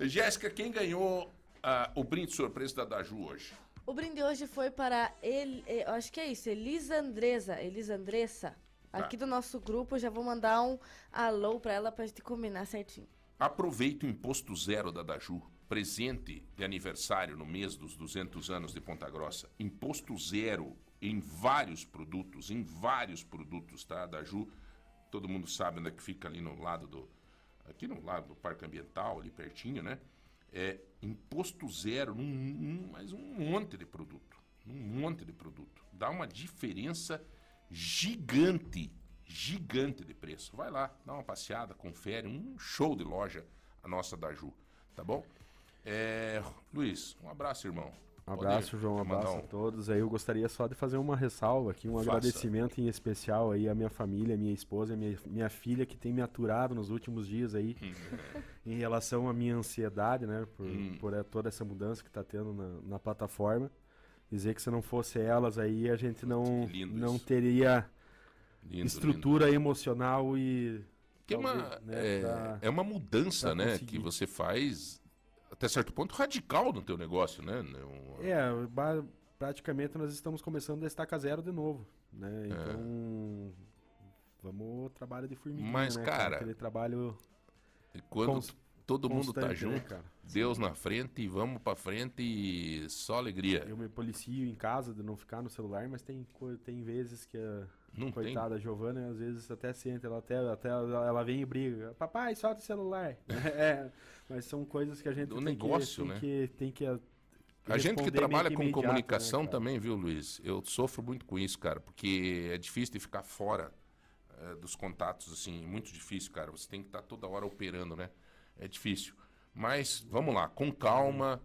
Jéssica, quem ganhou ah, o brinde surpresa da Daju hoje? O brinde hoje foi para ele, eu acho que é isso, Elisa Andresa, Elisa Andressa. Tá. Aqui do nosso grupo, eu já vou mandar um alô pra ela pra gente combinar certinho. Aproveite o imposto zero da Daju. Presente de aniversário no mês dos 200 anos de Ponta Grossa. Imposto zero em vários produtos, em vários produtos, tá? Daju, todo mundo sabe onde é que fica ali no lado do... Aqui no lado do Parque Ambiental, ali pertinho, né? É imposto zero num, num, mas um monte de produto. Um monte de produto. Dá uma diferença gigante, gigante de preço. Vai lá, dá uma passeada, confere, um show de loja a nossa da Ju, tá bom? É, Luiz, um abraço, irmão. Um abraço, João. Um abraço a todos. Aí eu gostaria só de fazer uma ressalva aqui, um Faça. agradecimento em especial aí à minha família, minha esposa, minha, minha filha que tem me aturado nos últimos dias aí em relação à minha ansiedade, né, por, Hum. por eh, toda essa mudança que tá tendo na, na plataforma. Dizer que se não fosse elas aí a gente não lindo não isso. teria Lindo, estrutura emocional e Que é uma, talvez, né, é, pra- é uma mudança, né? conseguir. Que você faz até certo ponto radical no teu negócio, né? Um- É, praticamente nós estamos começando da estaca zero de novo, né? Então, vamos trabalho de formiguinha, Mas, né, cara, Aquele trabalho E Quando cons- todo mundo tá né, junto, cara? Deus na frente e vamos pra frente e só alegria. Eu me policio em casa de não ficar no celular, mas tem, tem vezes que a Não tem. coitada Giovana, às vezes até senta, ela até, até ela vem e briga. Papai, solta o celular. é, mas são coisas que a gente Do tem, negócio, que, né? que tem que A gente que trabalha meio com né, comunicação cara? também, viu, Luiz? Eu sofro muito com isso, cara, porque é difícil de ficar fora eh, dos contatos, assim, muito difícil, cara. Você tem que estar toda hora operando, né? É difícil. Mas vamos lá, com calma,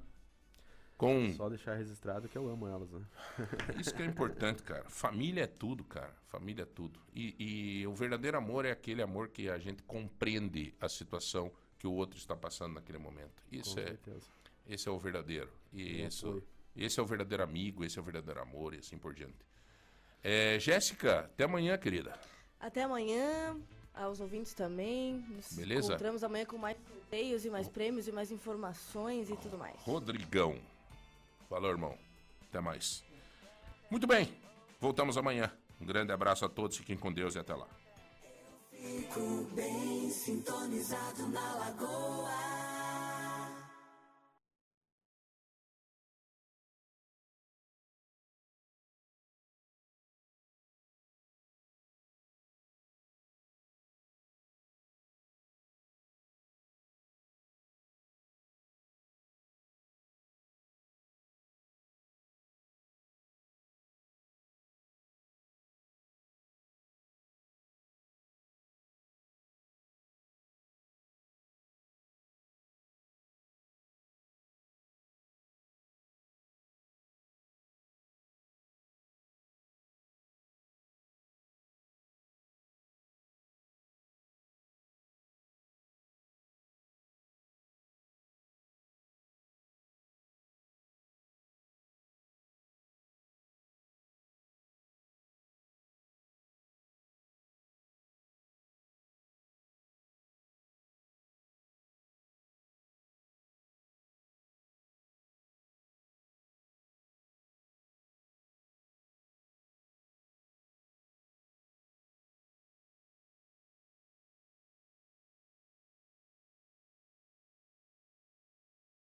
com. Só deixar registrado que eu amo elas, né? Isso que é importante, cara. Família é tudo, cara. Família é tudo. E, e o verdadeiro amor é aquele amor que a gente compreende a situação que o outro está passando naquele momento. Isso Com é, certeza. esse é o verdadeiro. E Um isso, esse é o verdadeiro amigo, esse é o verdadeiro amor e assim por diante. É, Jéssica, até amanhã, querida. Até amanhã, aos ouvintes também. Nos Beleza? encontramos amanhã com mais sorteios e mais prêmios e mais informações e tudo mais. Rodrigão. Valeu, irmão. Até mais. Muito bem. Voltamos amanhã. Um grande abraço a todos. Fiquem com Deus e até lá. Fico bem sintonizado na lagoa.